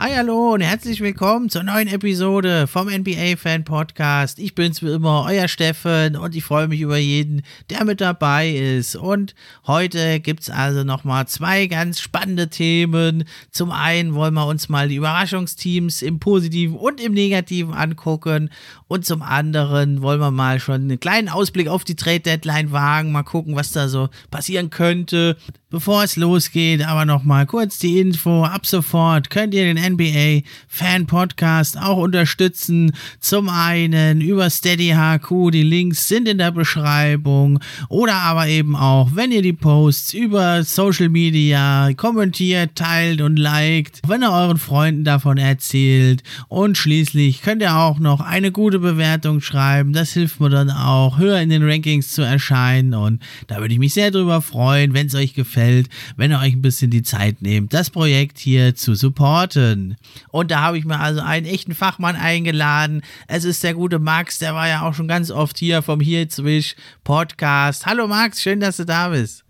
Hi, hallo und herzlich willkommen zur neuen Episode vom NBA Fan Podcast. Ich bin's wie immer, euer Steffen und ich freue mich über jeden, der mit dabei ist. Und heute gibt's also nochmal zwei ganz spannende Themen. Zum einen wollen wir uns mal die Überraschungsteams im Positiven und im Negativen angucken. Und zum anderen wollen wir mal schon einen kleinen Ausblick auf die Trade Deadline wagen, mal gucken, was da so passieren könnte. Bevor es losgeht, aber nochmal kurz die Info. Ab sofort könnt ihr den NBA Fan Podcast auch unterstützen. Zum einen über Steady HQ, die Links sind in der Beschreibung. Oder aber eben auch, wenn ihr die Posts über Social Media kommentiert, teilt und liked, wenn ihr euren Freunden davon erzählt. Und schließlich könnt ihr auch noch eine gute Bewertung schreiben. Das hilft mir dann auch, höher in den Rankings zu erscheinen. Und da würde ich mich sehr drüber freuen, wenn es euch gefällt wenn ihr euch ein bisschen die Zeit nehmt, das Projekt hier zu supporten. Und da habe ich mir also einen echten Fachmann eingeladen. Es ist der gute Max, der war ja auch schon ganz oft hier vom Here Zwisch Podcast. Hallo Max, schön, dass du da bist.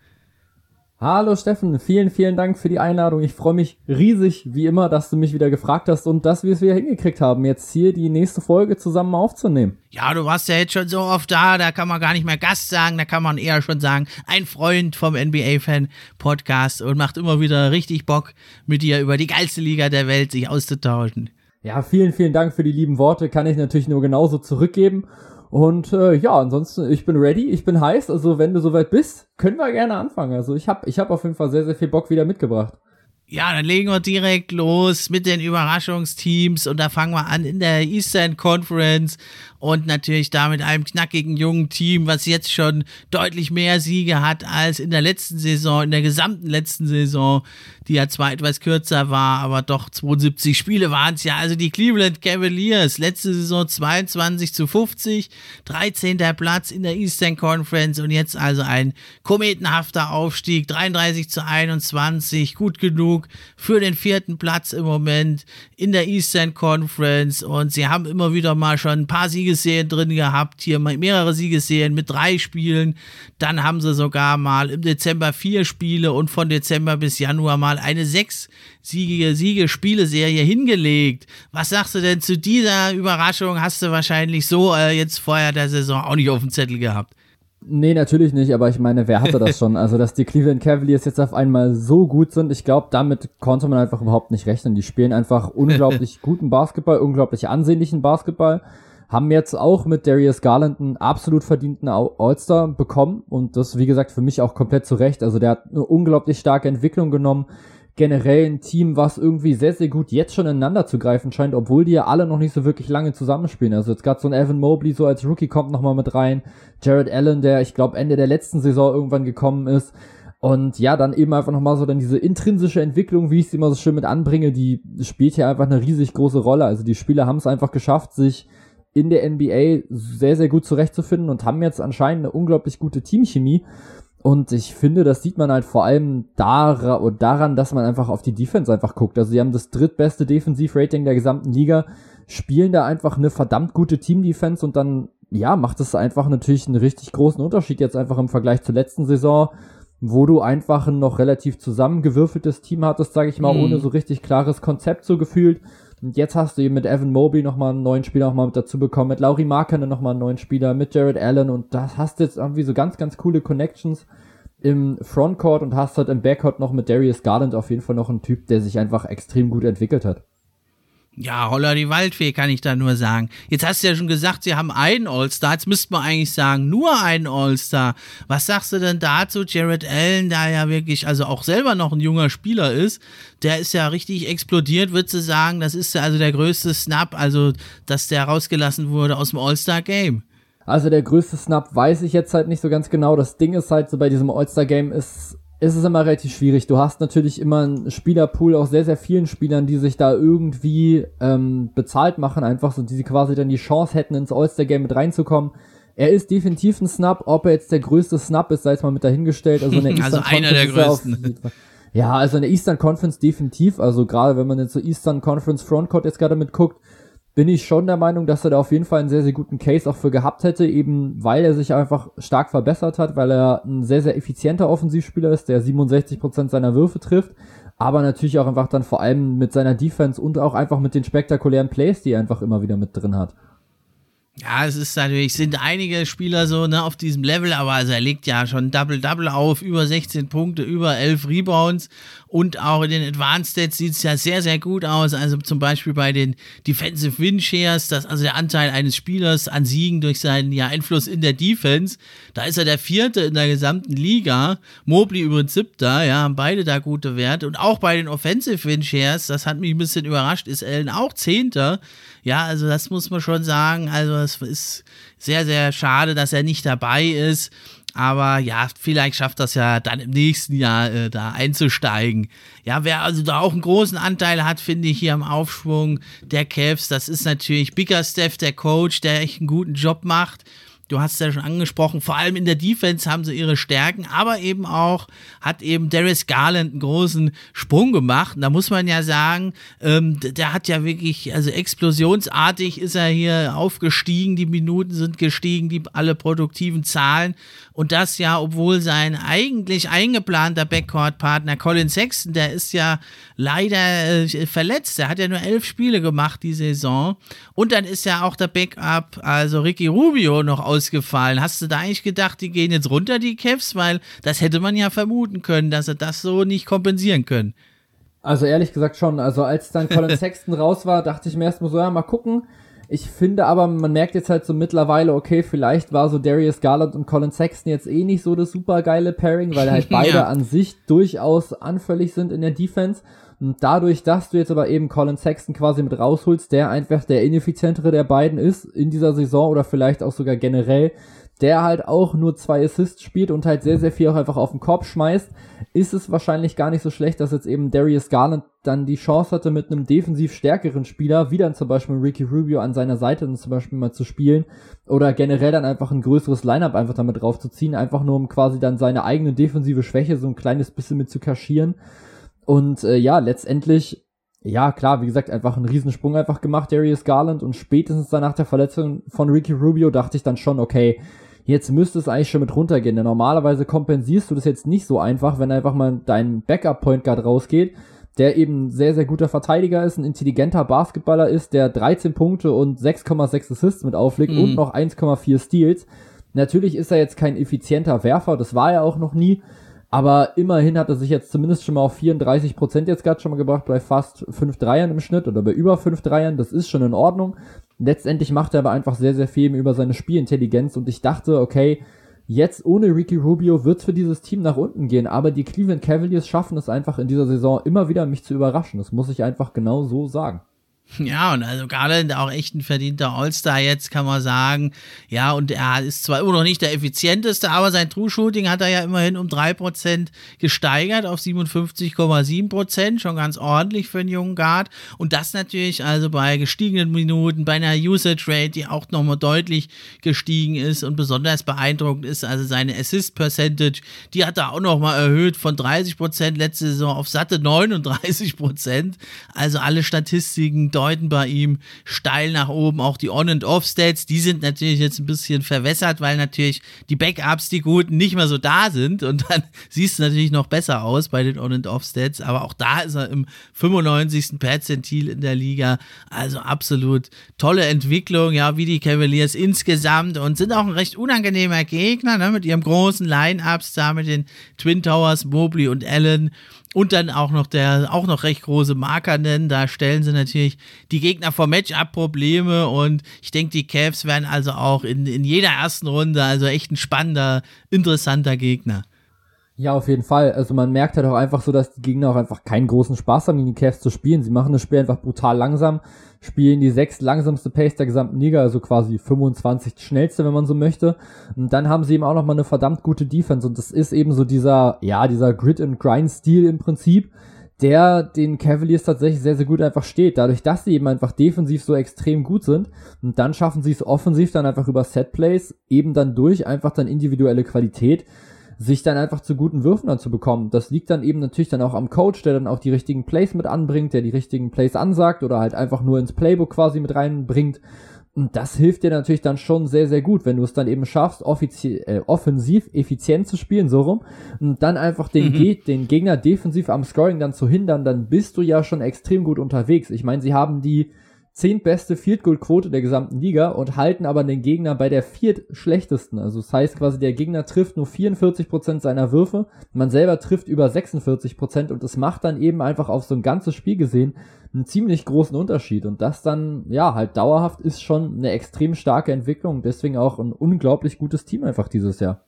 Hallo Steffen, vielen, vielen Dank für die Einladung. Ich freue mich riesig, wie immer, dass du mich wieder gefragt hast und dass wir es wieder hingekriegt haben, jetzt hier die nächste Folge zusammen aufzunehmen. Ja, du warst ja jetzt schon so oft da, da kann man gar nicht mehr Gast sagen, da kann man eher schon sagen, ein Freund vom NBA-Fan-Podcast und macht immer wieder richtig Bock, mit dir über die geilste Liga der Welt sich auszutauschen. Ja, vielen, vielen Dank für die lieben Worte, kann ich natürlich nur genauso zurückgeben. Und äh, ja, ansonsten, ich bin ready, ich bin heiß. Also wenn du soweit bist, können wir gerne anfangen. Also ich habe ich hab auf jeden Fall sehr, sehr viel Bock wieder mitgebracht. Ja, dann legen wir direkt los mit den Überraschungsteams und da fangen wir an in der Eastern Conference und natürlich da mit einem knackigen jungen Team, was jetzt schon deutlich mehr Siege hat als in der letzten Saison, in der gesamten letzten Saison, die ja zwar etwas kürzer war, aber doch 72 Spiele waren es ja. Also die Cleveland Cavaliers, letzte Saison 22 zu 50, 13. Platz in der Eastern Conference und jetzt also ein kometenhafter Aufstieg, 33 zu 21, gut genug für den vierten Platz im Moment in der Eastern Conference und sie haben immer wieder mal schon ein paar Siege Siegesserien drin gehabt, hier mehrere Siegesserien mit drei Spielen. Dann haben sie sogar mal im Dezember vier Spiele und von Dezember bis Januar mal eine sechs siegige Siege-Spiele-Serie hingelegt. Was sagst du denn zu dieser Überraschung? Hast du wahrscheinlich so äh, jetzt vorher der Saison auch nicht auf dem Zettel gehabt. Nee, natürlich nicht, aber ich meine, wer hatte das schon? Also, dass die Cleveland Cavaliers jetzt auf einmal so gut sind, ich glaube, damit konnte man einfach überhaupt nicht rechnen. Die spielen einfach unglaublich guten Basketball, unglaublich ansehnlichen Basketball haben jetzt auch mit Darius Garland einen absolut verdienten All-Star bekommen und das, wie gesagt, für mich auch komplett zu Recht. Also der hat eine unglaublich starke Entwicklung genommen. Generell ein Team, was irgendwie sehr, sehr gut jetzt schon ineinander zu greifen scheint, obwohl die ja alle noch nicht so wirklich lange zusammenspielen. Also jetzt gerade so ein Evan Mobley so als Rookie kommt nochmal mit rein. Jared Allen, der ich glaube Ende der letzten Saison irgendwann gekommen ist. Und ja, dann eben einfach nochmal so dann diese intrinsische Entwicklung, wie ich sie immer so schön mit anbringe, die spielt hier einfach eine riesig große Rolle. Also die Spieler haben es einfach geschafft, sich in der NBA sehr, sehr gut zurechtzufinden und haben jetzt anscheinend eine unglaublich gute Teamchemie. Und ich finde, das sieht man halt vor allem daran, dass man einfach auf die Defense einfach guckt. Also sie haben das drittbeste Defensivrating der gesamten Liga, spielen da einfach eine verdammt gute Team-Defense und dann, ja, macht es einfach natürlich einen richtig großen Unterschied jetzt einfach im Vergleich zur letzten Saison, wo du einfach ein noch relativ zusammengewürfeltes Team hattest, sage ich mal, mhm. ohne so richtig klares Konzept so gefühlt. Und jetzt hast du eben mit Evan Mobley nochmal einen neuen Spieler nochmal mit dazu bekommen, mit Laurie Markkanen nochmal einen neuen Spieler, mit Jared Allen und das hast jetzt irgendwie so ganz, ganz coole Connections im Frontcourt und hast halt im Backcourt noch mit Darius Garland auf jeden Fall noch einen Typ, der sich einfach extrem gut entwickelt hat. Ja, Holler die Waldfee, kann ich da nur sagen. Jetzt hast du ja schon gesagt, sie haben einen All-Star. Jetzt müsste man eigentlich sagen, nur einen All-Star. Was sagst du denn dazu? Jared Allen, der ja wirklich, also auch selber noch ein junger Spieler ist, der ist ja richtig explodiert, würdest du sagen. Das ist ja also der größte Snap, also dass der rausgelassen wurde aus dem All-Star-Game. Also der größte Snap weiß ich jetzt halt nicht so ganz genau. Das Ding ist halt so bei diesem All-Star-Game ist, ist es immer relativ schwierig. Du hast natürlich immer einen Spielerpool aus sehr, sehr vielen Spielern, die sich da irgendwie ähm, bezahlt machen, einfach so, die sie quasi dann die Chance hätten, ins All-Star-Game mit reinzukommen. Er ist definitiv ein Snap. Ob er jetzt der größte Snap ist, sei es mal mit dahingestellt. Also, in der also einer der größten. Ja, also in der Eastern Conference definitiv. Also gerade wenn man jetzt so Eastern Conference Frontcourt jetzt gerade mit guckt, bin ich schon der Meinung, dass er da auf jeden Fall einen sehr, sehr guten Case auch für gehabt hätte, eben weil er sich einfach stark verbessert hat, weil er ein sehr, sehr effizienter Offensivspieler ist, der 67 Prozent seiner Würfe trifft, aber natürlich auch einfach dann vor allem mit seiner Defense und auch einfach mit den spektakulären Plays, die er einfach immer wieder mit drin hat. Ja, es ist natürlich, sind einige Spieler so ne, auf diesem Level, aber also er legt ja schon Double-Double auf, über 16 Punkte, über 11 Rebounds und auch in den Advanced Stats sieht es ja sehr, sehr gut aus. Also zum Beispiel bei den Defensive Win Shares, das, also der Anteil eines Spielers an Siegen durch seinen ja, Einfluss in der Defense, da ist er der vierte in der gesamten Liga. Mobley übrigens siebter, ja, haben beide da gute Werte. Und auch bei den Offensive Win Shares, das hat mich ein bisschen überrascht, ist Allen auch zehnter. Ja, also das muss man schon sagen. Also es ist sehr, sehr schade, dass er nicht dabei ist. Aber ja, vielleicht schafft das ja dann im nächsten Jahr äh, da einzusteigen. Ja, wer also da auch einen großen Anteil hat, finde ich hier am Aufschwung der Cavs, das ist natürlich Bickerstaff, der Coach, der echt einen guten Job macht. Du hast es ja schon angesprochen, vor allem in der Defense haben sie ihre Stärken, aber eben auch hat eben Darius Garland einen großen Sprung gemacht. Und da muss man ja sagen, ähm, der hat ja wirklich, also explosionsartig ist er hier aufgestiegen, die Minuten sind gestiegen, die alle produktiven Zahlen. Und das ja, obwohl sein eigentlich eingeplanter Backcourt-Partner Colin Sexton, der ist ja leider äh, verletzt. Der hat ja nur elf Spiele gemacht die Saison. Und dann ist ja auch der Backup, also Ricky Rubio, noch ausgefallen. Hast du da eigentlich gedacht, die gehen jetzt runter, die Cavs? Weil das hätte man ja vermuten können, dass sie das so nicht kompensieren können. Also ehrlich gesagt schon. Also als dann Colin Sexton raus war, dachte ich mir erstmal so, ja, mal gucken ich finde aber, man merkt jetzt halt so mittlerweile, okay, vielleicht war so Darius Garland und Colin Sexton jetzt eh nicht so das super geile Pairing, weil halt beide ja. an sich durchaus anfällig sind in der Defense. Und dadurch, dass du jetzt aber eben Colin Sexton quasi mit rausholst, der einfach der ineffizientere der beiden ist in dieser Saison oder vielleicht auch sogar generell, der halt auch nur zwei Assists spielt und halt sehr, sehr viel auch einfach auf den Korb schmeißt, ist es wahrscheinlich gar nicht so schlecht, dass jetzt eben Darius Garland dann die Chance hatte, mit einem defensiv stärkeren Spieler, wie dann zum Beispiel Ricky Rubio an seiner Seite dann zum Beispiel mal zu spielen oder generell dann einfach ein größeres Lineup einfach damit draufzuziehen, einfach nur um quasi dann seine eigene defensive Schwäche so ein kleines bisschen mit zu kaschieren. Und äh, ja, letztendlich ja, klar, wie gesagt, einfach einen Riesensprung einfach gemacht, Darius Garland. Und spätestens dann nach der Verletzung von Ricky Rubio dachte ich dann schon, okay, Jetzt müsste es eigentlich schon mit runtergehen, denn normalerweise kompensierst du das jetzt nicht so einfach, wenn einfach mal dein Backup-Point Guard rausgeht, der eben sehr, sehr guter Verteidiger ist, ein intelligenter Basketballer ist, der 13 Punkte und 6,6 Assists mit auflegt mhm. und noch 1,4 Steals. Natürlich ist er jetzt kein effizienter Werfer, das war er auch noch nie, aber immerhin hat er sich jetzt zumindest schon mal auf 34 Prozent jetzt gerade schon mal gebracht bei fast 5 Dreiern im Schnitt oder bei über 5 Dreiern. Das ist schon in Ordnung. Letztendlich macht er aber einfach sehr, sehr viel über seine Spielintelligenz und ich dachte, okay, jetzt ohne Ricky Rubio wird für dieses Team nach unten gehen, aber die Cleveland Cavaliers schaffen es einfach in dieser Saison immer wieder, mich zu überraschen. Das muss ich einfach genau so sagen. Ja, und also Garland auch echt ein verdienter All-Star jetzt, kann man sagen. Ja, und er ist zwar immer noch nicht der effizienteste, aber sein True-Shooting hat er ja immerhin um 3% gesteigert auf 57,7%. Schon ganz ordentlich für einen jungen Guard. Und das natürlich also bei gestiegenen Minuten, bei einer Usage-Rate, die auch nochmal deutlich gestiegen ist und besonders beeindruckend ist, also seine Assist-Percentage, die hat er auch nochmal erhöht von 30% letzte Saison auf satte 39%. Also alle Statistiken deuten bei ihm steil nach oben. Auch die On- und Off-Stats, die sind natürlich jetzt ein bisschen verwässert, weil natürlich die Backups, die guten, nicht mehr so da sind. Und dann siehst du natürlich noch besser aus bei den On- und Off-Stats. Aber auch da ist er im 95. Perzentil in der Liga. Also absolut tolle Entwicklung, ja, wie die Cavaliers insgesamt und sind auch ein recht unangenehmer Gegner, ne, mit ihrem großen Line-Ups da mit den Twin Towers, Mobley und Allen und dann auch noch der auch noch recht große Marker nennen. Da stellen sie natürlich die Gegner vor Matchup-Probleme und ich denke, die Cavs werden also auch in, in jeder ersten Runde also echt ein spannender, interessanter Gegner. Ja, auf jeden Fall. Also man merkt halt auch einfach so, dass die Gegner auch einfach keinen großen Spaß haben, gegen die Cavs zu spielen. Sie machen das Spiel einfach brutal langsam, spielen die sechs langsamste Pace der gesamten Liga, also quasi 25 schnellste, wenn man so möchte. Und dann haben sie eben auch nochmal eine verdammt gute Defense und das ist eben so dieser, ja, dieser Grid-and-Grind-Stil im Prinzip, der den Cavaliers tatsächlich sehr, sehr gut einfach steht. Dadurch, dass sie eben einfach defensiv so extrem gut sind und dann schaffen sie es offensiv dann einfach über Setplays eben dann durch einfach dann individuelle Qualität sich dann einfach zu guten Würfen dann zu bekommen. Das liegt dann eben natürlich dann auch am Coach, der dann auch die richtigen Plays mit anbringt, der die richtigen Plays ansagt oder halt einfach nur ins Playbook quasi mit reinbringt. Und das hilft dir natürlich dann schon sehr, sehr gut, wenn du es dann eben schaffst, äh, offensiv effizient zu spielen, so rum, und dann einfach den, mhm. Ge den Gegner defensiv am Scoring dann zu hindern, dann bist du ja schon extrem gut unterwegs. Ich meine, sie haben die zehntbeste Field Goal Quote der gesamten Liga und halten aber den Gegner bei der viert schlechtesten. Also das heißt quasi, der Gegner trifft nur 44% seiner Würfe, man selber trifft über 46% und es macht dann eben einfach auf so ein ganzes Spiel gesehen einen ziemlich großen Unterschied und das dann, ja, halt dauerhaft ist schon eine extrem starke Entwicklung, deswegen auch ein unglaublich gutes Team einfach dieses Jahr.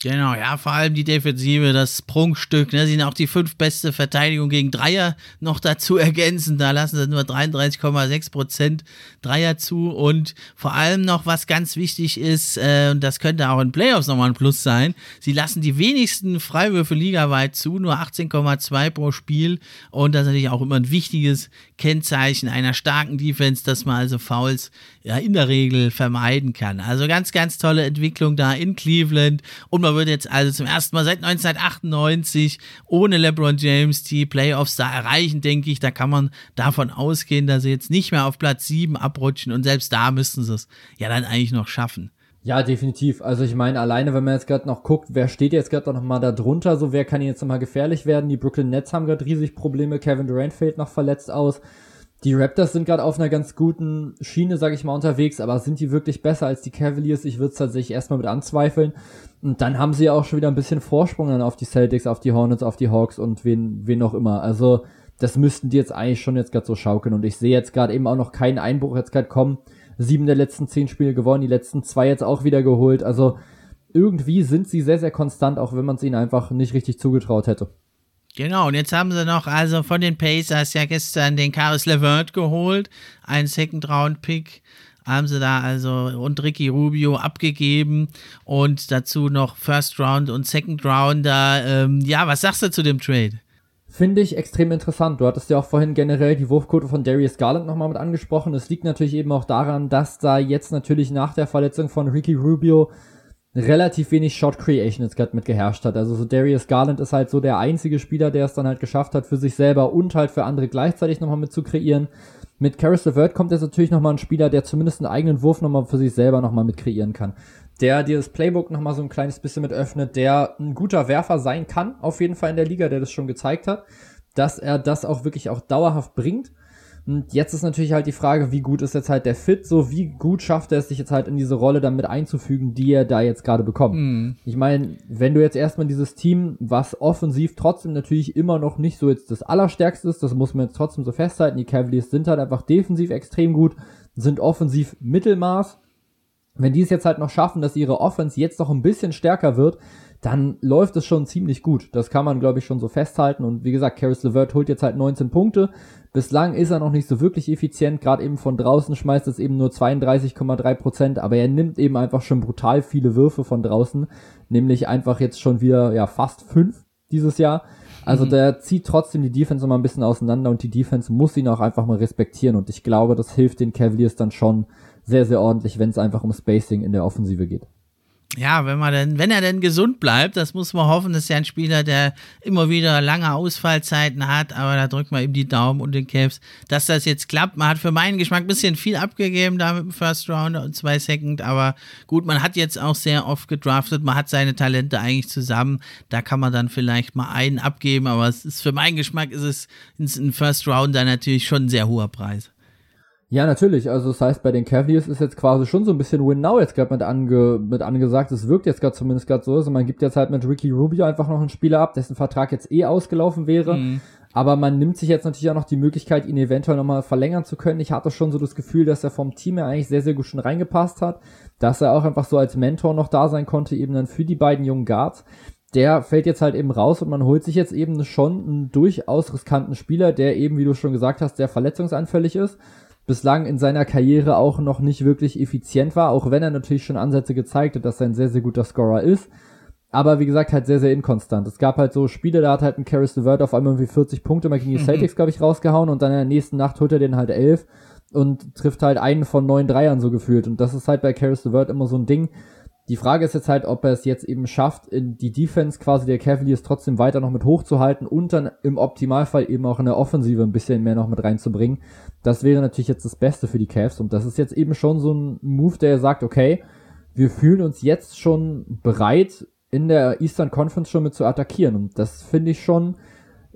Genau, ja, vor allem die Defensive, das Prunkstück, ne, sind auch die fünf beste Verteidigung gegen Dreier noch dazu ergänzen. Da lassen sie nur 33,6 Prozent Dreier zu und vor allem noch, was ganz wichtig ist, äh, und das könnte auch in Playoffs nochmal ein Plus sein, sie lassen die wenigsten Freiwürfe ligaweit zu, nur 18,2 pro Spiel und das ist natürlich auch immer ein wichtiges Kennzeichen einer starken Defense, dass man also Fouls ja in der Regel vermeiden kann. Also ganz, ganz tolle Entwicklung da in Cleveland und man würde jetzt also zum ersten Mal seit 1998 ohne LeBron James die Playoffs da erreichen, denke ich. Da kann man davon ausgehen, dass sie jetzt nicht mehr auf Platz 7 abrutschen und selbst da müssten sie es ja dann eigentlich noch schaffen. Ja, definitiv. Also ich meine, alleine, wenn man jetzt gerade noch guckt, wer steht jetzt gerade noch mal da drunter, so wer kann jetzt noch mal gefährlich werden? Die Brooklyn Nets haben gerade riesig Probleme, Kevin Durant fällt noch verletzt aus. Die Raptors sind gerade auf einer ganz guten Schiene, sage ich mal, unterwegs, aber sind die wirklich besser als die Cavaliers? Ich würde es tatsächlich erstmal mit anzweifeln. Und dann haben sie ja auch schon wieder ein bisschen Vorsprung dann auf die Celtics, auf die Hornets, auf die Hawks und wen, wen auch immer. Also das müssten die jetzt eigentlich schon jetzt gerade so schaukeln. Und ich sehe jetzt gerade eben auch noch keinen Einbruch jetzt gerade kommen. Sieben der letzten zehn Spiele gewonnen, die letzten zwei jetzt auch wieder geholt. Also irgendwie sind sie sehr, sehr konstant, auch wenn man es ihnen einfach nicht richtig zugetraut hätte. Genau, und jetzt haben sie noch also von den Pacers ja gestern den Caris LeVert geholt, einen Second-Round-Pick haben sie da also und Ricky Rubio abgegeben und dazu noch First Round und Second Round da. Ähm, ja, was sagst du zu dem Trade? Finde ich extrem interessant. Du hattest ja auch vorhin generell die Wurfquote von Darius Garland nochmal mit angesprochen. Es liegt natürlich eben auch daran, dass da jetzt natürlich nach der Verletzung von Ricky Rubio relativ wenig Shot Creation jetzt gerade mit geherrscht hat. Also so Darius Garland ist halt so der einzige Spieler, der es dann halt geschafft hat, für sich selber und halt für andere gleichzeitig nochmal mit zu kreieren. Mit Caris LeVert kommt jetzt natürlich nochmal ein Spieler, der zumindest einen eigenen Wurf nochmal für sich selber nochmal mit kreieren kann. Der dir das Playbook nochmal so ein kleines bisschen mit öffnet, der ein guter Werfer sein kann, auf jeden Fall in der Liga, der das schon gezeigt hat, dass er das auch wirklich auch dauerhaft bringt und jetzt ist natürlich halt die Frage, wie gut ist jetzt halt der Fit, so wie gut schafft er es sich jetzt halt in diese Rolle dann mit einzufügen, die er da jetzt gerade bekommt. Mhm. Ich meine, wenn du jetzt erstmal dieses Team, was offensiv trotzdem natürlich immer noch nicht so jetzt das Allerstärkste ist, das muss man jetzt trotzdem so festhalten, die Cavaliers sind halt einfach defensiv extrem gut, sind offensiv Mittelmaß. Wenn die es jetzt halt noch schaffen, dass ihre Offense jetzt noch ein bisschen stärker wird, dann läuft es schon ziemlich gut. Das kann man, glaube ich, schon so festhalten. Und wie gesagt, Caris LeVert holt jetzt halt 19 Punkte. Bislang ist er noch nicht so wirklich effizient. Gerade eben von draußen schmeißt es eben nur 32,3 Prozent. Aber er nimmt eben einfach schon brutal viele Würfe von draußen. Nämlich einfach jetzt schon wieder, ja, fast fünf dieses Jahr. Also mhm. der zieht trotzdem die Defense immer ein bisschen auseinander und die Defense muss ihn auch einfach mal respektieren. Und ich glaube, das hilft den Cavaliers dann schon sehr, sehr ordentlich, wenn es einfach um Spacing in der Offensive geht ja, wenn man denn, wenn er denn gesund bleibt, das muss man hoffen, das ist ja ein Spieler, der immer wieder lange Ausfallzeiten hat, aber da drückt man ihm die Daumen und den Cavs, dass das jetzt klappt. Man hat für meinen Geschmack ein bisschen viel abgegeben da mit dem First Rounder und zwei Second, aber gut, man hat jetzt auch sehr oft gedraftet, man hat seine Talente eigentlich zusammen, da kann man dann vielleicht mal einen abgeben, aber es ist für meinen Geschmack ist es ein First Rounder natürlich schon ein sehr hoher Preis. Ja, natürlich. Also das heißt, bei den Cavaliers ist jetzt quasi schon so ein bisschen Win Now jetzt gerade mit, ange, mit angesagt. Es wirkt jetzt gerade zumindest gerade so. Also man gibt jetzt halt mit Ricky Rubio einfach noch einen Spieler ab, dessen Vertrag jetzt eh ausgelaufen wäre. Mhm. Aber man nimmt sich jetzt natürlich auch noch die Möglichkeit, ihn eventuell nochmal verlängern zu können. Ich hatte schon so das Gefühl, dass er vom Team her eigentlich sehr, sehr gut schon reingepasst hat. Dass er auch einfach so als Mentor noch da sein konnte, eben dann für die beiden jungen Guards. der fällt jetzt halt eben raus und man holt sich jetzt eben schon einen durchaus riskanten Spieler, der eben, wie du schon gesagt hast, sehr verletzungsanfällig ist. Bislang in seiner Karriere auch noch nicht wirklich effizient war, auch wenn er natürlich schon Ansätze gezeigt hat, dass er ein sehr, sehr guter Scorer ist. Aber wie gesagt, halt sehr, sehr inkonstant. Es gab halt so Spiele, da hat halt ein Caris LeVert auf einmal irgendwie 40 Punkte mal gegen die mhm. Celtics, glaube ich, rausgehauen und dann in der nächsten Nacht holt er den halt 11 und trifft halt einen von neun Dreiern so gefühlt. Und das ist halt bei Caris LeVert immer so ein Ding die Frage ist jetzt halt, ob er es jetzt eben schafft, in die Defense quasi der Cavaliers trotzdem weiter noch mit hochzuhalten und dann im Optimalfall eben auch in der Offensive ein bisschen mehr noch mit reinzubringen. Das wäre natürlich jetzt das Beste für die Cavs und das ist jetzt eben schon so ein Move, der sagt, okay, wir fühlen uns jetzt schon bereit, in der Eastern Conference schon mit zu attackieren und das finde ich schon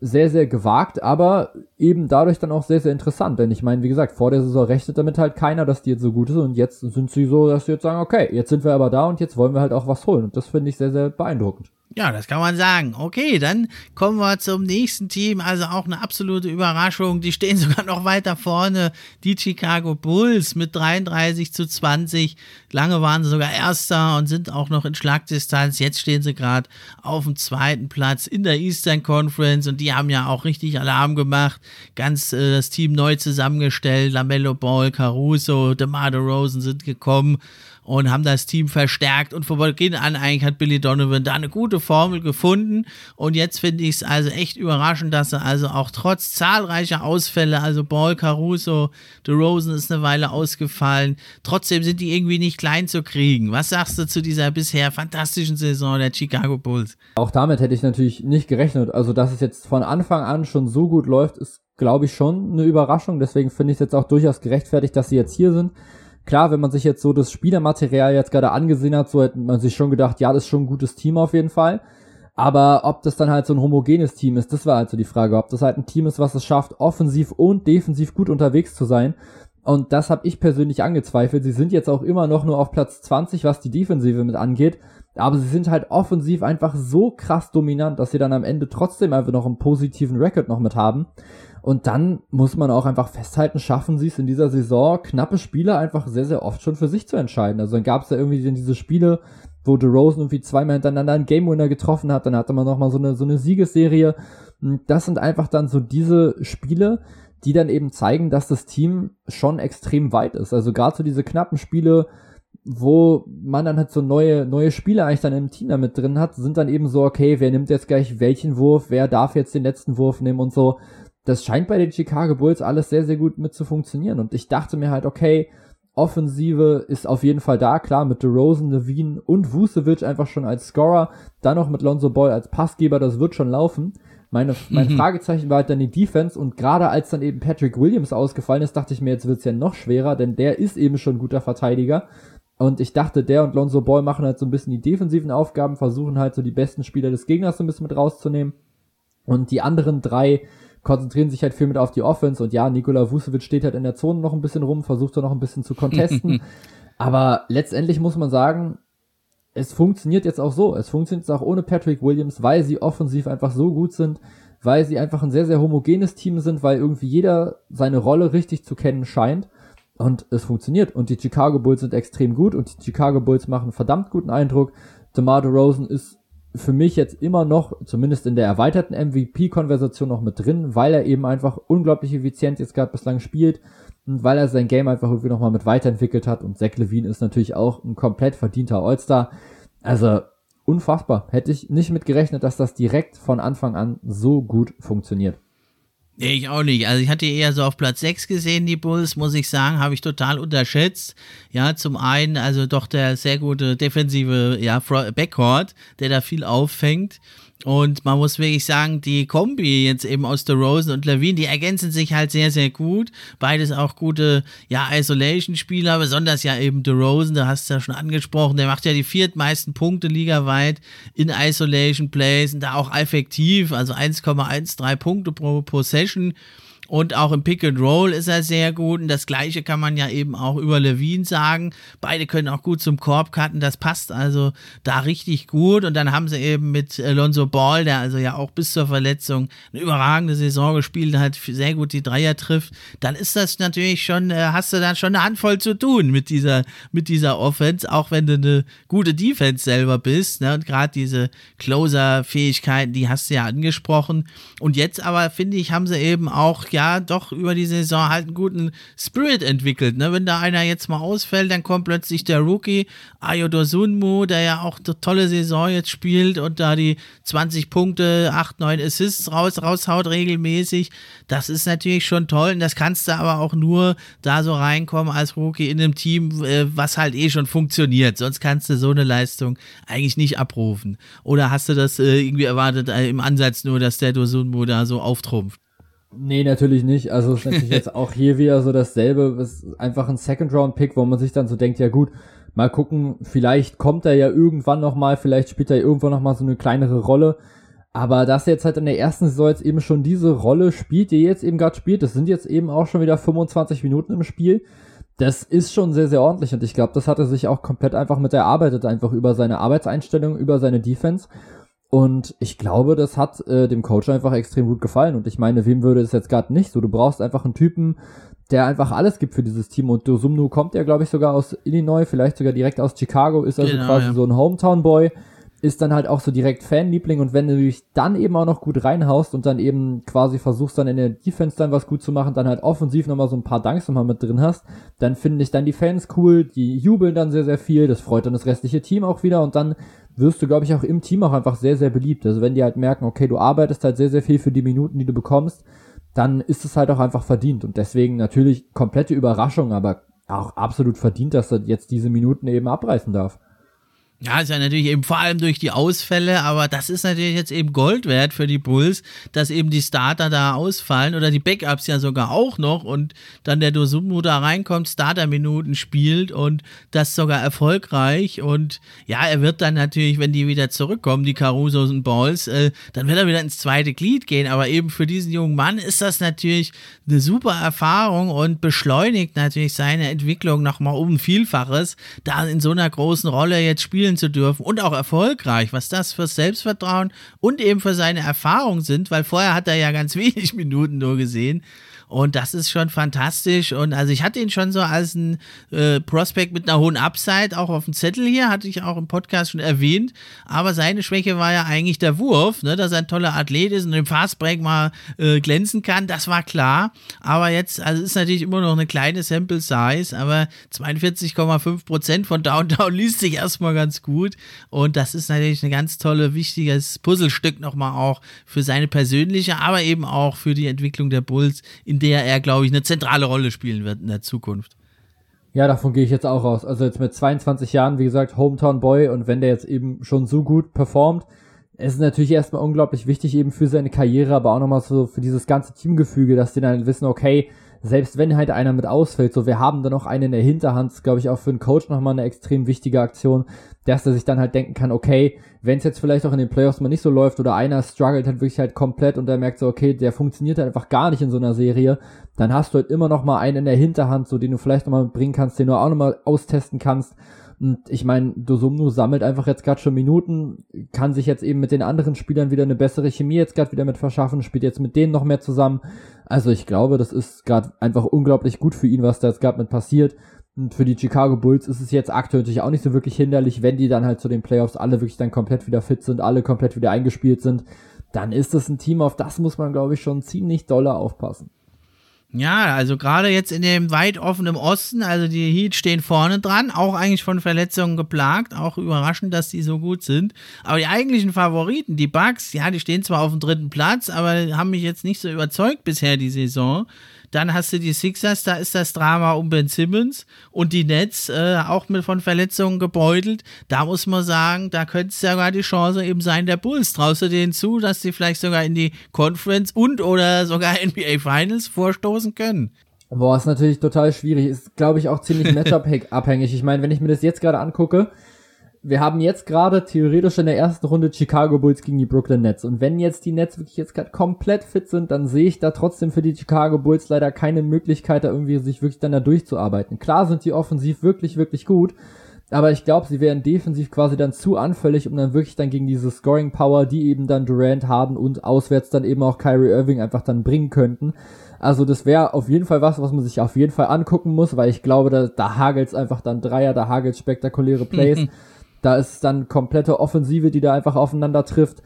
sehr, sehr gewagt, aber eben dadurch dann auch sehr, sehr interessant. Denn ich meine, wie gesagt, vor der Saison rechnet damit halt keiner, dass die jetzt so gut ist und jetzt sind sie so, dass sie jetzt sagen, okay, jetzt sind wir aber da und jetzt wollen wir halt auch was holen. Und das finde ich sehr, sehr beeindruckend. Ja, das kann man sagen. Okay, dann kommen wir zum nächsten Team. Also auch eine absolute Überraschung. Die stehen sogar noch weiter vorne. Die Chicago Bulls mit 33 zu 20. Lange waren sie sogar Erster und sind auch noch in Schlagdistanz. Jetzt stehen sie gerade auf dem zweiten Platz in der Eastern Conference und die haben ja auch richtig Alarm gemacht. Ganz äh, das Team neu zusammengestellt. Lamello Ball, Caruso, DeMar Rosen sind gekommen und haben das Team verstärkt und von Beginn an eigentlich hat Billy Donovan da eine gute Formel gefunden und jetzt finde ich es also echt überraschend, dass er also auch trotz zahlreicher Ausfälle, also Ball, Caruso, DeRozan ist eine Weile ausgefallen, trotzdem sind die irgendwie nicht klein zu kriegen. Was sagst du zu dieser bisher fantastischen Saison der Chicago Bulls? Auch damit hätte ich natürlich nicht gerechnet, also dass es jetzt von Anfang an schon so gut läuft, ist glaube ich schon eine Überraschung, deswegen finde ich es jetzt auch durchaus gerechtfertigt, dass sie jetzt hier sind. Klar, wenn man sich jetzt so das Spielermaterial jetzt gerade angesehen hat, so hätte man sich schon gedacht, ja, das ist schon ein gutes Team auf jeden Fall. Aber ob das dann halt so ein homogenes Team ist, das war halt so die Frage. Ob das halt ein Team ist, was es schafft, offensiv und defensiv gut unterwegs zu sein. Und das habe ich persönlich angezweifelt. Sie sind jetzt auch immer noch nur auf Platz 20, was die Defensive mit angeht. Aber sie sind halt offensiv einfach so krass dominant, dass sie dann am Ende trotzdem einfach noch einen positiven Record noch mit haben. Und dann muss man auch einfach festhalten, schaffen sie es in dieser Saison, knappe Spiele einfach sehr, sehr oft schon für sich zu entscheiden. Also dann gab es ja irgendwie diese Spiele, wo DeRozan irgendwie zweimal hintereinander einen Game Winner getroffen hat, dann hatte man nochmal so eine, so eine Siegesserie. Das sind einfach dann so diese Spiele, die dann eben zeigen, dass das Team schon extrem weit ist. Also gerade so diese knappen Spiele, wo man dann halt so neue, neue Spiele eigentlich dann im Team damit drin hat, sind dann eben so, okay, wer nimmt jetzt gleich welchen Wurf, wer darf jetzt den letzten Wurf nehmen und so das scheint bei den Chicago Bulls alles sehr, sehr gut mit zu funktionieren. Und ich dachte mir halt, okay, Offensive ist auf jeden Fall da, klar, mit DeRozan, Levine und Vucevic einfach schon als Scorer, dann noch mit Lonzo Ball als Passgeber, das wird schon laufen. Meine, mein mhm. Fragezeichen war halt dann die Defense und gerade als dann eben Patrick Williams ausgefallen ist, dachte ich mir, jetzt wird's ja noch schwerer, denn der ist eben schon ein guter Verteidiger. Und ich dachte, der und Lonzo Ball machen halt so ein bisschen die defensiven Aufgaben, versuchen halt so die besten Spieler des Gegners so ein bisschen mit rauszunehmen. Und die anderen drei konzentrieren sich halt viel mit auf die Offense und ja, Nikola Vucevic steht halt in der Zone noch ein bisschen rum, versucht da noch ein bisschen zu contesten. Aber letztendlich muss man sagen, es funktioniert jetzt auch so. Es funktioniert jetzt auch ohne Patrick Williams, weil sie offensiv einfach so gut sind, weil sie einfach ein sehr, sehr homogenes Team sind, weil irgendwie jeder seine Rolle richtig zu kennen scheint. Und es funktioniert. Und die Chicago Bulls sind extrem gut und die Chicago Bulls machen einen verdammt guten Eindruck. DeMar DeRozan ist für mich jetzt immer noch, zumindest in der erweiterten MVP-Konversation noch mit drin, weil er eben einfach unglaublich effizient jetzt gerade bislang spielt und weil er sein Game einfach irgendwie nochmal mit weiterentwickelt hat und Zach Levine ist natürlich auch ein komplett verdienter All-Star. Also unfassbar. Hätte ich nicht mit gerechnet, dass das direkt von Anfang an so gut funktioniert. Ich auch nicht. Also ich hatte eher so auf Platz 6 gesehen, die Bulls, muss ich sagen, habe ich total unterschätzt. Ja, zum einen, also doch der sehr gute defensive ja, Backcourt, der da viel auffängt. Und man muss wirklich sagen, die Kombi jetzt eben aus The Rosen und Levine, die ergänzen sich halt sehr, sehr gut. Beides auch gute, ja, Isolation-Spieler, besonders ja eben The Rosen, da hast du ja schon angesprochen, der macht ja die viertmeisten Punkte ligaweit in Isolation Plays und da auch effektiv, also 1,13 Punkte pro Possession. Und auch im Pick and Roll ist er sehr gut. Und das Gleiche kann man ja eben auch über Levine sagen. Beide können auch gut zum Korb cutten. Das passt also da richtig gut. Und dann haben sie eben mit Alonso Ball, der also ja auch bis zur Verletzung eine überragende Saison gespielt hat, sehr gut die Dreier trifft. Dann ist das natürlich schon, äh, hast du dann schon eine Handvoll zu tun mit dieser, mit dieser Offense, auch wenn du eine gute Defense selber bist. Ne? Und gerade diese Closer-Fähigkeiten, die hast du ja angesprochen. Und jetzt aber, finde ich, haben sie eben auch, ja, ja doch über die Saison halt einen guten Spirit entwickelt. Ne? Wenn da einer jetzt mal ausfällt, dann kommt plötzlich der Rookie Ayodo Sunmu, der ja auch eine tolle Saison jetzt spielt und da die 20 Punkte, 8, 9 Assists raus, raushaut regelmäßig. Das ist natürlich schon toll und das kannst du aber auch nur da so reinkommen als Rookie in einem Team, äh, was halt eh schon funktioniert. Sonst kannst du so eine Leistung eigentlich nicht abrufen. Oder hast du das äh, irgendwie erwartet äh, im Ansatz nur, dass der Dosunmu da so auftrumpft? Nee, natürlich nicht. Also es ist natürlich jetzt auch hier wieder so dasselbe. Es ist einfach ein Second-Round-Pick, wo man sich dann so denkt, ja gut, mal gucken, vielleicht kommt er ja irgendwann nochmal, vielleicht spielt er irgendwann nochmal so eine kleinere Rolle. Aber dass er jetzt halt in der ersten Saison jetzt eben schon diese Rolle spielt, die er jetzt eben gerade spielt, das sind jetzt eben auch schon wieder 25 Minuten im Spiel. Das ist schon sehr, sehr ordentlich und ich glaube, das hat er sich auch komplett einfach mit erarbeitet, einfach über seine Arbeitseinstellung, über seine Defense. Und ich glaube, das hat äh, dem Coach einfach extrem gut gefallen. Und ich meine, wem würde es jetzt gerade nicht so? Du brauchst einfach einen Typen, der einfach alles gibt für dieses Team. Und Dosumnu kommt ja, glaube ich, sogar aus Illinois, vielleicht sogar direkt aus Chicago, ist also genau, quasi ja. so ein Hometown-Boy, ist dann halt auch so direkt Fanliebling. Und wenn du dich dann eben auch noch gut reinhaust und dann eben quasi versuchst, dann in der Defense dann was gut zu machen, dann halt offensiv nochmal so ein paar Dunks nochmal mit drin hast, dann finde ich dann die Fans cool, die jubeln dann sehr, sehr viel, das freut dann das restliche Team auch wieder und dann wirst du, glaube ich, auch im Team auch einfach sehr, sehr beliebt. Also wenn die halt merken, okay, du arbeitest halt sehr, sehr viel für die Minuten, die du bekommst, dann ist es halt auch einfach verdient. Und deswegen natürlich komplette Überraschung, aber auch absolut verdient, dass er jetzt diese Minuten eben abreißen darf. Ja, ist ja natürlich eben vor allem durch die Ausfälle, aber das ist natürlich jetzt eben Gold wert für die Bulls, dass eben die Starter da ausfallen oder die Backups ja sogar auch noch und dann der Dosumu da reinkommt, Starter-Minuten spielt und das sogar erfolgreich und ja, er wird dann natürlich, wenn die wieder zurückkommen, die Carusos und Balls, äh, dann wird er wieder ins zweite Glied gehen, aber eben für diesen jungen Mann ist das natürlich eine super Erfahrung und beschleunigt natürlich seine Entwicklung nochmal um Vielfaches, da in so einer großen Rolle jetzt spielen spielen zu dürfen und auch erfolgreich, was das fürs Selbstvertrauen und eben für seine Erfahrung sind, weil vorher hat er ja ganz wenig Minuten nur gesehen und das ist schon fantastisch. Und also ich hatte ihn schon so als ein äh, Prospect mit einer hohen Upside, auch auf dem Zettel hier, hatte ich auch im Podcast schon erwähnt. Aber seine Schwäche war ja eigentlich der Wurf, ne, dass er ein toller Athlet ist und im Fastbreak mal äh, glänzen kann. Das war klar. Aber jetzt, also ist natürlich immer noch eine kleine Sample Size, aber 42,5 Prozent von Downtown liest sich erstmal ganz gut. Und das ist natürlich ein ganz tolle, wichtiges Puzzlestück nochmal auch für seine persönliche, aber eben auch für die Entwicklung der Bulls in der er, glaube ich, eine zentrale Rolle spielen wird in der Zukunft. Ja, davon gehe ich jetzt auch aus. Also jetzt mit 22 Jahren, wie gesagt, Hometown Boy und wenn der jetzt eben schon so gut performt, es ist natürlich erstmal unglaublich wichtig eben für seine Karriere, aber auch nochmal so für dieses ganze Teamgefüge, dass die dann wissen, okay, selbst wenn halt einer mit ausfällt, so wir haben da noch einen in der Hinterhand, glaube ich auch für einen Coach nochmal eine extrem wichtige Aktion, dass er sich dann halt denken kann, okay, wenn es jetzt vielleicht auch in den Playoffs mal nicht so läuft oder einer struggelt halt wirklich halt komplett und der merkt so, okay, der funktioniert halt einfach gar nicht in so einer Serie, dann hast du halt immer noch mal einen in der Hinterhand, so den du vielleicht nochmal bringen kannst, den du auch nochmal austesten kannst. Und ich meine, Dosumnu sammelt einfach jetzt gerade schon Minuten, kann sich jetzt eben mit den anderen Spielern wieder eine bessere Chemie jetzt gerade wieder mit verschaffen, spielt jetzt mit denen noch mehr zusammen. Also ich glaube, das ist gerade einfach unglaublich gut für ihn, was da jetzt gerade mit passiert. Und für die Chicago Bulls ist es jetzt aktuell natürlich auch nicht so wirklich hinderlich, wenn die dann halt zu den Playoffs alle wirklich dann komplett wieder fit sind, alle komplett wieder eingespielt sind. Dann ist das ein Team, auf das muss man, glaube ich, schon ziemlich doller aufpassen. Ja, also gerade jetzt in dem weit offenen Osten, also die Heat stehen vorne dran, auch eigentlich von Verletzungen geplagt, auch überraschend, dass die so gut sind. Aber die eigentlichen Favoriten, die Bucks, ja, die stehen zwar auf dem dritten Platz, aber haben mich jetzt nicht so überzeugt bisher die Saison. Dann hast du die Sixers, da ist das Drama um Ben Simmons und die Nets äh, auch mit von Verletzungen gebeutelt. Da muss man sagen, da könnte es ja sogar die Chance eben sein, der Bulls. Traust du denen zu, dass sie vielleicht sogar in die Conference und oder sogar NBA Finals vorstoßen können? Boah, ist natürlich total schwierig. Ist, glaube ich, auch ziemlich Matchup-abhängig. Ich meine, wenn ich mir das jetzt gerade angucke, wir haben jetzt gerade theoretisch in der ersten Runde Chicago Bulls gegen die Brooklyn Nets. Und wenn jetzt die Nets wirklich jetzt gerade komplett fit sind, dann sehe ich da trotzdem für die Chicago Bulls leider keine Möglichkeit, da irgendwie sich wirklich dann da durchzuarbeiten. Klar sind die offensiv wirklich, wirklich gut. Aber ich glaube, sie wären defensiv quasi dann zu anfällig, um dann wirklich dann gegen diese Scoring Power, die eben dann Durant, Harden und auswärts dann eben auch Kyrie Irving einfach dann bringen könnten. Also das wäre auf jeden Fall was, was man sich auf jeden Fall angucken muss, weil ich glaube, da, da hagelt einfach dann Dreier, da hagelt spektakuläre Plays. Da ist dann komplette Offensive, die da einfach aufeinander trifft.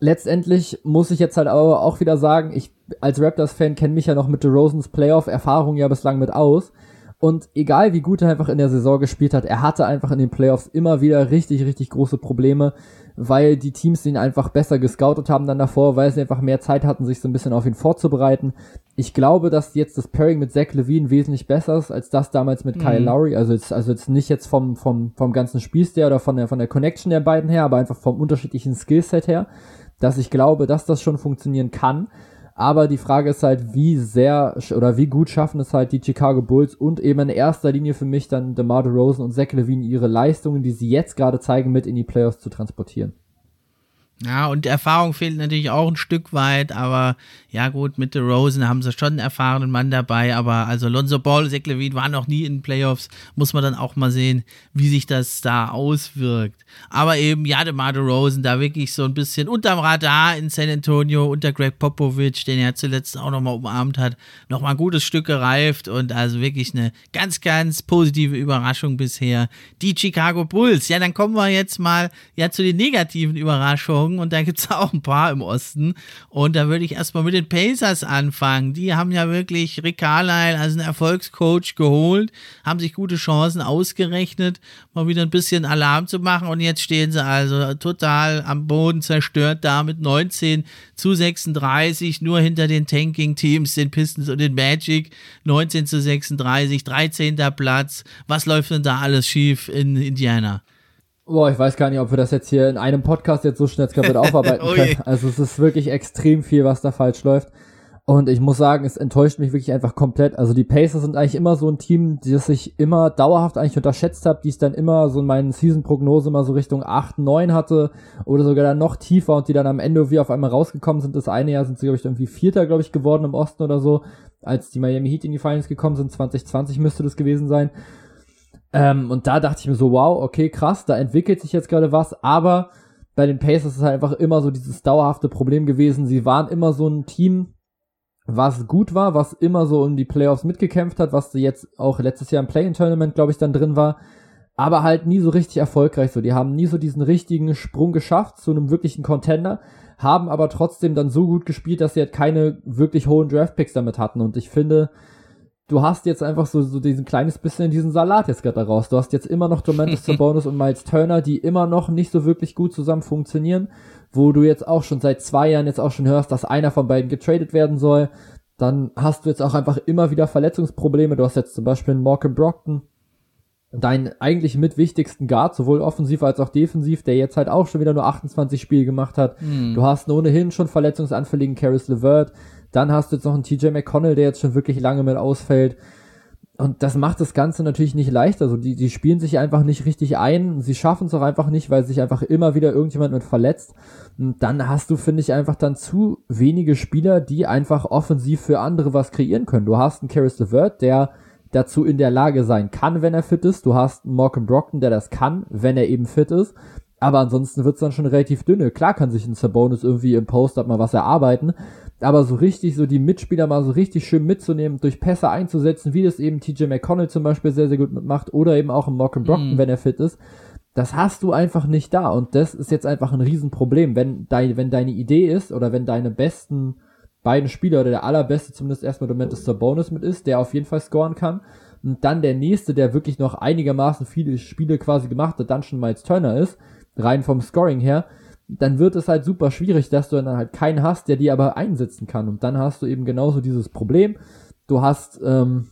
Letztendlich muss ich jetzt halt aber auch wieder sagen, ich als Raptors-Fan kenne mich ja noch mit DeRozans Playoff-Erfahrung ja bislang mit aus. Und egal wie gut er einfach in der Saison gespielt hat, er hatte einfach in den Playoffs immer wieder richtig, richtig große Probleme, weil die Teams ihn einfach besser gescoutet haben dann davor, weil sie einfach mehr Zeit hatten, sich so ein bisschen auf ihn vorzubereiten. Ich glaube, dass jetzt das Pairing mit Zach Levine wesentlich besser ist, als das damals mit mhm. Kyle Lowry. Also jetzt, also jetzt nicht jetzt vom, vom, vom ganzen Spielstil oder von der, von der Connection der beiden her, aber einfach vom unterschiedlichen Skillset her, dass ich glaube, dass das schon funktionieren kann. Aber die Frage ist halt, wie sehr oder wie gut schaffen es halt die Chicago Bulls und eben in erster Linie für mich dann DeMar DeRozan und Zach Levine ihre Leistungen, die sie jetzt gerade zeigen, mit in die Playoffs zu transportieren. Ja, und Erfahrung fehlt natürlich auch ein Stück weit, aber ja gut, mit The Rosen haben sie schon einen erfahrenen Mann dabei, aber also Lonzo Ball, Zach Levine waren noch nie in den Playoffs, muss man dann auch mal sehen, wie sich das da auswirkt. Aber eben, ja, DeMar Rosen da wirklich so ein bisschen unterm Radar in San Antonio unter Greg Popovich, den er zuletzt auch nochmal umarmt hat, nochmal ein gutes Stück gereift und also wirklich eine ganz, ganz positive Überraschung bisher. Die Chicago Bulls, ja, dann kommen wir jetzt mal ja zu den negativen Überraschungen Überraschungen und da gibt es auch ein paar im Osten. Und da würde ich erstmal mit den Pacers anfangen. Die haben ja wirklich Rick Carlisle als einen Erfolgscoach geholt, haben sich gute Chancen ausgerechnet, mal wieder ein bisschen Alarm zu machen. Und jetzt stehen sie also total am Boden zerstört da mit 19 zu 36, nur hinter den Tanking-Teams, den Pistons und den Magic. 19 zu 36, 13. Platz. Was läuft denn da alles schief in Indiana? Boah, ich weiß gar nicht, ob wir das jetzt hier in einem Podcast jetzt so schnell jetzt aufarbeiten oh können. Also es ist wirklich extrem viel, was da falsch läuft. Und ich muss sagen, es enttäuscht mich wirklich einfach komplett. Also die Pacers sind eigentlich immer so ein Team, das ich immer dauerhaft eigentlich unterschätzt habe, die es dann immer so in meinen Season-Prognose mal so Richtung 8, 9 hatte oder sogar dann noch tiefer und die dann am Ende wie auf einmal rausgekommen sind. Das eine Jahr sind sie, glaube ich, irgendwie Vierter, glaube ich, geworden im Osten oder so, als die Miami Heat in die Finals gekommen sind. 2020 müsste das gewesen sein. Ähm, und da dachte ich mir so, wow, okay, krass, da entwickelt sich jetzt gerade was, aber bei den Pacers ist halt einfach immer so dieses dauerhafte Problem gewesen. Sie waren immer so ein Team, was gut war, was immer so in die Playoffs mitgekämpft hat, was jetzt auch letztes Jahr im Play-in-Tournament, glaube ich, dann drin war, aber halt nie so richtig erfolgreich so. Die haben nie so diesen richtigen Sprung geschafft zu einem wirklichen Contender, haben aber trotzdem dann so gut gespielt, dass sie halt keine wirklich hohen Draftpicks damit hatten. Und ich finde, du hast jetzt einfach so, so diesen kleines bisschen diesen Salat jetzt gerade daraus. Du hast jetzt immer noch Domantas Bonus und Miles Turner, die immer noch nicht so wirklich gut zusammen funktionieren, wo du jetzt auch schon seit zwei Jahren jetzt auch schon hörst, dass einer von beiden getradet werden soll. Dann hast du jetzt auch einfach immer wieder Verletzungsprobleme. Du hast jetzt zum Beispiel einen Morgan Brockton, deinen eigentlich mit wichtigsten Guard, sowohl offensiv als auch defensiv, der jetzt halt auch schon wieder nur 28 Spiele gemacht hat. Mm. Du hast ohnehin schon verletzungsanfälligen Caris LeVert. Dann hast du jetzt noch einen TJ McConnell, der jetzt schon wirklich lange mit ausfällt. Und das macht das Ganze natürlich nicht leichter. Also die, die spielen sich einfach nicht richtig ein. Sie schaffen es auch einfach nicht, weil sich einfach immer wieder irgendjemand mit verletzt. Und dann hast du, finde ich, einfach dann zu wenige Spieler, die einfach offensiv für andere was kreieren können. Du hast einen Caris LeVert, der dazu in der Lage sein kann, wenn er fit ist. Du hast einen Malcolm Brockton, der das kann, wenn er eben fit ist. Aber ansonsten wird's dann schon relativ dünne. Klar kann sich ein Sabonis irgendwie im Post-Up mal was erarbeiten, aber so richtig, so die Mitspieler mal so richtig schön mitzunehmen, durch Pässe einzusetzen, wie das eben TJ McConnell zum Beispiel sehr, sehr gut mitmacht oder eben auch im Malcolm Brockton, mm. wenn er fit ist, das hast du einfach nicht da und das ist jetzt einfach ein Riesenproblem, wenn, dein, wenn deine Idee ist oder wenn deine besten beiden Spieler oder der allerbeste zumindest erstmal Domantas Sabonis mit ist, der auf jeden Fall scoren kann und dann der nächste, der wirklich noch einigermaßen viele Spiele quasi gemacht hat, dann schon Miles Turner ist, rein vom Scoring her, dann wird es halt super schwierig, dass du dann halt keinen hast, der die aber einsetzen kann. Und dann hast du eben genauso dieses Problem. Du hast, ähm,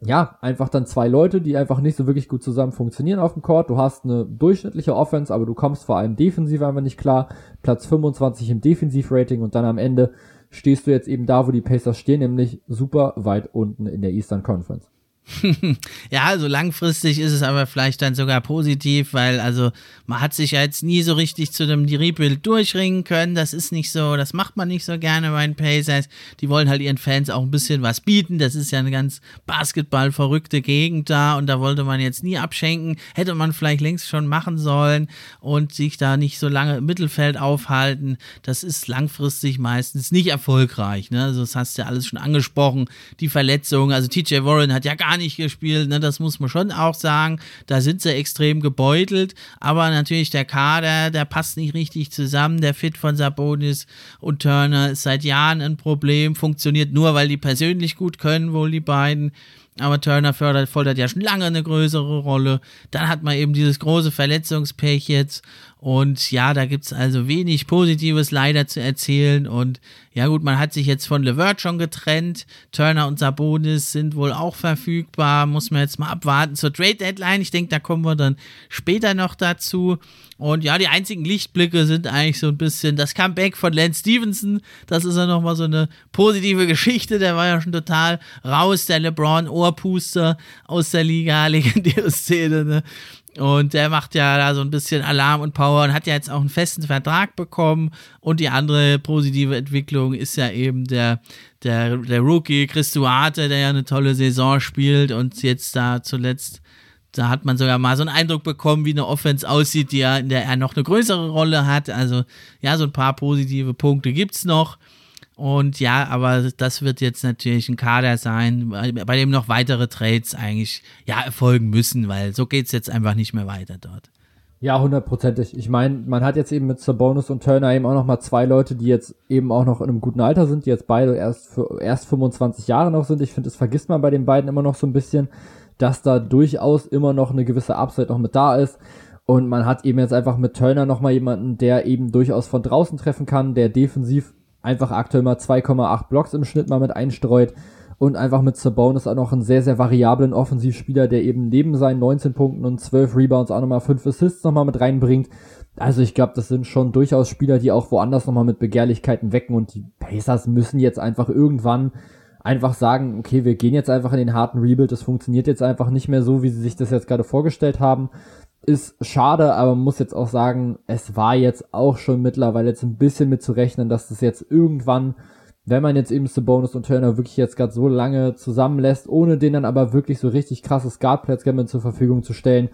ja, einfach dann zwei Leute, die einfach nicht so wirklich gut zusammen funktionieren auf dem Court. Du hast eine durchschnittliche Offense, aber du kommst vor allem defensiv einfach nicht klar. Platz 25 im Defensivrating und dann am Ende stehst du jetzt eben da, wo die Pacers stehen, nämlich super weit unten in der Eastern Conference. ja, also langfristig ist es aber vielleicht dann sogar positiv, weil also man hat sich ja jetzt nie so richtig zu dem Rebuild durchringen können. Das ist nicht so, das macht man nicht so gerne bei den Pacers. Die wollen halt ihren Fans auch ein bisschen was bieten. Das ist ja eine ganz Basketball-verrückte Gegend da und da wollte man jetzt nie abschenken. Hätte man vielleicht längst schon machen sollen und sich da nicht so lange im Mittelfeld aufhalten. Das ist langfristig meistens nicht erfolgreich. Ne? Also das hast du ja alles schon angesprochen. Die Verletzungen, also TJ Warren hat ja gar gar nicht gespielt, ne? das muss man schon auch sagen. Da sind sie extrem gebeutelt, aber natürlich der Kader, der passt nicht richtig zusammen. Der Fit von Sabonis und Turner ist seit Jahren ein Problem, funktioniert nur, weil die persönlich gut können, wohl die beiden. Aber Turner fördert, fordert ja schon lange eine größere Rolle. Dann hat man eben dieses große Verletzungspech jetzt. Und ja, da gibt es also wenig Positives leider zu erzählen. Und ja gut, man hat sich jetzt von Levert schon getrennt. Turner und Sabonis sind wohl auch verfügbar. Muss man jetzt mal abwarten zur Trade Deadline. Ich denke, da kommen wir dann später noch dazu. Und ja, die einzigen Lichtblicke sind eigentlich so ein bisschen das Comeback von Lance Stevenson. Das ist ja nochmal so eine positive Geschichte. Der war ja schon total raus, der LeBron-Ohrpuster aus der Liga, legendäre Szene. Ne? Und der macht ja da so ein bisschen Alarm und Power und hat ja jetzt auch einen festen Vertrag bekommen. Und die andere positive Entwicklung ist ja eben der, der, der Rookie Chris Duarte, der ja eine tolle Saison spielt und jetzt da zuletzt, da hat man sogar mal so einen Eindruck bekommen, wie eine Offense aussieht, die ja, in der er noch eine größere Rolle hat. Also ja, so ein paar positive Punkte gibt es noch. Und ja, aber das wird jetzt natürlich ein Kader sein, bei dem noch weitere Trades eigentlich ja erfolgen müssen, weil so geht es jetzt einfach nicht mehr weiter dort. Ja, hundertprozentig. Ich meine, man hat jetzt eben mit Sabonis und Turner eben auch noch mal zwei Leute, die jetzt eben auch noch in einem guten Alter sind, die jetzt beide erst für, erst 25 Jahre noch sind. Ich finde, das vergisst man bei den beiden immer noch so ein bisschen, dass da durchaus immer noch eine gewisse Upside noch mit da ist. Und man hat eben jetzt einfach mit Turner noch mal jemanden, der eben durchaus von draußen treffen kann, der defensiv einfach aktuell mal 2,8 Blocks im Schnitt mal mit einstreut und einfach mit Sabonis auch noch einen sehr, sehr variablen Offensivspieler, der eben neben seinen 19 Punkten und 12 Rebounds auch nochmal 5 Assists nochmal mit reinbringt. Also ich glaube, das sind schon durchaus Spieler, die auch woanders nochmal mit Begehrlichkeiten wecken und die Pacers müssen jetzt einfach irgendwann einfach sagen, okay, wir gehen jetzt einfach in den harten Rebuild, das funktioniert jetzt einfach nicht mehr so, wie sie sich das jetzt gerade vorgestellt haben ist schade, aber man muss jetzt auch sagen, es war jetzt auch schon mittlerweile jetzt ein bisschen mit zu rechnen, dass das jetzt irgendwann, wenn man jetzt eben Bonus und Turner wirklich jetzt gerade so lange zusammenlässt, ohne denen dann aber wirklich so richtig krasses Guard-Platzgammon zur Verfügung zu stellen,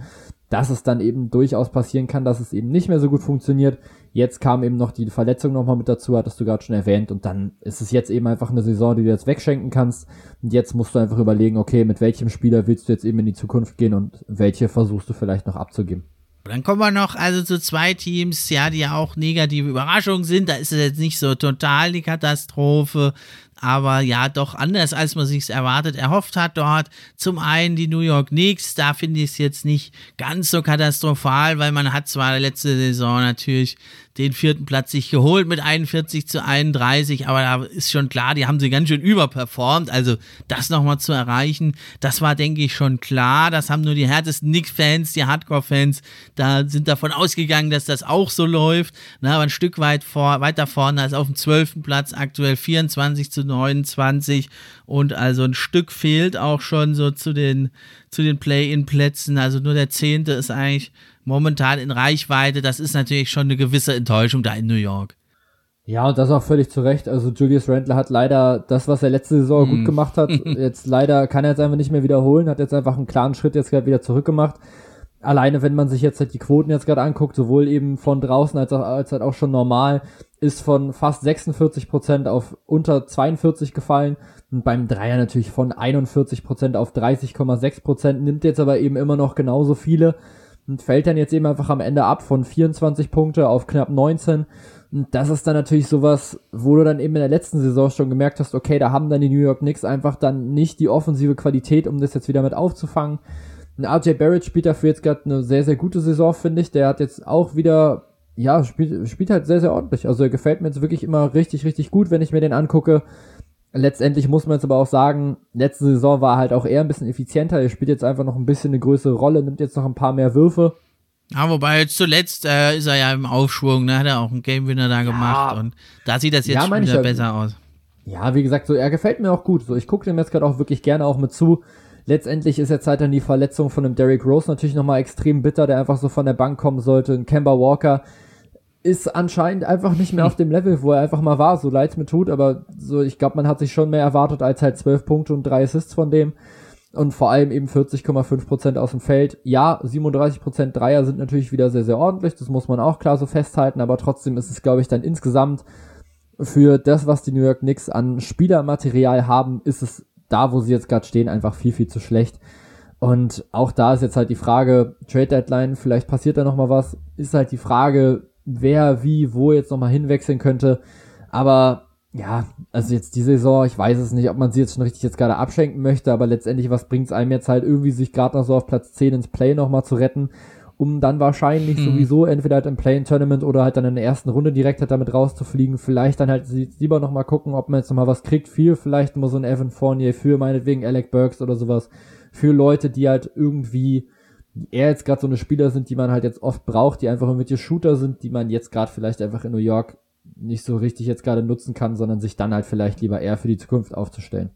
dass es dann eben durchaus passieren kann, dass es eben nicht mehr so gut funktioniert. Jetzt kam eben noch die Verletzung nochmal mit dazu, hattest du gerade schon erwähnt. Und dann ist es jetzt eben einfach eine Saison, die du jetzt wegschenken kannst. Und jetzt musst du einfach überlegen, okay, mit welchem Spieler willst du jetzt eben in die Zukunft gehen und welche versuchst du vielleicht noch abzugeben. Dann kommen wir noch also zu zwei Teams, ja, die ja auch negative Überraschungen sind. Da ist es jetzt nicht so total die Katastrophe aber ja, doch anders, als man sich erwartet, erhofft hat dort. Zum einen die New York Knicks, da finde ich es jetzt nicht ganz so katastrophal, weil man hat zwar letzte Saison natürlich den vierten Platz sich geholt mit 41 zu 31, aber da ist schon klar, die haben sie ganz schön überperformt. Also das nochmal zu erreichen, das war, denke ich, schon klar. Das haben nur die härtesten Knicks-Fans, die Hardcore-Fans, da sind davon ausgegangen, dass das auch so läuft. Na, aber ein Stück weit vor, weiter vorne als auf dem zwölften Platz, aktuell 24 zu 29 und also ein Stück fehlt auch schon so zu den, zu den Play-in-Plätzen. Also nur der zehnte ist eigentlich momentan in Reichweite. Das ist natürlich schon eine gewisse Enttäuschung da in New York. Ja, und das auch völlig zu Recht. Also Julius Randle hat leider das, was er letzte Saison mm. gut gemacht hat, jetzt leider kann er jetzt einfach nicht mehr wiederholen, hat jetzt einfach einen klaren Schritt jetzt gerade wieder zurückgemacht. Alleine, wenn man sich jetzt halt die Quoten jetzt gerade anguckt, sowohl eben von draußen als, auch, als halt auch schon normal, ist von fast 46 Prozent auf unter 42 gefallen und beim Dreier natürlich von 41 Prozent auf 30,6%, Prozent nimmt jetzt aber eben immer noch genauso viele und fällt dann jetzt eben einfach am Ende ab von 24 Punkte auf knapp 19. Und das ist dann natürlich sowas, wo du dann eben in der letzten Saison schon gemerkt hast, okay, da haben dann die New York Knicks einfach dann nicht die offensive Qualität, um das jetzt wieder mit aufzufangen. RJ Barrett spielt dafür jetzt gerade eine sehr, sehr gute Saison, finde ich. Der hat jetzt auch wieder, ja, spielt, spielt halt sehr, sehr ordentlich. Also er gefällt mir jetzt wirklich immer richtig, richtig gut, wenn ich mir den angucke. Letztendlich muss man jetzt aber auch sagen, letzte Saison war halt auch eher ein bisschen effizienter. Er spielt jetzt einfach noch ein bisschen eine größere Rolle, nimmt jetzt noch ein paar mehr Würfe. Ja, wobei jetzt zuletzt äh, ist er ja im Aufschwung, ne? hat er auch einen Game Winner da gemacht und da sieht das jetzt ja, schon wieder ja, besser aus. Ja, wie gesagt, so er gefällt mir auch gut. So, ich gucke dem jetzt gerade auch wirklich gerne auch mit zu. Letztendlich ist jetzt halt dann die Verletzung von einem Derrick Rose natürlich nochmal extrem bitter, der einfach so von der Bank kommen sollte. Ein Kemba Walker ist anscheinend einfach nicht mehr auf dem Level, wo er einfach mal war, so leid mir tut, aber so, ich glaube, man hat sich schon mehr erwartet als halt 12 Punkte und drei Assists von dem und vor allem eben 40,5% aus dem Feld. Ja, 37% Dreier sind natürlich wieder sehr, sehr ordentlich, das muss man auch klar so festhalten, aber trotzdem ist es, glaube ich, dann insgesamt für das, was die New York Knicks an Spielermaterial haben, ist es da, wo sie jetzt gerade stehen, einfach viel, viel zu schlecht. Und auch da ist jetzt halt die Frage, Trade Deadline, vielleicht passiert da nochmal was, ist halt die Frage, wer, wie, wo jetzt nochmal hinwechseln könnte. Aber ja, also jetzt die Saison, ich weiß es nicht, ob man sie jetzt schon richtig jetzt gerade abschenken möchte, aber letztendlich, was bringt es einem jetzt halt irgendwie, sich gerade noch so auf Platz 10 ins Play nochmal zu retten, um dann wahrscheinlich hm. sowieso entweder halt im Play-In-Tournament oder halt dann in der ersten Runde direkt halt damit rauszufliegen. Vielleicht dann halt lieber nochmal gucken, ob man jetzt nochmal was kriegt. Viel vielleicht nur so ein Evan Fournier für meinetwegen Alec Burks oder sowas. Für Leute, die halt irgendwie er jetzt gerade so eine Spieler sind, die man halt jetzt oft braucht, die einfach irgendwelche Shooter sind, die man jetzt gerade vielleicht einfach in New York nicht so richtig jetzt gerade nutzen kann, sondern sich dann halt vielleicht lieber eher für die Zukunft aufzustellen.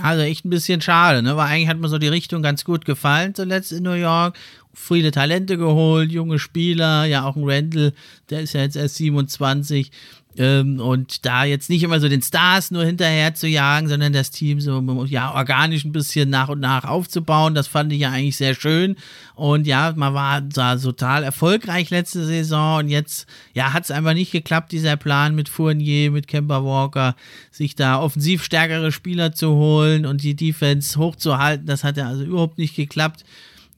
Also echt ein bisschen schade, ne? Weil eigentlich hat mir so die Richtung ganz gut gefallen zuletzt in New York. Viele Talente geholt, junge Spieler, ja auch ein Randall, der ist ja jetzt erst 27. Ähm, und da jetzt nicht immer so den Stars nur hinterher zu jagen, sondern das Team so ja organisch ein bisschen nach und nach aufzubauen, das fand ich ja eigentlich sehr schön. Und ja, man war da total erfolgreich letzte Saison und jetzt ja hat es einfach nicht geklappt, dieser Plan mit Fournier, mit Kemba Walker, sich da offensiv stärkere Spieler zu holen und die Defense hochzuhalten. Das hat ja also überhaupt nicht geklappt.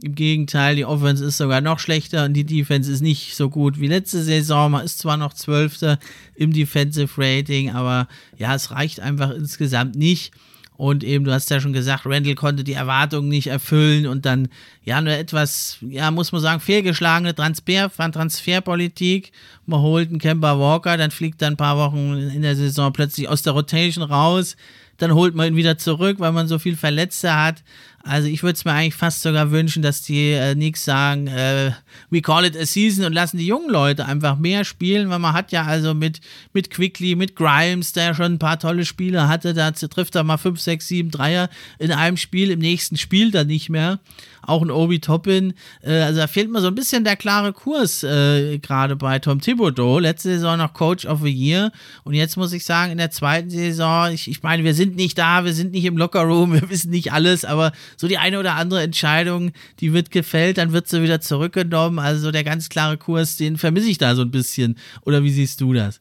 Im Gegenteil, die Offense ist sogar noch schlechter und die Defense ist nicht so gut wie letzte Saison. Man ist zwar noch Zwölfter im Defensive Rating, aber ja, es reicht einfach insgesamt nicht. Und eben, du hast ja schon gesagt, Randall konnte die Erwartungen nicht erfüllen und dann, ja, nur etwas, ja, muss man sagen, fehlgeschlagene Transfer, Transferpolitik. Man holt einen Kemba Walker, dann fliegt er ein paar Wochen in der Saison plötzlich aus der Rotation raus dann holt man ihn wieder zurück, weil man so viel Verletzte hat. Also ich würde es mir eigentlich fast sogar wünschen, dass die äh, Knicks sagen, äh, we call it a season und lassen die jungen Leute einfach mehr spielen, weil man hat ja also mit, mit Quickly, mit Grimes, der schon ein paar tolle Spiele hatte, da trifft er mal 5, 6, 7 Dreier in einem Spiel, im nächsten Spiel dann nicht mehr. Auch ein Obi Toppin. Äh, also da fehlt mir so ein bisschen der klare Kurs, äh, gerade bei Tom Thibodeau. Letzte Saison noch Coach of the Year und jetzt muss ich sagen, in der zweiten Saison, ich, ich meine, wir sind nicht da, wir sind nicht im Lockerroom, wir wissen nicht alles, aber so die eine oder andere Entscheidung, die wird gefällt, dann wird sie wieder zurückgenommen. Also der ganz klare Kurs, den vermisse ich da so ein bisschen. Oder wie siehst du das?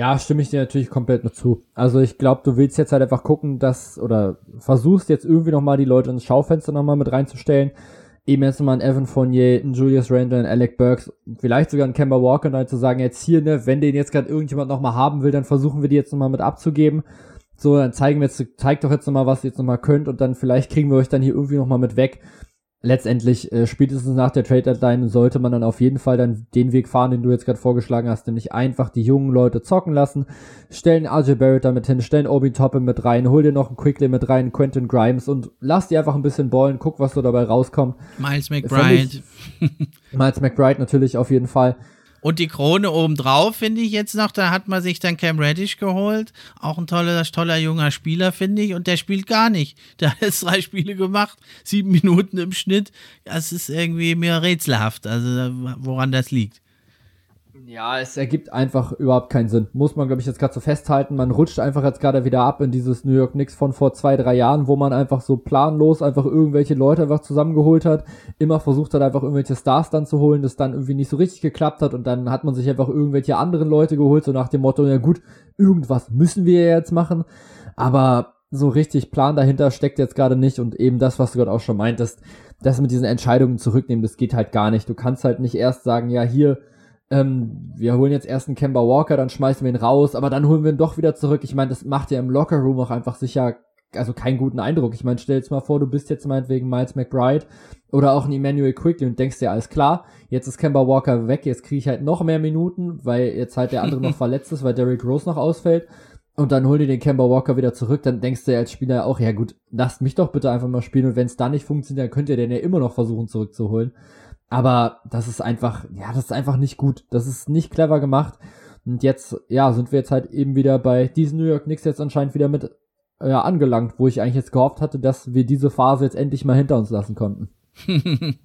Ja, stimme ich dir natürlich komplett nur zu. Also ich glaube, du willst jetzt halt einfach gucken, dass, oder versuchst jetzt irgendwie nochmal die Leute ins Schaufenster nochmal mit reinzustellen. Eben jetzt nochmal ein Evan Fournier, ein Julius Randle, ein Alec Burks, vielleicht sogar ein Kemba Walker, und halt zu sagen, jetzt hier, ne, wenn den jetzt gerade irgendjemand nochmal haben will, dann versuchen wir die jetzt nochmal mit abzugeben. So, dann zeigen wir jetzt, zeigt doch jetzt nochmal, was ihr jetzt nochmal könnt und dann vielleicht kriegen wir euch dann hier irgendwie nochmal mit weg. Letztendlich, äh, spätestens nach der Trade Deadline sollte man dann auf jeden Fall dann den Weg fahren, den du jetzt gerade vorgeschlagen hast, nämlich einfach die jungen Leute zocken lassen, stellen RJ Barrett damit hin, stellen Obi Toppin mit rein, hol dir noch einen Quickly mit rein, Quentin Grimes und lass die einfach ein bisschen ballen, guck, was so dabei rauskommt. Miles McBride. Miles McBride natürlich auf jeden Fall. Und die Krone obendrauf finde ich jetzt noch, da hat man sich dann Cam Reddish geholt. Auch ein toller, toller junger Spieler, finde ich. Und der spielt gar nicht. Der hat jetzt drei Spiele gemacht, sieben Minuten im Schnitt. Das ist irgendwie mir rätselhaft, also woran das liegt. Ja, es ergibt einfach überhaupt keinen Sinn. Muss man, glaube ich, jetzt gerade so festhalten. Man rutscht einfach jetzt gerade wieder ab in dieses New York Knicks von vor zwei, drei Jahren, wo man einfach so planlos einfach irgendwelche Leute einfach zusammengeholt hat. Immer versucht hat, einfach irgendwelche Stars dann zu holen, das dann irgendwie nicht so richtig geklappt hat und dann hat man sich einfach irgendwelche anderen Leute geholt, so nach dem Motto, ja gut, irgendwas müssen wir jetzt machen. Aber so richtig Plan dahinter steckt jetzt gerade nicht und eben das, was du gerade auch schon meintest, das mit diesen Entscheidungen zurücknehmen, das geht halt gar nicht. Du kannst halt nicht erst sagen, ja, hier, ähm, wir holen jetzt erst einen Kemba Walker, dann schmeißen wir ihn raus, aber dann holen wir ihn doch wieder zurück. Ich meine, das macht ja im Lockerroom auch einfach sicher, also keinen guten Eindruck. Ich meine, stell jetzt mal vor, du bist jetzt meinetwegen Miles McBride oder auch ein Emmanuel Quickly und denkst dir, alles klar, jetzt ist Kemba Walker weg, jetzt kriege ich halt noch mehr Minuten, weil jetzt halt der andere noch verletzt ist, weil Derrick Rose noch ausfällt. Und dann hol dir den Kemba Walker wieder zurück, dann denkst du ja als Spieler auch, ja gut, lasst mich doch bitte einfach mal spielen und wenn es da nicht funktioniert, dann könnt ihr den ja immer noch versuchen zurückzuholen. Aber das ist einfach, ja, das ist einfach nicht gut. Das ist nicht clever gemacht. Und jetzt, ja, sind wir jetzt halt eben wieder bei diesen New York Knicks jetzt anscheinend wieder mit ja, angelangt, wo ich eigentlich jetzt gehofft hatte, dass wir diese Phase jetzt endlich mal hinter uns lassen konnten.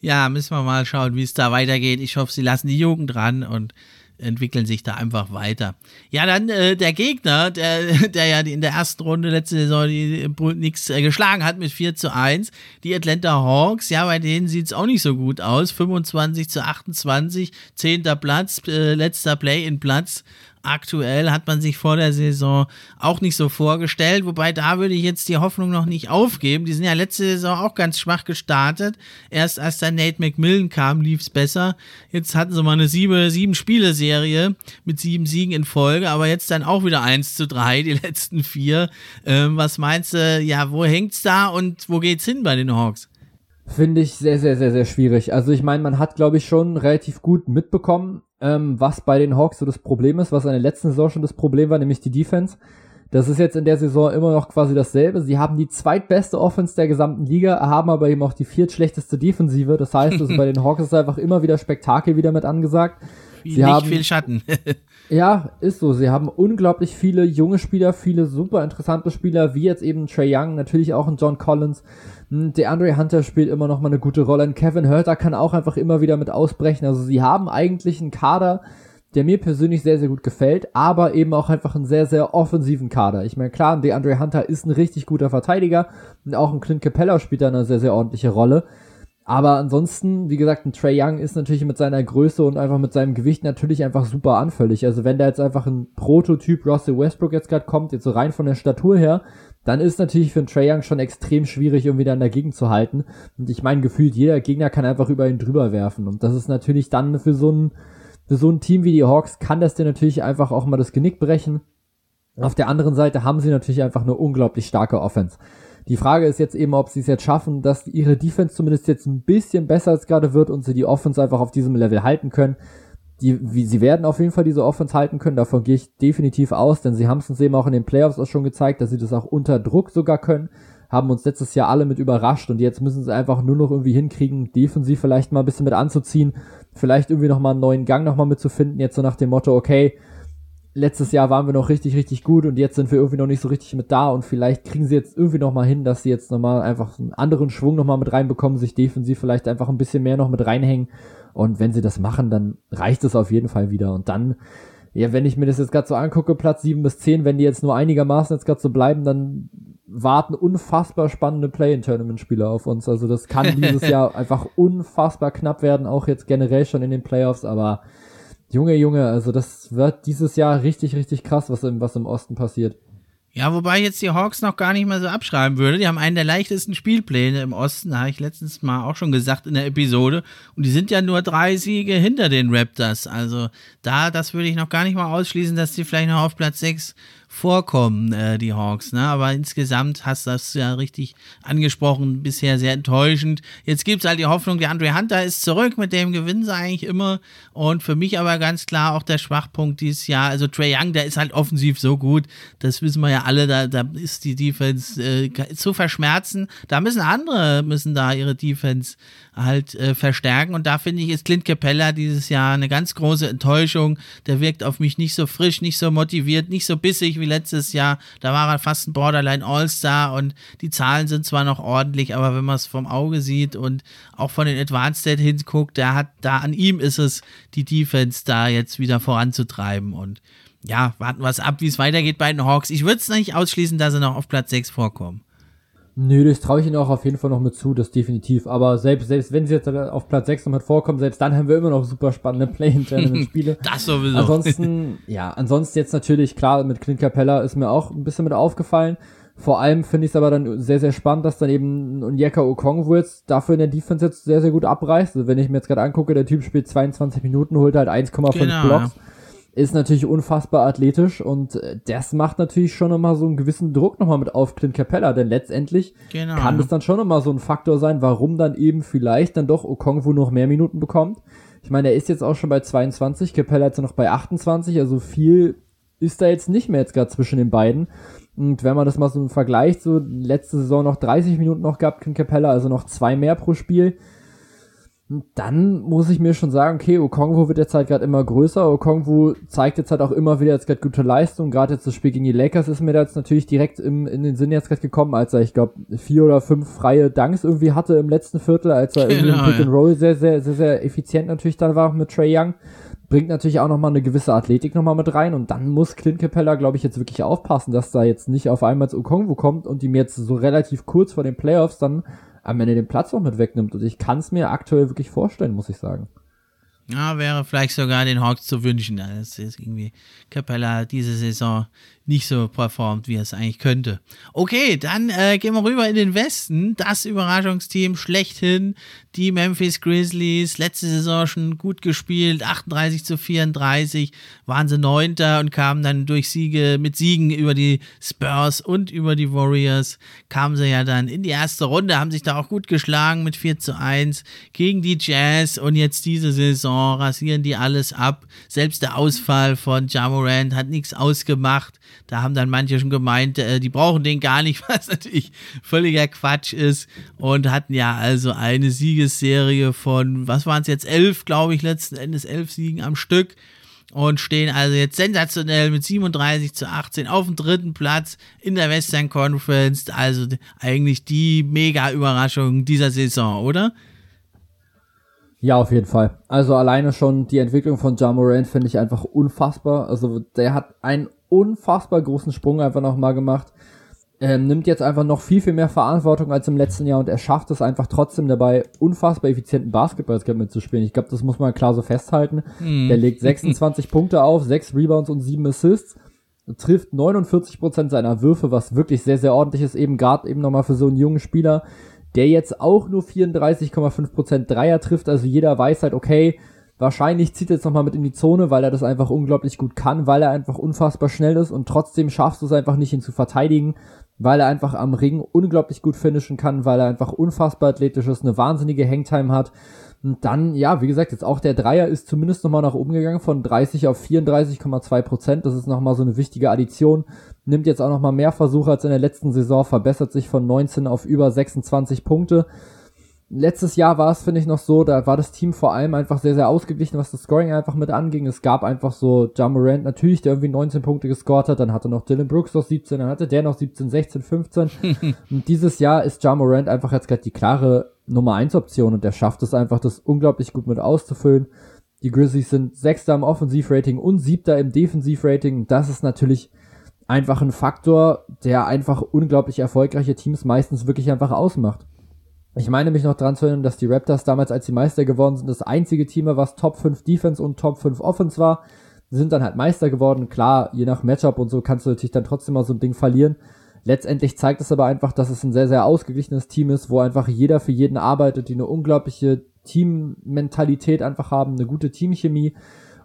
ja, müssen wir mal schauen, wie es da weitergeht. Ich hoffe, sie lassen die Jugend ran und entwickeln sich da einfach weiter. Ja, dann äh, der Gegner, der, der ja in der ersten Runde letzte Saison die nichts äh, geschlagen hat mit 4 zu 1, die Atlanta Hawks, ja, bei denen sieht es auch nicht so gut aus. 25 zu 28, 10. Platz, äh, letzter Play-in-Platz aktuell hat man sich vor der Saison auch nicht so vorgestellt, wobei da würde ich jetzt die Hoffnung noch nicht aufgeben. Die sind ja letzte Saison auch ganz schwach gestartet. Erst als dann Nate McMillan kam, lief es besser. Jetzt hatten sie mal eine sieben, sieben Spiele-Serie mit sieben Siegen in Folge, aber jetzt dann auch wieder 1 zu 3, die letzten vier. Ähm, was meinst du, ja, wo hängt's da und wo geht's hin bei den Hawks? Finde ich sehr, sehr, sehr, sehr schwierig. Also ich meine, man hat, glaube ich, schon relativ gut mitbekommen, ähm, was bei den Hawks so das Problem ist, was in der letzten Saison schon das Problem war, nämlich die Defense. Das ist jetzt in der Saison immer noch quasi dasselbe. Sie haben die zweitbeste Offense der gesamten Liga, haben aber eben auch die viertschlechteste Defensive. Das heißt, also bei den Hawks ist einfach immer wieder Spektakel wieder mit angesagt. Wie Sie nicht haben, viel Schatten. ja, ist so. Sie haben unglaublich viele junge Spieler, viele super interessante Spieler, wie jetzt eben Trey Young, natürlich auch ein John Collins. Hm, der Andre Hunter spielt immer noch mal eine gute Rolle. Und Kevin Hurter kann auch einfach immer wieder mit ausbrechen. Also sie haben eigentlich einen Kader, der mir persönlich sehr, sehr gut gefällt, aber eben auch einfach einen sehr, sehr offensiven Kader. Ich meine, klar, der Andre Hunter ist ein richtig guter Verteidiger und auch ein Clint Capella spielt da eine sehr, sehr ordentliche Rolle. Aber ansonsten, wie gesagt, ein Trey Young ist natürlich mit seiner Größe und einfach mit seinem Gewicht natürlich einfach super anfällig. Also wenn da jetzt einfach ein Prototyp Russell Westbrook jetzt gerade kommt, jetzt so rein von der Statur her, dann ist natürlich für einen Trae Young schon extrem schwierig, irgendwie dann dagegen zu halten. Und ich meine, gefühlt jeder Gegner kann einfach über ihn drüber werfen. Und das ist natürlich dann für so ein, für so ein Team wie die Hawks kann das dir natürlich einfach auch mal das Genick brechen. Auf der anderen Seite haben sie natürlich einfach eine unglaublich starke Offense. Die Frage ist jetzt eben, ob sie es jetzt schaffen, dass ihre Defense zumindest jetzt ein bisschen besser als gerade wird und sie die Offense einfach auf diesem Level halten können. Die, wie, sie werden auf jeden Fall diese Offense halten können, davon gehe ich definitiv aus, denn sie haben es uns eben auch in den Playoffs auch schon gezeigt, dass sie das auch unter Druck sogar können, haben uns letztes Jahr alle mit überrascht und jetzt müssen sie einfach nur noch irgendwie hinkriegen, defensiv vielleicht mal ein bisschen mit anzuziehen, vielleicht irgendwie nochmal einen neuen Gang nochmal mitzufinden, jetzt so nach dem Motto, okay, letztes Jahr waren wir noch richtig, richtig gut und jetzt sind wir irgendwie noch nicht so richtig mit da und vielleicht kriegen sie jetzt irgendwie nochmal hin, dass sie jetzt nochmal einfach einen anderen Schwung nochmal mit reinbekommen, sich defensiv vielleicht einfach ein bisschen mehr noch mit reinhängen und wenn sie das machen, dann reicht es auf jeden Fall wieder. Und dann, ja, wenn ich mir das jetzt gerade so angucke, Platz 7 bis 10, wenn die jetzt nur einigermaßen jetzt gerade so bleiben, dann warten unfassbar spannende Play-in-Tournament-Spiele auf uns. Also das kann dieses Jahr einfach unfassbar knapp werden, auch jetzt generell schon in den Playoffs, aber Junge, Junge, also das wird dieses Jahr richtig, richtig krass, was im, was im Osten passiert. Ja, wobei ich jetzt die Hawks noch gar nicht mal so abschreiben würde. Die haben einen der leichtesten Spielpläne im Osten, habe ich letztens mal auch schon gesagt in der Episode. Und die sind ja nur drei Siege hinter den Raptors. Also da, das würde ich noch gar nicht mal ausschließen, dass die vielleicht noch auf Platz 6 vorkommen, äh, die Hawks. Ne? Aber insgesamt hast du das ja richtig angesprochen, bisher sehr enttäuschend. Jetzt gibt es halt die Hoffnung, der Andre Hunter ist zurück, mit dem gewinnen sie eigentlich immer. Und für mich aber ganz klar auch der Schwachpunkt dieses Jahr. Also Trey Young, der ist halt offensiv so gut, das wissen wir ja alle, da, da ist die Defense äh, zu verschmerzen. Da müssen andere, müssen da ihre Defense halt äh, verstärken. Und da finde ich, ist Clint Capella dieses Jahr eine ganz große Enttäuschung. Der wirkt auf mich nicht so frisch, nicht so motiviert, nicht so bissig wie letztes Jahr. Da war er fast ein Borderline All-Star und die Zahlen sind zwar noch ordentlich, aber wenn man es vom Auge sieht und auch von den Advanced Stat hinguckt, der hat, da an ihm ist es, die Defense da jetzt wieder voranzutreiben und ja, warten wir es ab, wie es weitergeht bei den Hawks. Ich würde es nicht ausschließen, dass sie noch auf Platz 6 vorkommen. Nö, das traue ich ihnen auch auf jeden Fall noch mit zu, das definitiv. Aber selbst, selbst wenn sie jetzt auf Platz 6 noch mit vorkommen, selbst dann haben wir immer noch super spannende Play-In-Tournament-Spiele. das sowieso. Ansonsten, ja, ansonsten jetzt natürlich, klar, mit Clint Capella ist mir auch ein bisschen mit aufgefallen. Vor allem finde ich es aber dann sehr, sehr spannend, dass dann eben Onyeka Okongwu jetzt dafür in der Defense jetzt sehr, sehr gut abreißt. Also wenn ich mir jetzt gerade angucke, der Typ spielt 22 Minuten, holt halt 1,5 genau, Blocks. Ja ist natürlich unfassbar athletisch und äh, das macht natürlich schon nochmal so einen gewissen Druck nochmal mit auf Clint Capella, denn letztendlich genau. kann das dann schon nochmal so ein Faktor sein, warum dann eben vielleicht dann doch Okongwu noch mehr Minuten bekommt. Ich meine, er ist jetzt auch schon bei 22, Capella jetzt noch bei 28, also viel ist da jetzt nicht mehr jetzt gerade zwischen den beiden. Und wenn man das mal so vergleicht, so letzte Saison noch 30 Minuten noch gehabt, Clint Capella, also noch zwei mehr pro Spiel dann muss ich mir schon sagen, okay, Okongwu wird jetzt halt gerade immer größer. Okongwu zeigt jetzt halt auch immer wieder jetzt gerade gute Leistung. Gerade jetzt das Spiel gegen die Lakers ist mir da jetzt natürlich direkt im, in den Sinn jetzt gerade gekommen, als er, ich glaube, vier oder fünf freie Dunks irgendwie hatte im letzten Viertel, als er irgendwie genau, im Pick and Roll sehr, sehr, sehr, sehr effizient natürlich dann war mit Trey Young. Bringt natürlich auch nochmal eine gewisse Athletik nochmal mit rein und dann muss Clint Capella, glaube ich, jetzt wirklich aufpassen, dass da jetzt nicht auf einmal zu Okongwu kommt und ihm jetzt so relativ kurz vor den Playoffs dann am Ende den Platz noch mit wegnimmt. Und ich kann es mir aktuell wirklich vorstellen, muss ich sagen. Ja, wäre vielleicht sogar den Hawks zu wünschen, dass irgendwie Capella diese Saison nicht so performt, wie es eigentlich könnte. Okay, dann äh, gehen wir rüber in den Westen. Das Überraschungsteam schlechthin, die Memphis Grizzlies. Letzte Saison schon gut gespielt, 38 zu 34, waren sie Neunter und kamen dann durch Siege, mit Siegen über die Spurs und über die Warriors, kamen sie ja dann in die erste Runde, haben sich da auch gut geschlagen mit 4 zu 1 gegen die Jazz und jetzt diese Saison rasieren die alles ab. Selbst der Ausfall von Jamorant hat nichts ausgemacht. Da haben dann manche schon gemeint, äh, die brauchen den gar nicht, was natürlich völliger Quatsch ist. Und hatten ja also eine Siegesserie von, was waren es jetzt, elf, glaube ich, letzten Endes elf Siegen am Stück. Und stehen also jetzt sensationell mit 37 zu 18 auf dem dritten Platz in der Western Conference. Also eigentlich die Mega-Überraschung dieser Saison, oder? Ja, auf jeden Fall. Also alleine schon die Entwicklung von Ja Morant finde ich einfach unfassbar. Also der hat einen unfassbar großen Sprung einfach nochmal gemacht. Ähm, nimmt jetzt einfach noch viel, viel mehr Verantwortung als im letzten Jahr und er schafft es einfach trotzdem dabei, unfassbar effizienten Basketball mitzuspielen. Ich glaube, das muss man klar so festhalten. Mm. Der legt 26 Punkte auf, 6 Rebounds und 7 Assists, trifft 49% seiner Würfe, was wirklich sehr, sehr ordentlich ist, eben gerade eben nochmal für so einen jungen Spieler, der jetzt auch nur 34,5% Dreier trifft. Also jeder weiß halt, okay, Wahrscheinlich zieht er jetzt nochmal mit in die Zone, weil er das einfach unglaublich gut kann, weil er einfach unfassbar schnell ist und trotzdem schaffst du es einfach nicht, ihn zu verteidigen, weil er einfach am Ring unglaublich gut finishen kann, weil er einfach unfassbar athletisch ist, eine wahnsinnige Hangtime hat. Und dann, ja, wie gesagt, jetzt auch der Dreier ist zumindest nochmal nach oben gegangen von 30 auf 34,2 Prozent. Das ist nochmal so eine wichtige Addition. Nimmt jetzt auch nochmal mehr Versuche als in der letzten Saison, verbessert sich von 19 auf über 26 Punkte letztes Jahr war es, finde ich, noch so, da war das Team vor allem einfach sehr, sehr ausgeglichen, was das Scoring einfach mit anging. Es gab einfach so Ja Morant natürlich, der irgendwie 19 Punkte gescored hat, dann hatte noch Dylan Brooks noch 17, dann hatte der noch 17, 16, 15. und dieses Jahr ist Ja Morant einfach jetzt gerade die klare Nummer 1 Option und der schafft es einfach, das unglaublich gut mit auszufüllen. Die Grizzlies sind Sechster im Offensivrating und Siebter im Defensivrating. Das ist natürlich einfach ein Faktor, der einfach unglaublich erfolgreiche Teams meistens wirklich einfach ausmacht. Ich meine mich noch dran zu erinnern, dass die Raptors damals, als sie Meister geworden sind, das einzige Team was Top 5 Defense und Top 5 Offense war. Sind dann halt Meister geworden. Klar, je nach Matchup und so kannst du natürlich dann trotzdem mal so ein Ding verlieren. Letztendlich zeigt es aber einfach, dass es ein sehr, sehr ausgeglichenes Team ist, wo einfach jeder für jeden arbeitet, die eine unglaubliche Teammentalität einfach haben, eine gute Teamchemie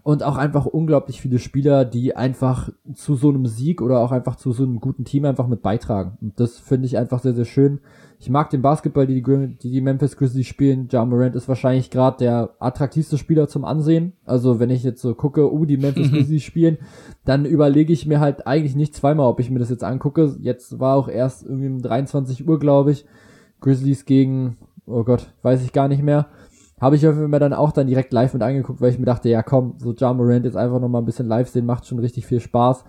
und auch einfach unglaublich viele Spieler, die einfach zu so einem Sieg oder auch einfach zu so einem guten Team einfach mit beitragen. Und das finde ich einfach sehr, sehr schön. Ich mag den Basketball, die die, die Memphis Grizzlies spielen. Ja Morant ist wahrscheinlich gerade der attraktivste Spieler zum Ansehen. Also wenn ich jetzt so gucke, uh, die Memphis Grizzlies spielen, dann überlege ich mir halt eigentlich nicht zweimal, ob ich mir das jetzt angucke. Jetzt war auch erst irgendwie um 23 Uhr, glaube ich, Grizzlies gegen, oh Gott, weiß ich gar nicht mehr. Habe ich mir dann auch dann direkt live mit angeguckt, weil ich mir dachte, ja komm, so Ja Morant jetzt einfach nochmal ein bisschen live sehen, macht schon richtig viel Spaß.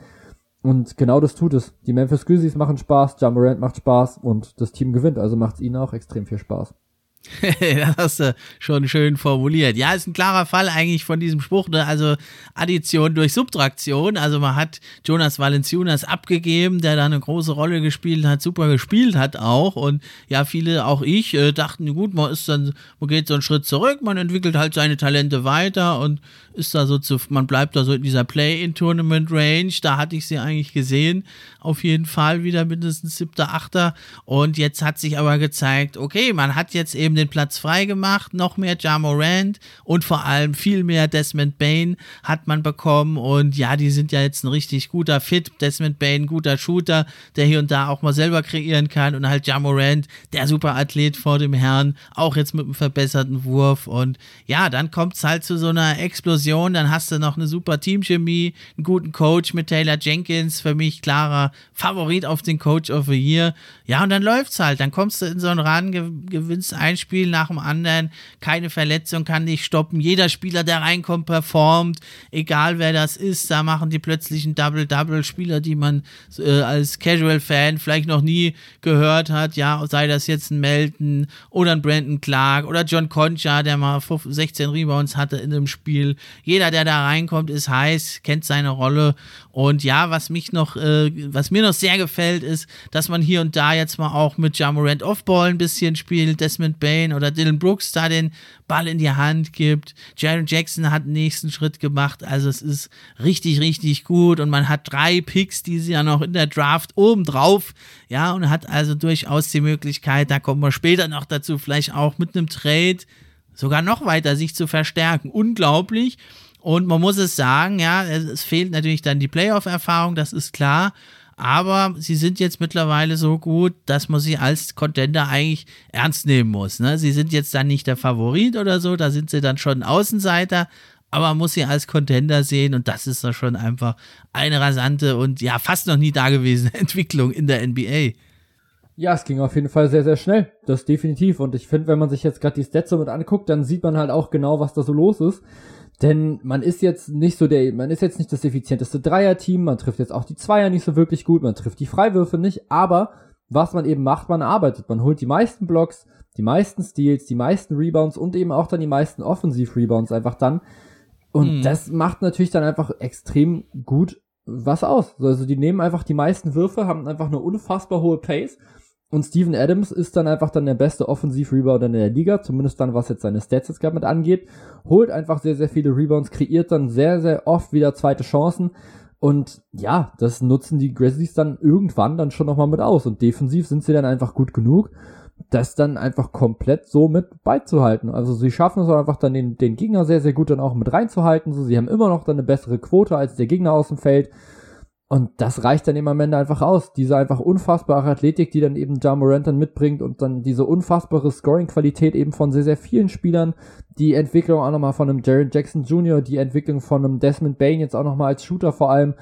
Und genau das tut es. Die Memphis Grizzlies machen Spaß, Ja Morant macht Spaß und das Team gewinnt. Also macht es ihnen auch extrem viel Spaß. das hast du schon schön formuliert. Ja, ist ein klarer Fall eigentlich von diesem Spruch, ne? also Addition durch Subtraktion. Also man hat Jonas Valenciunas abgegeben, der da eine große Rolle gespielt hat, super gespielt hat auch. Und ja, viele, auch ich, äh, dachten, gut, man ist dann, man geht so einen Schritt zurück, man entwickelt halt seine Talente weiter und ist da so zu, man bleibt da so in dieser Play-in-Tournament-Range. Da hatte ich sie eigentlich gesehen. Auf jeden Fall wieder mindestens siebter, achter. Und jetzt hat sich aber gezeigt, okay, man hat jetzt eben den Platz frei gemacht, noch mehr Jamorand und vor allem viel mehr Desmond Bain hat man bekommen. Und ja, die sind ja jetzt ein richtig guter Fit. Desmond Bain, guter Shooter, der hier und da auch mal selber kreieren kann. Und halt Jamorand, der Superathlet vor dem Herrn, auch jetzt mit einem verbesserten Wurf. Und ja, dann kommt es halt zu so einer Explosion. Dann hast du noch eine super Teamchemie, einen guten Coach mit Taylor Jenkins, für mich klarer Favorit auf den Coach of the Year. Ja, und dann läuft's halt. Dann kommst du in so einen Run, gewinnst ein ein Spiel nach dem anderen, keine Verletzung kann dich stoppen. Jeder Spieler, der reinkommt, performt, egal wer das ist. Da machen die plötzlich ein Double-Double-Spieler, die man äh, als Casual-Fan vielleicht noch nie gehört hat. Ja, sei das jetzt ein Melton oder ein Brandon Clark oder John Concha, der mal 16 Rebounds hatte in einem Spiel. Jeder, der da reinkommt, ist heiß, kennt seine Rolle. Und ja, was mich noch, äh, was mir noch sehr gefällt, ist, dass man hier und da jetzt mal auch mit Jamorant Offball ein bisschen spielt, Desmond Bain oder Dylan Brooks da den Ball in die Hand gibt. Jaron Jackson hat den nächsten Schritt gemacht. Also es ist richtig, richtig gut. Und man hat drei Picks, die sie ja noch in der Draft oben drauf. Ja, und hat also durchaus die Möglichkeit, da kommen wir später noch dazu, vielleicht auch mit einem Trade sogar noch weiter sich zu verstärken. Unglaublich. Und man muss es sagen, ja, es fehlt natürlich dann die Playoff-Erfahrung, das ist klar aber sie sind jetzt mittlerweile so gut, dass man sie als Contender eigentlich ernst nehmen muss. Ne? Sie sind jetzt dann nicht der Favorit oder so, da sind sie dann schon Außenseiter, aber man muss sie als Contender sehen und das ist doch schon einfach eine rasante und ja, fast noch nie dagewesene Entwicklung in der NBA. Ja, es ging auf jeden Fall sehr, sehr schnell. Das definitiv. Und ich finde, wenn man sich jetzt gerade die Stats so mit anguckt, dann sieht man halt auch genau, was da so los ist. Denn man ist jetzt nicht so der, man ist jetzt nicht das effizienteste Dreier-Team, man trifft jetzt auch die Zweier nicht so wirklich gut, man trifft die Freiwürfe nicht, aber was man eben macht, man arbeitet. Man holt die meisten Blocks, die meisten Steals, die meisten Rebounds und eben auch dann die meisten Offensiv-Rebounds einfach dann. Und mhm. das macht natürlich dann einfach extrem gut was aus. Also die nehmen einfach die meisten Würfe, haben einfach eine unfassbar hohe Pace und Steven Adams ist dann einfach dann der beste Offensiv-Rebounder in der Liga, zumindest dann, was jetzt seine Stats jetzt gerade mit angeht. Holt einfach sehr, sehr viele Rebounds, kreiert dann sehr, sehr oft wieder zweite Chancen. Und ja, das nutzen die Grizzlies dann irgendwann dann schon nochmal mit aus. Und defensiv sind sie dann einfach gut genug, das dann einfach komplett so mit beizuhalten. Also sie schaffen es einfach dann den, den Gegner sehr, sehr gut dann auch mit reinzuhalten. So, sie haben immer noch dann eine bessere Quote als der Gegner aus dem Feld. Und das reicht dann eben am Ende einfach aus. Diese einfach unfassbare Athletik, die dann eben Ja Morant dann mitbringt und dann diese unfassbare Scoring-Qualität eben von sehr, sehr vielen Spielern. Die Entwicklung auch nochmal von einem Jared Jackson Jr., die Entwicklung von einem Desmond Bain jetzt auch nochmal als Shooter vor allem.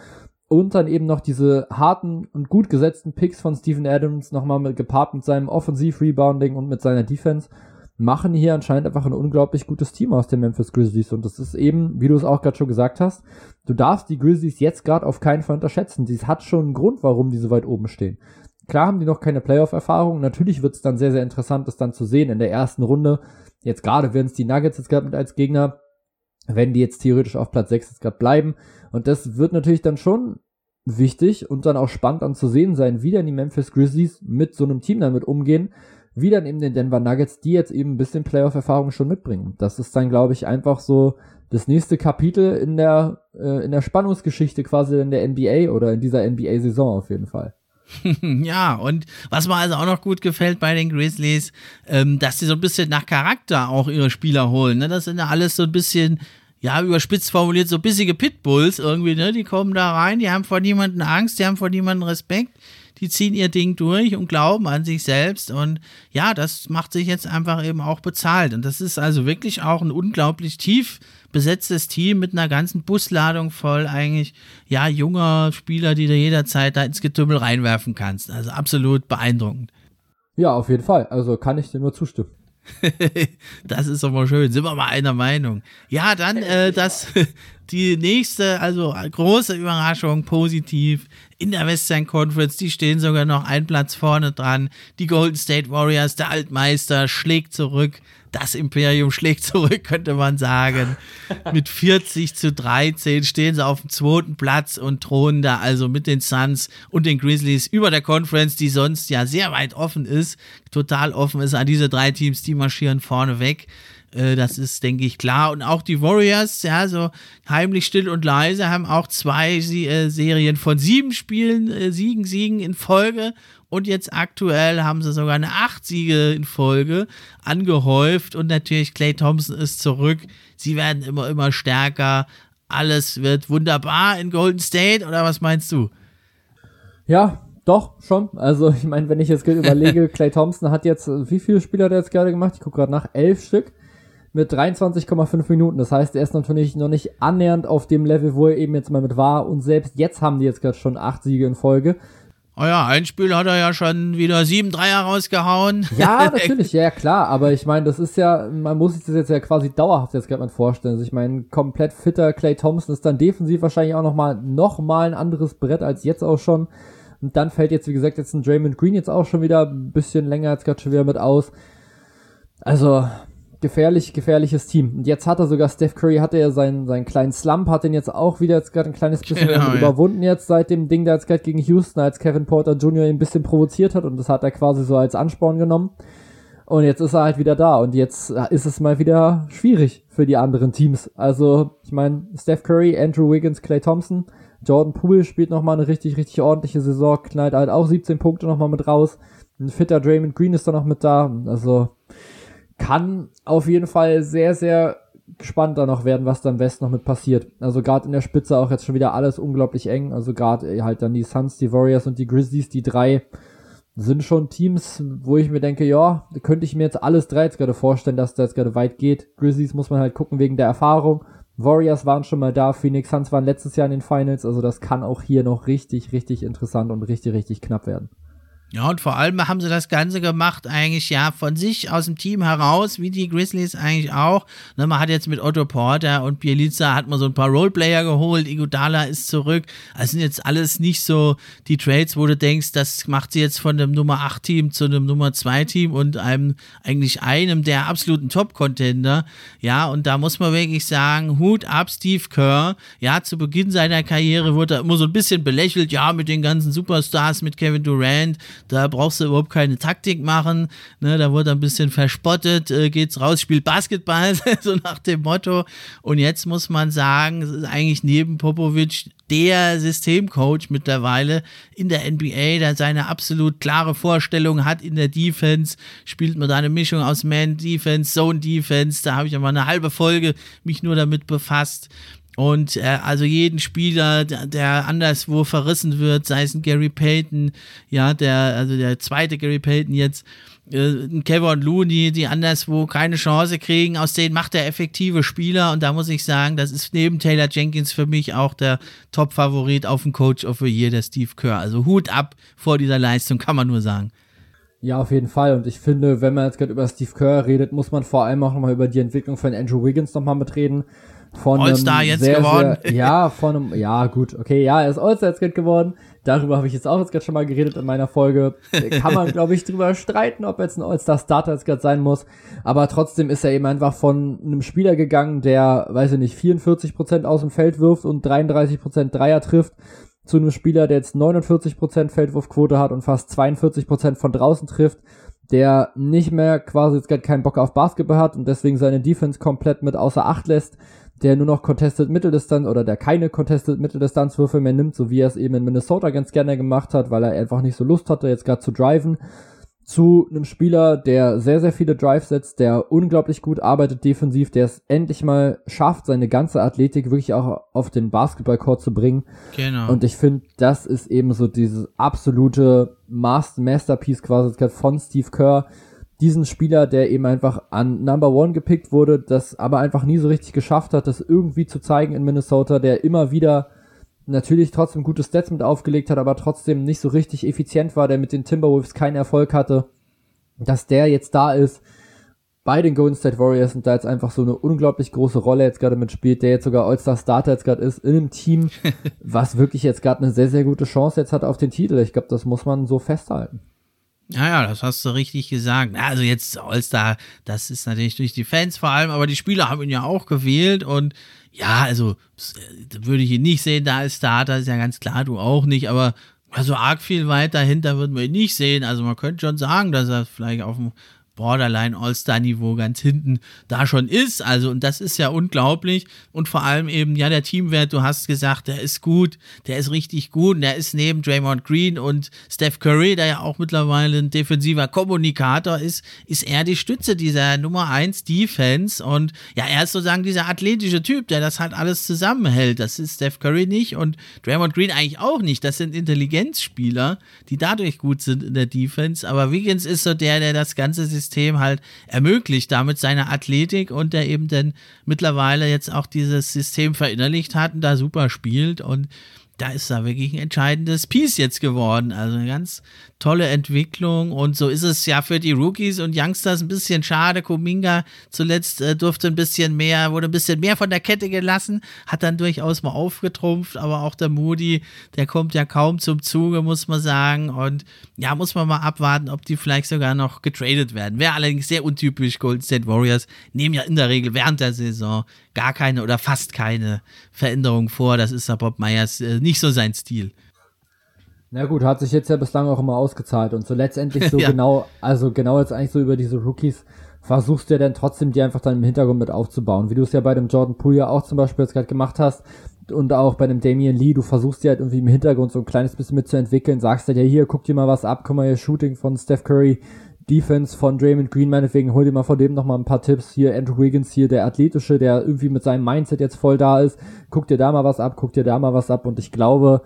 Und dann eben noch diese harten und gut gesetzten Picks von Steven Adams nochmal mit, gepaart mit seinem Offensiv-Rebounding und mit seiner Defense machen hier anscheinend einfach ein unglaublich gutes Team aus den Memphis Grizzlies. Und das ist eben, wie du es auch gerade schon gesagt hast, du darfst die Grizzlies jetzt gerade auf keinen Fall unterschätzen. Dies hat schon einen Grund, warum die so weit oben stehen. Klar haben die noch keine Playoff-Erfahrung. Natürlich wird es dann sehr, sehr interessant, das dann zu sehen in der ersten Runde. Jetzt gerade werden es die Nuggets jetzt gerade mit als Gegner, wenn die jetzt theoretisch auf Platz 6 jetzt gerade bleiben. Und das wird natürlich dann schon wichtig und dann auch spannend dann zu sehen sein, wie dann die Memphis Grizzlies mit so einem Team damit umgehen wie dann eben den Denver Nuggets, die jetzt eben ein bisschen Playoff-Erfahrung schon mitbringen. Das ist dann, glaube ich, einfach so das nächste Kapitel in der, äh, in der Spannungsgeschichte quasi in der NBA oder in dieser NBA-Saison auf jeden Fall. ja, und was mir also auch noch gut gefällt bei den Grizzlies, ähm, dass sie so ein bisschen nach Charakter auch ihre Spieler holen. Ne? Das sind ja alles so ein bisschen, ja, überspitzt formuliert, so bissige Pitbulls irgendwie, ne? Die kommen da rein, die haben vor niemanden Angst, die haben vor niemanden Respekt die ziehen ihr Ding durch und glauben an sich selbst. Und ja, das macht sich jetzt einfach eben auch bezahlt. Und das ist also wirklich auch ein unglaublich tief besetztes Team mit einer ganzen Busladung voll eigentlich, ja, junger Spieler, die du jederzeit da ins Getümmel reinwerfen kannst. Also absolut beeindruckend. Ja, auf jeden Fall. Also kann ich dir nur zustimmen. das ist doch mal schön. Sind wir mal einer Meinung. Ja, dann äh, das die nächste, also große Überraschung, positiv in der Western Conference. Die stehen sogar noch einen Platz vorne dran. Die Golden State Warriors, der Altmeister, schlägt zurück. Das Imperium schlägt zurück, könnte man sagen. Mit 40 zu 13 stehen sie auf dem zweiten Platz und thronen da also mit den Suns und den Grizzlies über der Conference, die sonst ja sehr weit offen ist, total offen ist an diese drei Teams, die marschieren vorne weg. Äh, das ist, denke ich, klar. Und auch die Warriors, ja, so heimlich still und leise, haben auch zwei äh, Serien von sieben Spielen, äh, Siegen, Siegen in Folge. Und jetzt aktuell haben sie sogar eine acht Siege in Folge angehäuft. Und natürlich, Clay Thompson ist zurück. Sie werden immer, immer stärker. Alles wird wunderbar in Golden State. Oder was meinst du? Ja, doch, schon. Also, ich meine, wenn ich jetzt überlege, Clay Thompson hat jetzt, wie viele Spieler hat er jetzt gerade gemacht? Ich gucke gerade nach, elf Stück mit 23,5 Minuten. Das heißt, er ist natürlich noch nicht annähernd auf dem Level, wo er eben jetzt mal mit war. Und selbst jetzt haben die jetzt gerade schon acht Siege in Folge. Oh ja, ein Spiel hat er ja schon wieder sieben Dreier rausgehauen. Ja, natürlich, ja klar, aber ich meine, das ist ja, man muss sich das jetzt ja quasi dauerhaft jetzt gerade mal vorstellen. Also ich meine, komplett fitter Clay Thompson ist dann defensiv wahrscheinlich auch nochmal noch mal ein anderes Brett als jetzt auch schon. Und dann fällt jetzt, wie gesagt, jetzt ein Draymond Green jetzt auch schon wieder ein bisschen länger jetzt gerade schon wieder mit aus. Also, gefährlich, gefährliches Team. Und jetzt hat er sogar, Steph Curry hatte ja seinen, seinen kleinen Slump, hat den jetzt auch wieder jetzt gerade ein kleines bisschen genau, ja. überwunden jetzt seit dem Ding da jetzt gerade gegen Houston, als Kevin Porter Jr. ihn ein bisschen provoziert hat und das hat er quasi so als Ansporn genommen. Und jetzt ist er halt wieder da und jetzt ist es mal wieder schwierig für die anderen Teams. Also, ich meine, Steph Curry, Andrew Wiggins, Clay Thompson, Jordan Poole spielt nochmal eine richtig, richtig ordentliche Saison, knallt halt auch 17 Punkte nochmal mit raus. Ein fitter Draymond Green ist da noch mit da. Also, kann auf jeden Fall sehr, sehr gespannt da noch werden, was da im Westen noch mit passiert. Also gerade in der Spitze auch jetzt schon wieder alles unglaublich eng. Also gerade halt dann die Suns, die Warriors und die Grizzlies, die drei sind schon Teams, wo ich mir denke, ja, könnte ich mir jetzt alles drei jetzt gerade vorstellen, dass das gerade weit geht. Grizzlies muss man halt gucken wegen der Erfahrung. Warriors waren schon mal da, Phoenix Suns waren letztes Jahr in den Finals, also das kann auch hier noch richtig, richtig interessant und richtig, richtig knapp werden. Ja, und vor allem haben sie das Ganze gemacht, eigentlich ja von sich aus dem Team heraus, wie die Grizzlies eigentlich auch. Ne, man hat jetzt mit Otto Porter und Bielica hat man so ein paar Roleplayer geholt, Iguodala ist zurück. Das sind jetzt alles nicht so die Trades, wo du denkst, das macht sie jetzt von dem Nummer 8 Team zu einem Nummer 2 Team und einem, eigentlich einem der absoluten Top-Contender. Ja, und da muss man wirklich sagen, Hut ab Steve Kerr. Ja, zu Beginn seiner Karriere wurde er immer so ein bisschen belächelt, ja, mit den ganzen Superstars, mit Kevin Durant da brauchst du überhaupt keine Taktik machen. Ne, da wurde ein bisschen verspottet, äh, geht's raus, spielt Basketball, so nach dem Motto. Und jetzt muss man sagen, es ist eigentlich neben Popovic der Systemcoach mittlerweile in der NBA, der seine absolut klare Vorstellung hat in der Defense, spielt man da eine Mischung aus Man Defense, Zone Defense, da habe ich aber eine halbe Folge mich nur damit befasst. Und äh, also jeden Spieler, der, der anderswo verrissen wird, sei es ein Gary Payton, ja, der, also der zweite Gary Payton jetzt, äh, ein Kevin Looney, die anderswo keine Chance kriegen, aus denen macht er effektive Spieler. Und da muss ich sagen, das ist neben Taylor Jenkins für mich auch der Top-Favorit auf den Coach of the Year, der Steve Kerr. Also Hut ab vor dieser Leistung, kann man nur sagen. Ja, auf jeden Fall. Und ich finde, wenn man jetzt gerade über Steve Kerr redet, muss man vor allem auch nochmal über die Entwicklung von Andrew Wiggins nochmal mitreden von All-Star jetzt sehr, geworden. Sehr, ja, von einem, ja, gut, okay, ja, er ist All-Star jetzt geworden. Darüber habe ich jetzt auch jetzt gerade schon mal geredet in meiner Folge. Kann man, glaube ich, drüber streiten, ob jetzt ein All-Star-Starter jetzt gerade sein muss. Aber trotzdem ist er eben einfach von einem Spieler gegangen, der, weiß ich nicht, 44% aus dem Feld wirft und 33% Dreier trifft, zu einem Spieler, der jetzt 49% Feldwurfquote hat und fast 42% von draußen trifft der nicht mehr quasi jetzt gerade keinen Bock auf Basketball hat und deswegen seine Defense komplett mit außer Acht lässt, der nur noch Contested Mitteldistanz oder der keine Contested Mitteldistanzwürfe mehr nimmt, so wie er es eben in Minnesota ganz gerne gemacht hat, weil er einfach nicht so Lust hatte, jetzt gerade zu driven, zu einem Spieler, der sehr, sehr viele Drives setzt, der unglaublich gut arbeitet defensiv, der es endlich mal schafft, seine ganze Athletik wirklich auch auf den Basketballcourt zu bringen. Genau. Und ich finde, das ist eben so dieses absolute Masterpiece quasi von Steve Kerr, diesen Spieler, der eben einfach an Number One gepickt wurde, das aber einfach nie so richtig geschafft hat, das irgendwie zu zeigen in Minnesota, der immer wieder natürlich trotzdem gute Stats mit aufgelegt hat, aber trotzdem nicht so richtig effizient war, der mit den Timberwolves keinen Erfolg hatte, dass der jetzt da ist bei den Golden State Warriors und da jetzt einfach so eine unglaublich große Rolle jetzt gerade mitspielt, der jetzt sogar All-Star Starter jetzt gerade ist in einem Team, was wirklich jetzt gerade eine sehr, sehr gute Chance jetzt hat auf den Titel. Ich glaube, das muss man so festhalten. Ja, ja, das hast du richtig gesagt. Also jetzt All-Star, das ist natürlich durch die Fans vor allem, aber die Spieler haben ihn ja auch gewählt und ja, also äh, würde ich ihn nicht sehen da als Starter, ist ja ganz klar, du auch nicht, aber also arg viel weiter hinter würden wir ihn nicht sehen. Also man könnte schon sagen, dass er vielleicht auf dem Borderline All-Star-Niveau ganz hinten da schon ist. Also, und das ist ja unglaublich. Und vor allem eben, ja, der Teamwert, du hast gesagt, der ist gut, der ist richtig gut. Und der ist neben Draymond Green und Steph Curry, der ja auch mittlerweile ein defensiver Kommunikator ist, ist er die Stütze dieser Nummer 1 Defense. Und ja, er ist sozusagen dieser athletische Typ, der das halt alles zusammenhält. Das ist Steph Curry nicht und Draymond Green eigentlich auch nicht. Das sind Intelligenzspieler, die dadurch gut sind in der Defense. Aber Wiggins ist so der, der das ganze System System halt ermöglicht, damit seine Athletik und der eben dann mittlerweile jetzt auch dieses System verinnerlicht hat und da super spielt und da ist da wirklich ein entscheidendes Piece jetzt geworden. Also eine ganz tolle Entwicklung und so ist es ja für die Rookies und Youngsters ein bisschen schade. Kuminga zuletzt äh, durfte ein bisschen mehr, wurde ein bisschen mehr von der Kette gelassen, hat dann durchaus mal aufgetrumpft, aber auch der Moody, der kommt ja kaum zum Zuge, muss man sagen. Und ja, muss man mal abwarten, ob die vielleicht sogar noch getradet werden. Wäre allerdings sehr untypisch. Golden State Warriors nehmen ja in der Regel während der Saison gar keine oder fast keine Veränderung vor. Das ist ja Bob Myers äh, nicht so sein Stil. Na gut, hat sich jetzt ja bislang auch immer ausgezahlt und so letztendlich so ja. genau, also genau jetzt eigentlich so über diese Rookies versuchst du ja dann trotzdem die einfach dann im Hintergrund mit aufzubauen, wie du es ja bei dem Jordan Poole ja auch zum Beispiel jetzt gerade gemacht hast und auch bei dem Damien Lee, du versuchst dir halt irgendwie im Hintergrund so ein kleines bisschen mitzuentwickeln, sagst halt ja hier, guck dir mal was ab, guck mal hier Shooting von Steph Curry, Defense von Draymond Green, meinetwegen hol dir mal von dem nochmal ein paar Tipps. Hier Andrew Wiggins, hier der Athletische, der irgendwie mit seinem Mindset jetzt voll da ist. Guck dir da mal was ab, guck dir da mal was ab. Und ich glaube,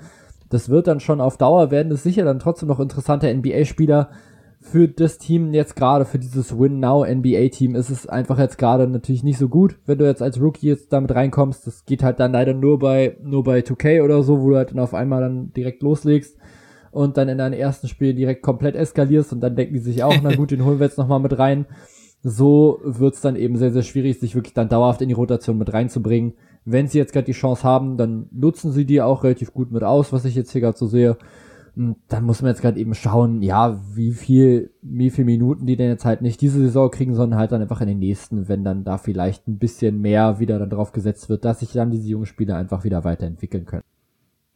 das wird dann schon auf Dauer werden es sicher dann trotzdem noch interessante NBA-Spieler für das Team jetzt gerade, für dieses Win-Now-NBA-Team ist es einfach jetzt gerade natürlich nicht so gut, wenn du jetzt als Rookie jetzt damit reinkommst. Das geht halt dann leider nur bei, nur bei 2K oder so, wo du halt dann auf einmal dann direkt loslegst und dann in deinem ersten Spiel direkt komplett eskalierst und dann denken die sich auch, na gut, den holen wir jetzt nochmal mit rein. So wird's dann eben sehr, sehr schwierig, sich wirklich dann dauerhaft in die Rotation mit reinzubringen wenn sie jetzt gerade die Chance haben, dann nutzen sie die auch relativ gut mit aus, was ich jetzt hier gerade so sehe. Und dann muss man jetzt gerade eben schauen, ja, wie viel, wie viel Minuten die denn jetzt halt nicht diese Saison kriegen, sondern halt dann einfach in den nächsten, wenn dann da vielleicht ein bisschen mehr wieder dann drauf gesetzt wird, dass sich dann diese jungen Spieler einfach wieder weiterentwickeln können.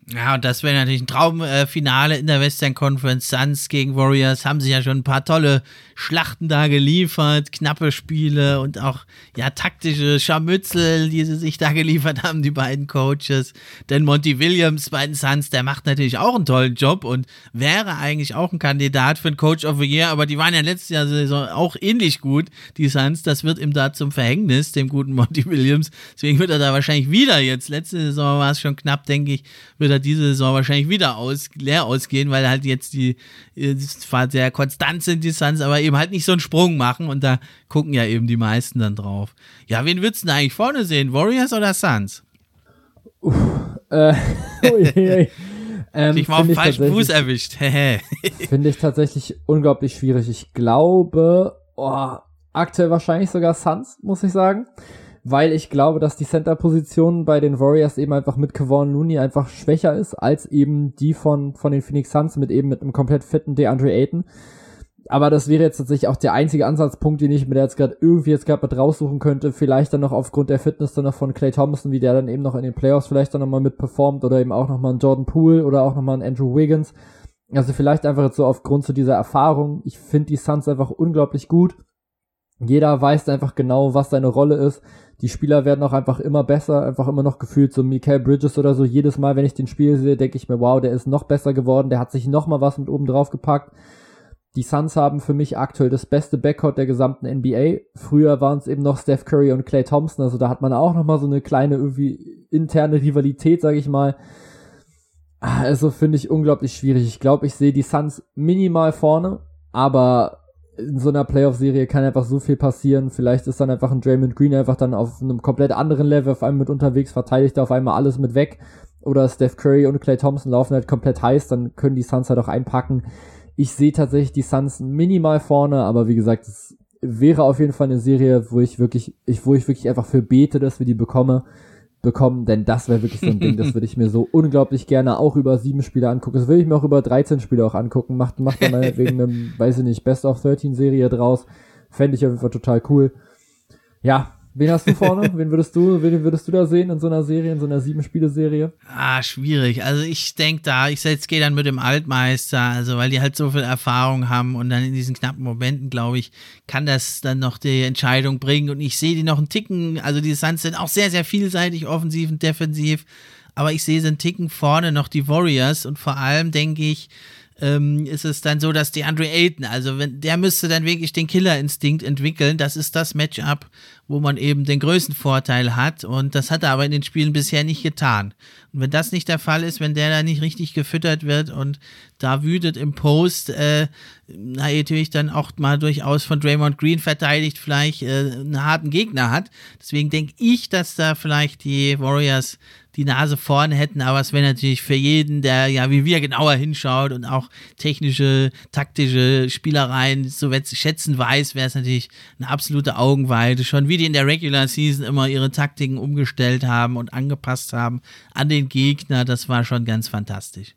Ja, und das wäre natürlich ein Traumfinale in der Western Conference. Suns gegen Warriors haben sich ja schon ein paar tolle Schlachten da geliefert, knappe Spiele und auch ja taktische Scharmützel, die sie sich da geliefert haben, die beiden Coaches. Denn Monty Williams bei den Suns, der macht natürlich auch einen tollen Job und wäre eigentlich auch ein Kandidat für den Coach of the Year, aber die waren ja letztes Jahr auch ähnlich gut, die Suns. Das wird ihm da zum Verhängnis, dem guten Monty Williams. Deswegen wird er da wahrscheinlich wieder jetzt, letzte Saison war es schon knapp, denke ich, wird er diese Saison wahrscheinlich wieder aus, leer ausgehen, weil halt jetzt die, zwar sehr konstant sind, die Suns, aber eben halt nicht so einen Sprung machen und da gucken ja eben die meisten dann drauf. Ja, wen würdest du denn eigentlich vorne sehen? Warriors oder Suns? Uff, äh, ähm, ich war auf dem falschen Fuß erwischt. Finde ich tatsächlich unglaublich schwierig. Ich glaube, oh, aktuell wahrscheinlich sogar Suns, muss ich sagen weil ich glaube, dass die Center-Position bei den Warriors eben einfach mit Kevon Looney einfach schwächer ist als eben die von, von den Phoenix Suns mit eben mit einem komplett fitten DeAndre Ayton. Aber das wäre jetzt tatsächlich auch der einzige Ansatzpunkt, den ich mir jetzt gerade irgendwie jetzt gerade mit raussuchen könnte. Vielleicht dann noch aufgrund der Fitness dann noch von Clay Thompson, wie der dann eben noch in den Playoffs vielleicht dann nochmal mit performt oder eben auch nochmal ein Jordan Poole oder auch nochmal ein Andrew Wiggins. Also vielleicht einfach jetzt so aufgrund zu dieser Erfahrung. Ich finde die Suns einfach unglaublich gut. Jeder weiß einfach genau, was seine Rolle ist. Die Spieler werden auch einfach immer besser, einfach immer noch gefühlt, so Mikael Bridges oder so. Jedes Mal, wenn ich den Spiel sehe, denke ich mir, wow, der ist noch besser geworden, der hat sich noch mal was mit oben drauf gepackt. Die Suns haben für mich aktuell das beste Backcourt der gesamten NBA. Früher waren es eben noch Steph Curry und Clay Thompson, also da hat man auch noch mal so eine kleine irgendwie interne Rivalität, sage ich mal. Also finde ich unglaublich schwierig. Ich glaube, ich sehe die Suns minimal vorne, aber in so einer Playoff-Serie kann einfach so viel passieren. Vielleicht ist dann einfach ein Draymond Green einfach dann auf einem komplett anderen Level auf einmal mit unterwegs, verteidigt auf einmal alles mit weg. Oder Steph Curry und Clay Thompson laufen halt komplett heiß, dann können die Suns halt auch einpacken. Ich sehe tatsächlich die Suns minimal vorne, aber wie gesagt, es wäre auf jeden Fall eine Serie, wo ich wirklich, ich, wo ich wirklich einfach für bete, dass wir die bekommen bekommen, denn das wäre wirklich so ein Ding, das würde ich mir so unglaublich gerne auch über sieben Spiele angucken. Das würde ich mir auch über 13 Spiele auch angucken. Macht, macht dann wegen einem, weiß ich nicht, Best of 13 Serie draus. Fände ich auf jeden Fall total cool. Ja, Wen hast du vorne? wen würdest du, wen würdest du da sehen in so einer Serie, in so einer Sieben-Spiele-Serie? Ah, schwierig. Also ich denke da, ich jetzt gehe dann mit dem Altmeister, also weil die halt so viel Erfahrung haben und dann in diesen knappen Momenten, glaube ich, kann das dann noch die Entscheidung bringen. Und ich sehe die noch einen Ticken, also die Suns sind auch sehr, sehr vielseitig, offensiv und defensiv. Aber ich sehe sie einen Ticken vorne noch die Warriors und vor allem denke ich, ähm, ist es dann so, dass die Andre Ayton, also wenn der müsste dann wirklich den Killerinstinkt entwickeln. Das ist das Matchup, wo man eben den größten Vorteil hat. Und das hat er aber in den Spielen bisher nicht getan. Und wenn das nicht der Fall ist, wenn der da nicht richtig gefüttert wird und da wütet im Post, äh, na, natürlich dann auch mal durchaus von Draymond Green verteidigt, vielleicht äh, einen harten Gegner hat. Deswegen denke ich, dass da vielleicht die Warriors die Nase vorne hätten, aber es wäre natürlich für jeden, der ja wie wir genauer hinschaut und auch technische, taktische Spielereien so schätzen weiß, wäre es natürlich eine absolute Augenweide. Schon wie die in der Regular Season immer ihre Taktiken umgestellt haben und angepasst haben an den Gegner, das war schon ganz fantastisch.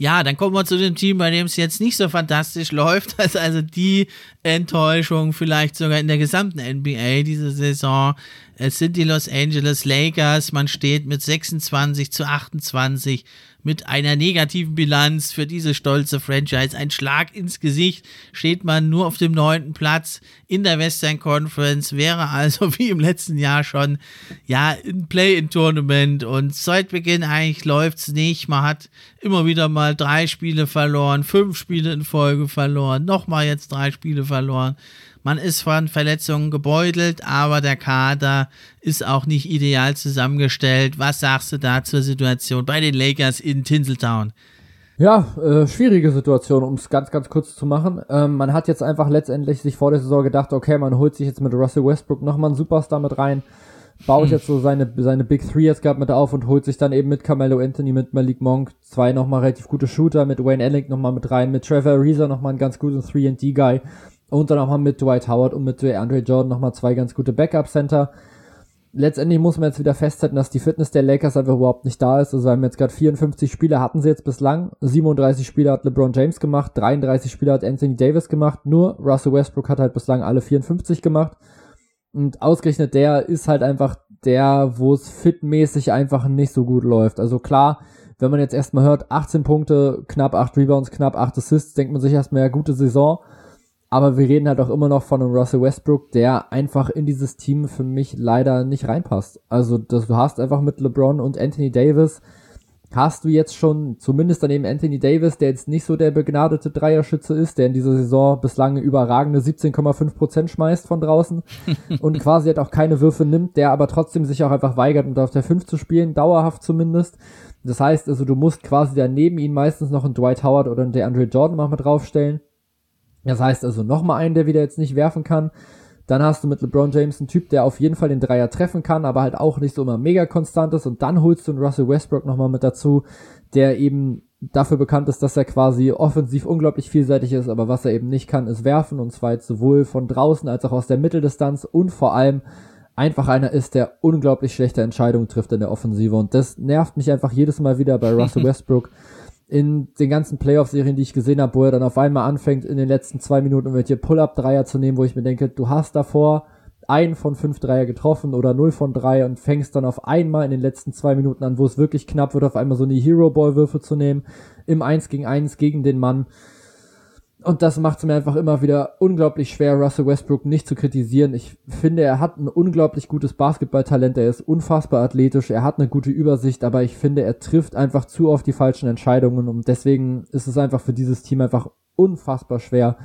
Ja, dann kommen wir zu dem Team, bei dem es jetzt nicht so fantastisch läuft. Das ist also die Enttäuschung vielleicht sogar in der gesamten NBA diese Saison. Es sind die Los Angeles Lakers. Man steht mit 26 zu 28 mit einer negativen Bilanz für diese stolze Franchise. Ein Schlag ins Gesicht steht man nur auf dem neunten Platz in der Western Conference, wäre also wie im letzten Jahr schon, ja, ein Play-in-Tournament und seit Beginn eigentlich läuft es nicht. Man hat immer wieder mal drei Spiele verloren, fünf Spiele in Folge verloren, nochmal jetzt drei Spiele verloren. Man ist von Verletzungen gebeutelt, aber der Kader ist auch nicht ideal zusammengestellt. Was sagst du da zur Situation bei den Lakers in Tinseltown? Ja, äh, schwierige Situation, um es ganz, ganz kurz zu machen. Ähm, man hat jetzt einfach letztendlich sich vor der Saison gedacht, okay, man holt sich jetzt mit Russell Westbrook nochmal einen Superstar mit rein, baut hm. jetzt so seine, seine Big Three jetzt gerade mit auf und holt sich dann eben mit Carmelo Anthony, mit Malik Monk zwei nochmal relativ gute Shooter, mit Wayne Ellington nochmal mit rein, mit Trevor Ariza nochmal einen ganz guten 3D-Guy und dann auch mal mit Dwight Howard und mit Andre Jordan nochmal zwei ganz gute Backup-Center. Letztendlich muss man jetzt wieder festhalten, dass die Fitness der Lakers einfach überhaupt nicht da ist. Also wir haben jetzt gerade 54 Spieler hatten sie jetzt bislang. 37 Spieler hat LeBron James gemacht, 33 Spieler hat Anthony Davis gemacht. Nur Russell Westbrook hat halt bislang alle 54 gemacht. Und ausgerechnet der ist halt einfach der, wo es fitmäßig einfach nicht so gut läuft. Also klar, wenn man jetzt erstmal hört, 18 Punkte, knapp 8 Rebounds, knapp 8 Assists, denkt man sich erstmal, ja, gute Saison. Aber wir reden halt auch immer noch von einem Russell Westbrook, der einfach in dieses Team für mich leider nicht reinpasst. Also das, du hast einfach mit LeBron und Anthony Davis, hast du jetzt schon, zumindest daneben Anthony Davis, der jetzt nicht so der begnadete Dreierschütze ist, der in dieser Saison bislang überragende 17,5% schmeißt von draußen und quasi halt auch keine Würfe nimmt, der aber trotzdem sich auch einfach weigert, unter auf der 5 zu spielen, dauerhaft zumindest. Das heißt also, du musst quasi daneben ihn meistens noch einen Dwight Howard oder einen DeAndre Jordan mal mit draufstellen das heißt also nochmal einen, der wieder jetzt nicht werfen kann. Dann hast du mit LeBron James einen Typ, der auf jeden Fall den Dreier treffen kann, aber halt auch nicht so immer mega konstant ist. Und dann holst du einen Russell Westbrook nochmal mit dazu, der eben dafür bekannt ist, dass er quasi offensiv unglaublich vielseitig ist, aber was er eben nicht kann, ist werfen. Und zwar jetzt sowohl von draußen als auch aus der Mitteldistanz und vor allem einfach einer ist, der unglaublich schlechte Entscheidungen trifft in der Offensive. Und das nervt mich einfach jedes Mal wieder bei Russell Westbrook in den ganzen Playoff-Serien, die ich gesehen habe, wo er dann auf einmal anfängt, in den letzten zwei Minuten welche Pull-Up-Dreier zu nehmen, wo ich mir denke, du hast davor einen von fünf Dreier getroffen oder null von drei und fängst dann auf einmal in den letzten zwei Minuten an, wo es wirklich knapp wird, auf einmal so eine Hero-Ball-Würfe zu nehmen, im Eins gegen Eins gegen den Mann. Und das macht es mir einfach immer wieder unglaublich schwer, Russell Westbrook nicht zu kritisieren. Ich finde, er hat ein unglaublich gutes Basketballtalent, er ist unfassbar athletisch, er hat eine gute Übersicht, aber ich finde, er trifft einfach zu oft die falschen Entscheidungen. Und deswegen ist es einfach für dieses Team einfach unfassbar schwer.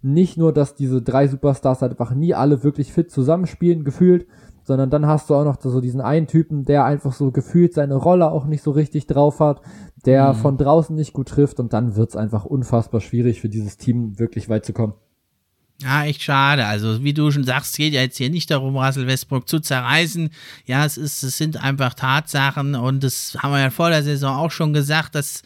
Nicht nur, dass diese drei Superstars einfach nie alle wirklich fit zusammenspielen, gefühlt, sondern dann hast du auch noch so diesen einen Typen, der einfach so gefühlt seine Rolle auch nicht so richtig drauf hat, der mhm. von draußen nicht gut trifft und dann wird's einfach unfassbar schwierig für dieses Team wirklich weit zu kommen. Ja, echt schade. Also, wie du schon sagst, geht ja jetzt hier nicht darum, Russell Westbrook zu zerreißen. Ja, es ist, es sind einfach Tatsachen und das haben wir ja vor der Saison auch schon gesagt, dass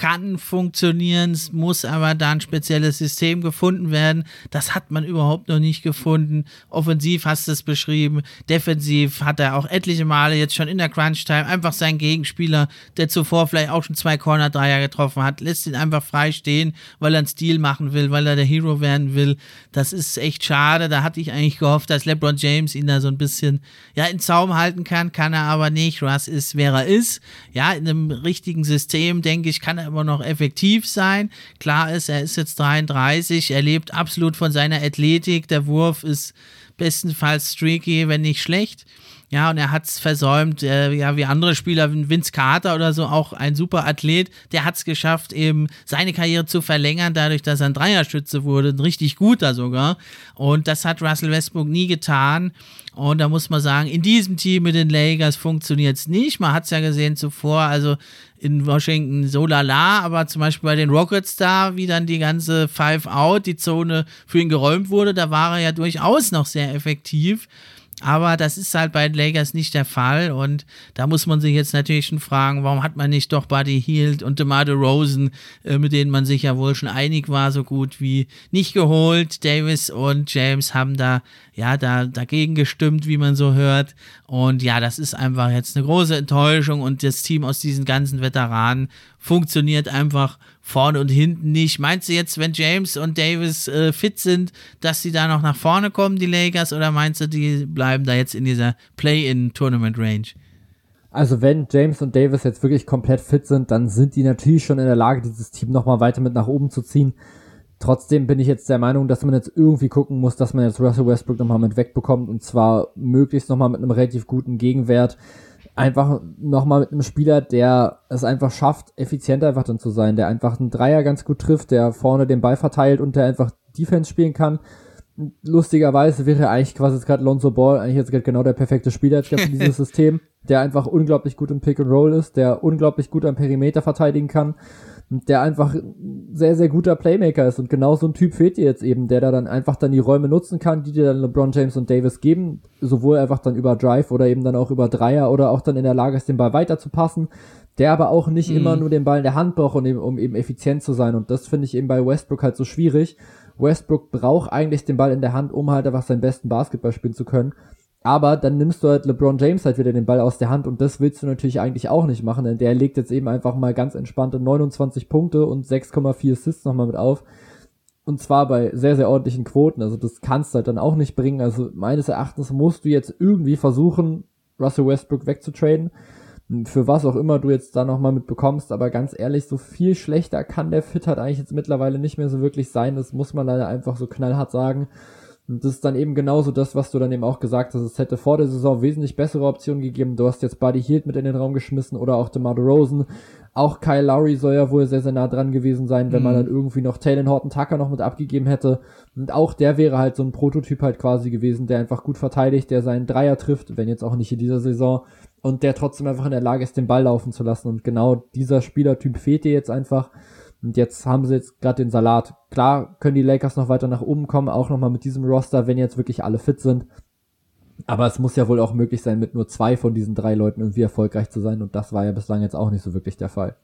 kann funktionieren, es muss aber da ein spezielles System gefunden werden. Das hat man überhaupt noch nicht gefunden. Offensiv hast du es beschrieben, defensiv hat er auch etliche Male jetzt schon in der Crunch-Time einfach seinen Gegenspieler, der zuvor vielleicht auch schon zwei Corner-Dreier getroffen hat, lässt ihn einfach frei stehen, weil er einen Stil machen will, weil er der Hero werden will. Das ist echt schade. Da hatte ich eigentlich gehofft, dass LeBron James ihn da so ein bisschen ja, in Zaum halten kann, kann er aber nicht. Russ ist, wer er ist. Ja, in einem richtigen System, denke ich, kann er immer noch effektiv sein. Klar ist, er ist jetzt 33, er lebt absolut von seiner Athletik. Der Wurf ist bestenfalls streaky, wenn nicht schlecht. Ja, und er hat es versäumt, äh, ja, wie andere Spieler, Vince Carter oder so, auch ein super Athlet, der hat es geschafft, eben seine Karriere zu verlängern, dadurch, dass er ein Dreierschütze wurde, ein richtig guter sogar. Und das hat Russell Westbrook nie getan. Und da muss man sagen, in diesem Team mit den Lakers funktioniert es nicht. Man hat es ja gesehen zuvor, also in Washington so lala, aber zum Beispiel bei den Rockets da, wie dann die ganze Five-Out, die Zone für ihn geräumt wurde, da war er ja durchaus noch sehr effektiv. Aber das ist halt bei den Lakers nicht der Fall. Und da muss man sich jetzt natürlich schon fragen, warum hat man nicht doch Buddy Hield und DeMar Rosen, äh, mit denen man sich ja wohl schon einig war, so gut wie nicht geholt. Davis und James haben da, ja, da dagegen gestimmt, wie man so hört. Und ja, das ist einfach jetzt eine große Enttäuschung und das Team aus diesen ganzen Veteranen funktioniert einfach vorne und hinten nicht. Meinst du jetzt, wenn James und Davis äh, fit sind, dass sie da noch nach vorne kommen, die Lakers, oder meinst du, die bleiben da jetzt in dieser Play-in-Tournament-Range? Also wenn James und Davis jetzt wirklich komplett fit sind, dann sind die natürlich schon in der Lage, dieses Team nochmal weiter mit nach oben zu ziehen. Trotzdem bin ich jetzt der Meinung, dass man jetzt irgendwie gucken muss, dass man jetzt Russell Westbrook nochmal mit wegbekommt und zwar möglichst nochmal mit einem relativ guten Gegenwert einfach nochmal mit einem Spieler, der es einfach schafft, effizienter einfach dann zu sein, der einfach einen Dreier ganz gut trifft, der vorne den Ball verteilt und der einfach Defense spielen kann. Lustigerweise wäre eigentlich quasi jetzt gerade Lonzo Ball eigentlich jetzt gerade genau der perfekte Spieler jetzt für dieses System, der einfach unglaublich gut im Pick and Roll ist, der unglaublich gut am Perimeter verteidigen kann der einfach sehr, sehr guter Playmaker ist. Und genau so ein Typ fehlt dir jetzt eben, der da dann einfach dann die Räume nutzen kann, die dir dann LeBron James und Davis geben, sowohl einfach dann über Drive oder eben dann auch über Dreier oder auch dann in der Lage ist, den Ball weiterzupassen, der aber auch nicht mhm. immer nur den Ball in der Hand braucht, um eben, um eben effizient zu sein. Und das finde ich eben bei Westbrook halt so schwierig. Westbrook braucht eigentlich den Ball in der Hand, um halt einfach seinen besten Basketball spielen zu können. Aber dann nimmst du halt LeBron James halt wieder den Ball aus der Hand und das willst du natürlich eigentlich auch nicht machen, denn der legt jetzt eben einfach mal ganz entspannte 29 Punkte und 6,4 Assists nochmal mit auf. Und zwar bei sehr, sehr ordentlichen Quoten. Also das kannst du halt dann auch nicht bringen. Also meines Erachtens musst du jetzt irgendwie versuchen, Russell Westbrook wegzutraden. Für was auch immer du jetzt da nochmal mit bekommst. Aber ganz ehrlich, so viel schlechter kann der Fit halt eigentlich jetzt mittlerweile nicht mehr so wirklich sein. Das muss man leider einfach so knallhart sagen. Und das ist dann eben genauso das, was du dann eben auch gesagt hast. Es hätte vor der Saison wesentlich bessere Optionen gegeben. Du hast jetzt Buddy Hield mit in den Raum geschmissen oder auch DeMar Rosen. Auch Kyle Lowry soll ja wohl sehr, sehr nah dran gewesen sein, wenn mhm. man dann irgendwie noch Taylor Horton Tucker noch mit abgegeben hätte. Und auch der wäre halt so ein Prototyp halt quasi gewesen, der einfach gut verteidigt, der seinen Dreier trifft, wenn jetzt auch nicht in dieser Saison. Und der trotzdem einfach in der Lage ist, den Ball laufen zu lassen. Und genau dieser Spielertyp fehlt dir jetzt einfach. Und jetzt haben sie jetzt gerade den Salat. Klar können die Lakers noch weiter nach oben kommen, auch nochmal mit diesem Roster, wenn jetzt wirklich alle fit sind. Aber es muss ja wohl auch möglich sein, mit nur zwei von diesen drei Leuten irgendwie erfolgreich zu sein. Und das war ja bislang jetzt auch nicht so wirklich der Fall.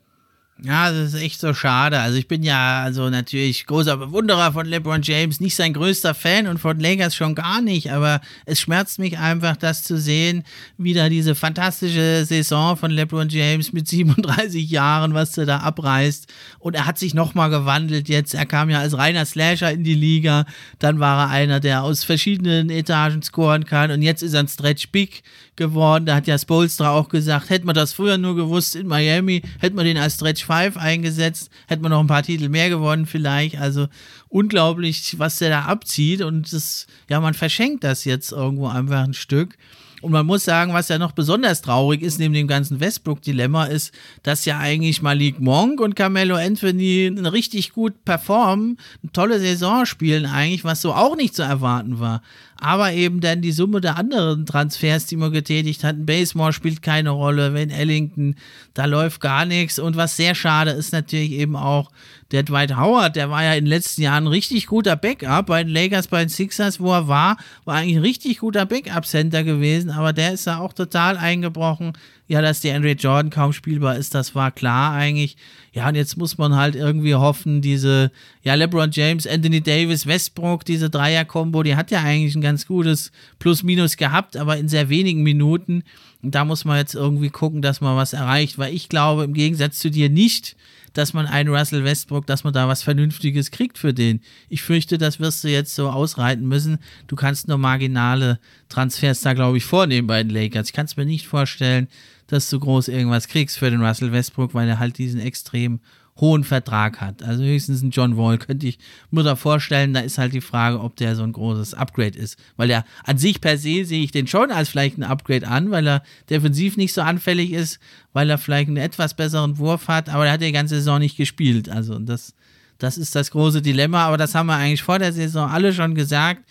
Ja, das ist echt so schade. Also ich bin ja also natürlich großer Bewunderer von LeBron James, nicht sein größter Fan und von Lakers schon gar nicht, aber es schmerzt mich einfach, das zu sehen, wie da diese fantastische Saison von LeBron James mit 37 Jahren, was er da abreißt. Und er hat sich nochmal gewandelt jetzt. Er kam ja als reiner Slasher in die Liga, dann war er einer, der aus verschiedenen Etagen scoren kann und jetzt ist er ein Stretch Big geworden. Da hat ja Spolstra auch gesagt, hätte man das früher nur gewusst in Miami, hätte man den als Stretch 5 eingesetzt, hätte man noch ein paar Titel mehr gewonnen vielleicht. Also unglaublich, was der da abzieht und das, ja, man verschenkt das jetzt irgendwo einfach ein Stück. Und man muss sagen, was ja noch besonders traurig ist, neben dem ganzen Westbrook-Dilemma, ist, dass ja eigentlich Malik Monk und Carmelo Anthony richtig gut performen, eine tolle Saison spielen eigentlich, was so auch nicht zu erwarten war aber eben dann die Summe der anderen Transfers, die man getätigt hat. Basemore spielt keine Rolle, Wayne Ellington, da läuft gar nichts. Und was sehr schade ist natürlich eben auch der Dwight Howard, der war ja in den letzten Jahren ein richtig guter Backup bei den Lakers, bei den Sixers, wo er war, war eigentlich ein richtig guter Backup-Center gewesen, aber der ist da auch total eingebrochen. Ja, dass die Andre Jordan kaum spielbar ist, das war klar eigentlich. Ja, und jetzt muss man halt irgendwie hoffen, diese, ja, LeBron James, Anthony Davis, Westbrook, diese Dreier-Kombo, die hat ja eigentlich ein ganz gutes Plus-Minus gehabt, aber in sehr wenigen Minuten. Und da muss man jetzt irgendwie gucken, dass man was erreicht, weil ich glaube, im Gegensatz zu dir nicht, dass man einen Russell Westbrook, dass man da was Vernünftiges kriegt für den. Ich fürchte, das wirst du jetzt so ausreiten müssen. Du kannst nur marginale Transfers da, glaube ich, vornehmen bei den Lakers. Ich kann es mir nicht vorstellen, dass du groß irgendwas kriegst für den Russell Westbrook, weil er halt diesen extrem hohen Vertrag hat. Also höchstens ein John Wall könnte ich mir da vorstellen. Da ist halt die Frage, ob der so ein großes Upgrade ist. Weil er an sich per se sehe ich den schon als vielleicht ein Upgrade an, weil er defensiv nicht so anfällig ist, weil er vielleicht einen etwas besseren Wurf hat, aber er hat die ganze Saison nicht gespielt. Also das, das ist das große Dilemma, aber das haben wir eigentlich vor der Saison alle schon gesagt.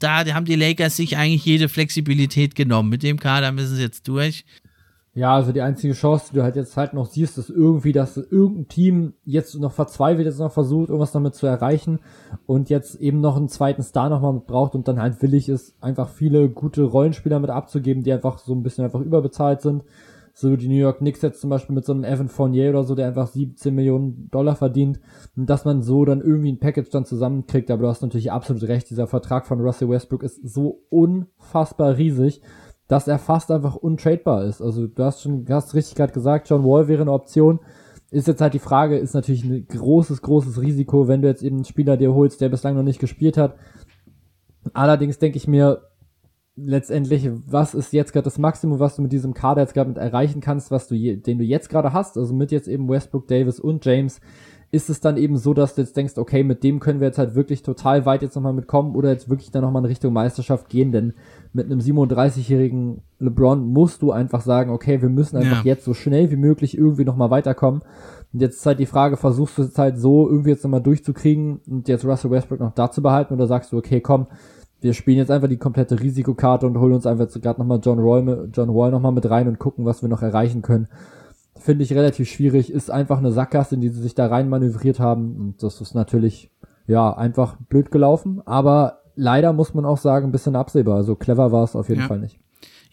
Da haben die Lakers sich eigentlich jede Flexibilität genommen. Mit dem Kader müssen sie jetzt durch. Ja, also die einzige Chance, die du halt jetzt halt noch siehst, ist irgendwie, dass irgendein Team jetzt noch verzweifelt jetzt noch versucht, irgendwas damit zu erreichen und jetzt eben noch einen zweiten Star nochmal braucht und dann halt willig ist, einfach viele gute Rollenspieler mit abzugeben, die einfach so ein bisschen einfach überbezahlt sind. So die New York Knicks jetzt zum Beispiel mit so einem Evan Fournier oder so, der einfach 17 Millionen Dollar verdient, und dass man so dann irgendwie ein Package dann zusammenkriegt. Aber du hast natürlich absolut recht, dieser Vertrag von Russell Westbrook ist so unfassbar riesig dass er fast einfach untradebar ist. Also du hast schon, du hast richtig gerade gesagt, John Wall wäre eine Option. Ist jetzt halt die Frage, ist natürlich ein großes, großes Risiko, wenn du jetzt eben einen Spieler dir holst, der bislang noch nicht gespielt hat. Allerdings denke ich mir, letztendlich, was ist jetzt gerade das Maximum, was du mit diesem Kader jetzt gerade erreichen kannst, was du je, den du jetzt gerade hast, also mit jetzt eben Westbrook, Davis und James, ist es dann eben so, dass du jetzt denkst, okay, mit dem können wir jetzt halt wirklich total weit jetzt nochmal mitkommen oder jetzt wirklich dann nochmal in Richtung Meisterschaft gehen, denn mit einem 37-jährigen LeBron musst du einfach sagen, okay, wir müssen einfach ja. jetzt so schnell wie möglich irgendwie nochmal weiterkommen. Und jetzt ist halt die Frage, versuchst du es halt so irgendwie jetzt nochmal durchzukriegen und jetzt Russell Westbrook noch da zu behalten oder sagst du, okay, komm, wir spielen jetzt einfach die komplette Risikokarte und holen uns einfach gerade nochmal John Roy, John Wall nochmal mit rein und gucken, was wir noch erreichen können finde ich relativ schwierig. Ist einfach eine Sackgasse, in die sie sich da rein manövriert haben. Und das ist natürlich, ja, einfach blöd gelaufen. Aber leider muss man auch sagen, ein bisschen absehbar. Also clever war es auf jeden ja. Fall nicht.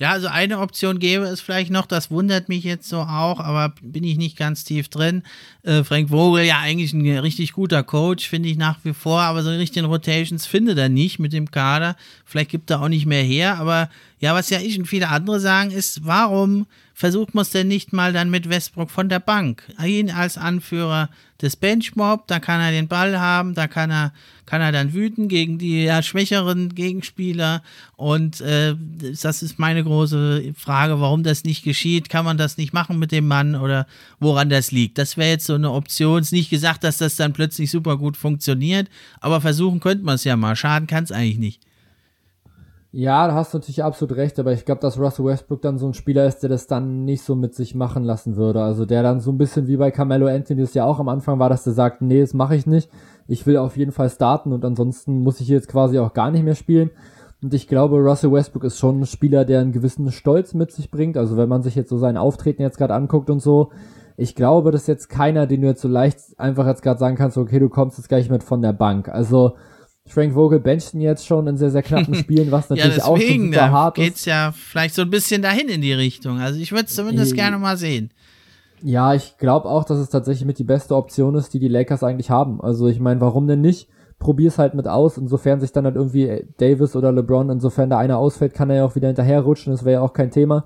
Ja, also eine Option gäbe es vielleicht noch, das wundert mich jetzt so auch, aber bin ich nicht ganz tief drin. Äh, Frank Vogel, ja, eigentlich ein richtig guter Coach, finde ich nach wie vor, aber so richtigen Rotations findet er nicht mit dem Kader. Vielleicht gibt er auch nicht mehr her, aber ja, was ja ich und viele andere sagen, ist, warum versucht denn nicht mal dann mit Westbrook von der Bank? Ihn als Anführer des Benchmob, da kann er den Ball haben, da kann er, kann er dann wüten gegen die ja, schwächeren Gegenspieler. Und äh, das ist meine große Frage, warum das nicht geschieht. Kann man das nicht machen mit dem Mann oder woran das liegt? Das wäre jetzt so eine Option. Ist nicht gesagt, dass das dann plötzlich super gut funktioniert, aber versuchen könnte man es ja mal. Schaden kann es eigentlich nicht. Ja, da hast du natürlich absolut recht, aber ich glaube, dass Russell Westbrook dann so ein Spieler ist, der das dann nicht so mit sich machen lassen würde. Also der dann so ein bisschen wie bei Carmelo Anthony das ja auch am Anfang war, dass der sagt, nee, das mache ich nicht. Ich will auf jeden Fall starten und ansonsten muss ich jetzt quasi auch gar nicht mehr spielen. Und ich glaube, Russell Westbrook ist schon ein Spieler, der einen gewissen Stolz mit sich bringt. Also wenn man sich jetzt so sein Auftreten jetzt gerade anguckt und so, ich glaube, das ist jetzt keiner, den du jetzt so leicht einfach jetzt gerade sagen kannst, okay, du kommst jetzt gleich mit von der Bank. Also Frank Vogel bencht ihn jetzt schon in sehr, sehr knappen Spielen, was natürlich ja, deswegen, auch super hart geht's ist. geht's ja vielleicht so ein bisschen dahin in die Richtung. Also ich würde es zumindest äh, gerne mal sehen. Ja, ich glaube auch, dass es tatsächlich mit die beste Option ist, die die Lakers eigentlich haben. Also ich meine, warum denn nicht? Probier's halt mit aus. Insofern sich dann halt irgendwie Davis oder LeBron, insofern da einer ausfällt, kann er ja auch wieder hinterherrutschen. Das wäre ja auch kein Thema.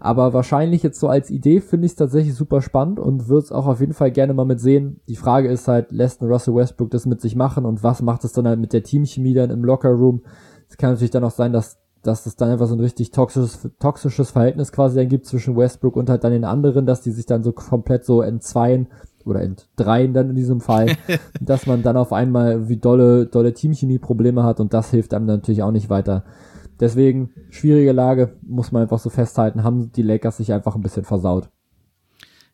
Aber wahrscheinlich jetzt so als Idee finde ich es tatsächlich super spannend und würde es auch auf jeden Fall gerne mal mit sehen. Die Frage ist halt, lässt ein Russell Westbrook das mit sich machen und was macht es dann halt mit der Teamchemie dann im Lockerroom? Es kann natürlich dann auch sein, dass dass es dann einfach so ein richtig toxisches, toxisches Verhältnis quasi dann gibt zwischen Westbrook und halt dann den anderen, dass die sich dann so komplett so entzweien oder entdreien dann in diesem Fall, dass man dann auf einmal wie dolle, dolle Teamchemie-Probleme hat und das hilft einem natürlich auch nicht weiter. Deswegen, schwierige Lage, muss man einfach so festhalten, haben die Lakers sich einfach ein bisschen versaut.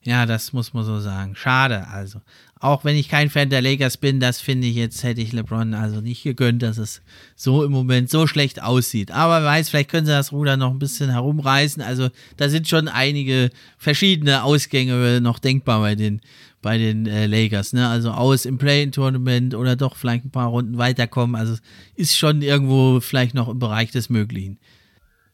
Ja, das muss man so sagen. Schade, also. Auch wenn ich kein Fan der Lakers bin, das finde ich jetzt, hätte ich LeBron also nicht gegönnt, dass es so im Moment so schlecht aussieht. Aber wer weiß, vielleicht können sie das Ruder noch ein bisschen herumreißen. Also da sind schon einige verschiedene Ausgänge noch denkbar bei den, bei den äh, Lakers, ne? Also aus im Play-in-Tournament oder doch vielleicht ein paar Runden weiterkommen. Also ist schon irgendwo vielleicht noch im Bereich des Möglichen.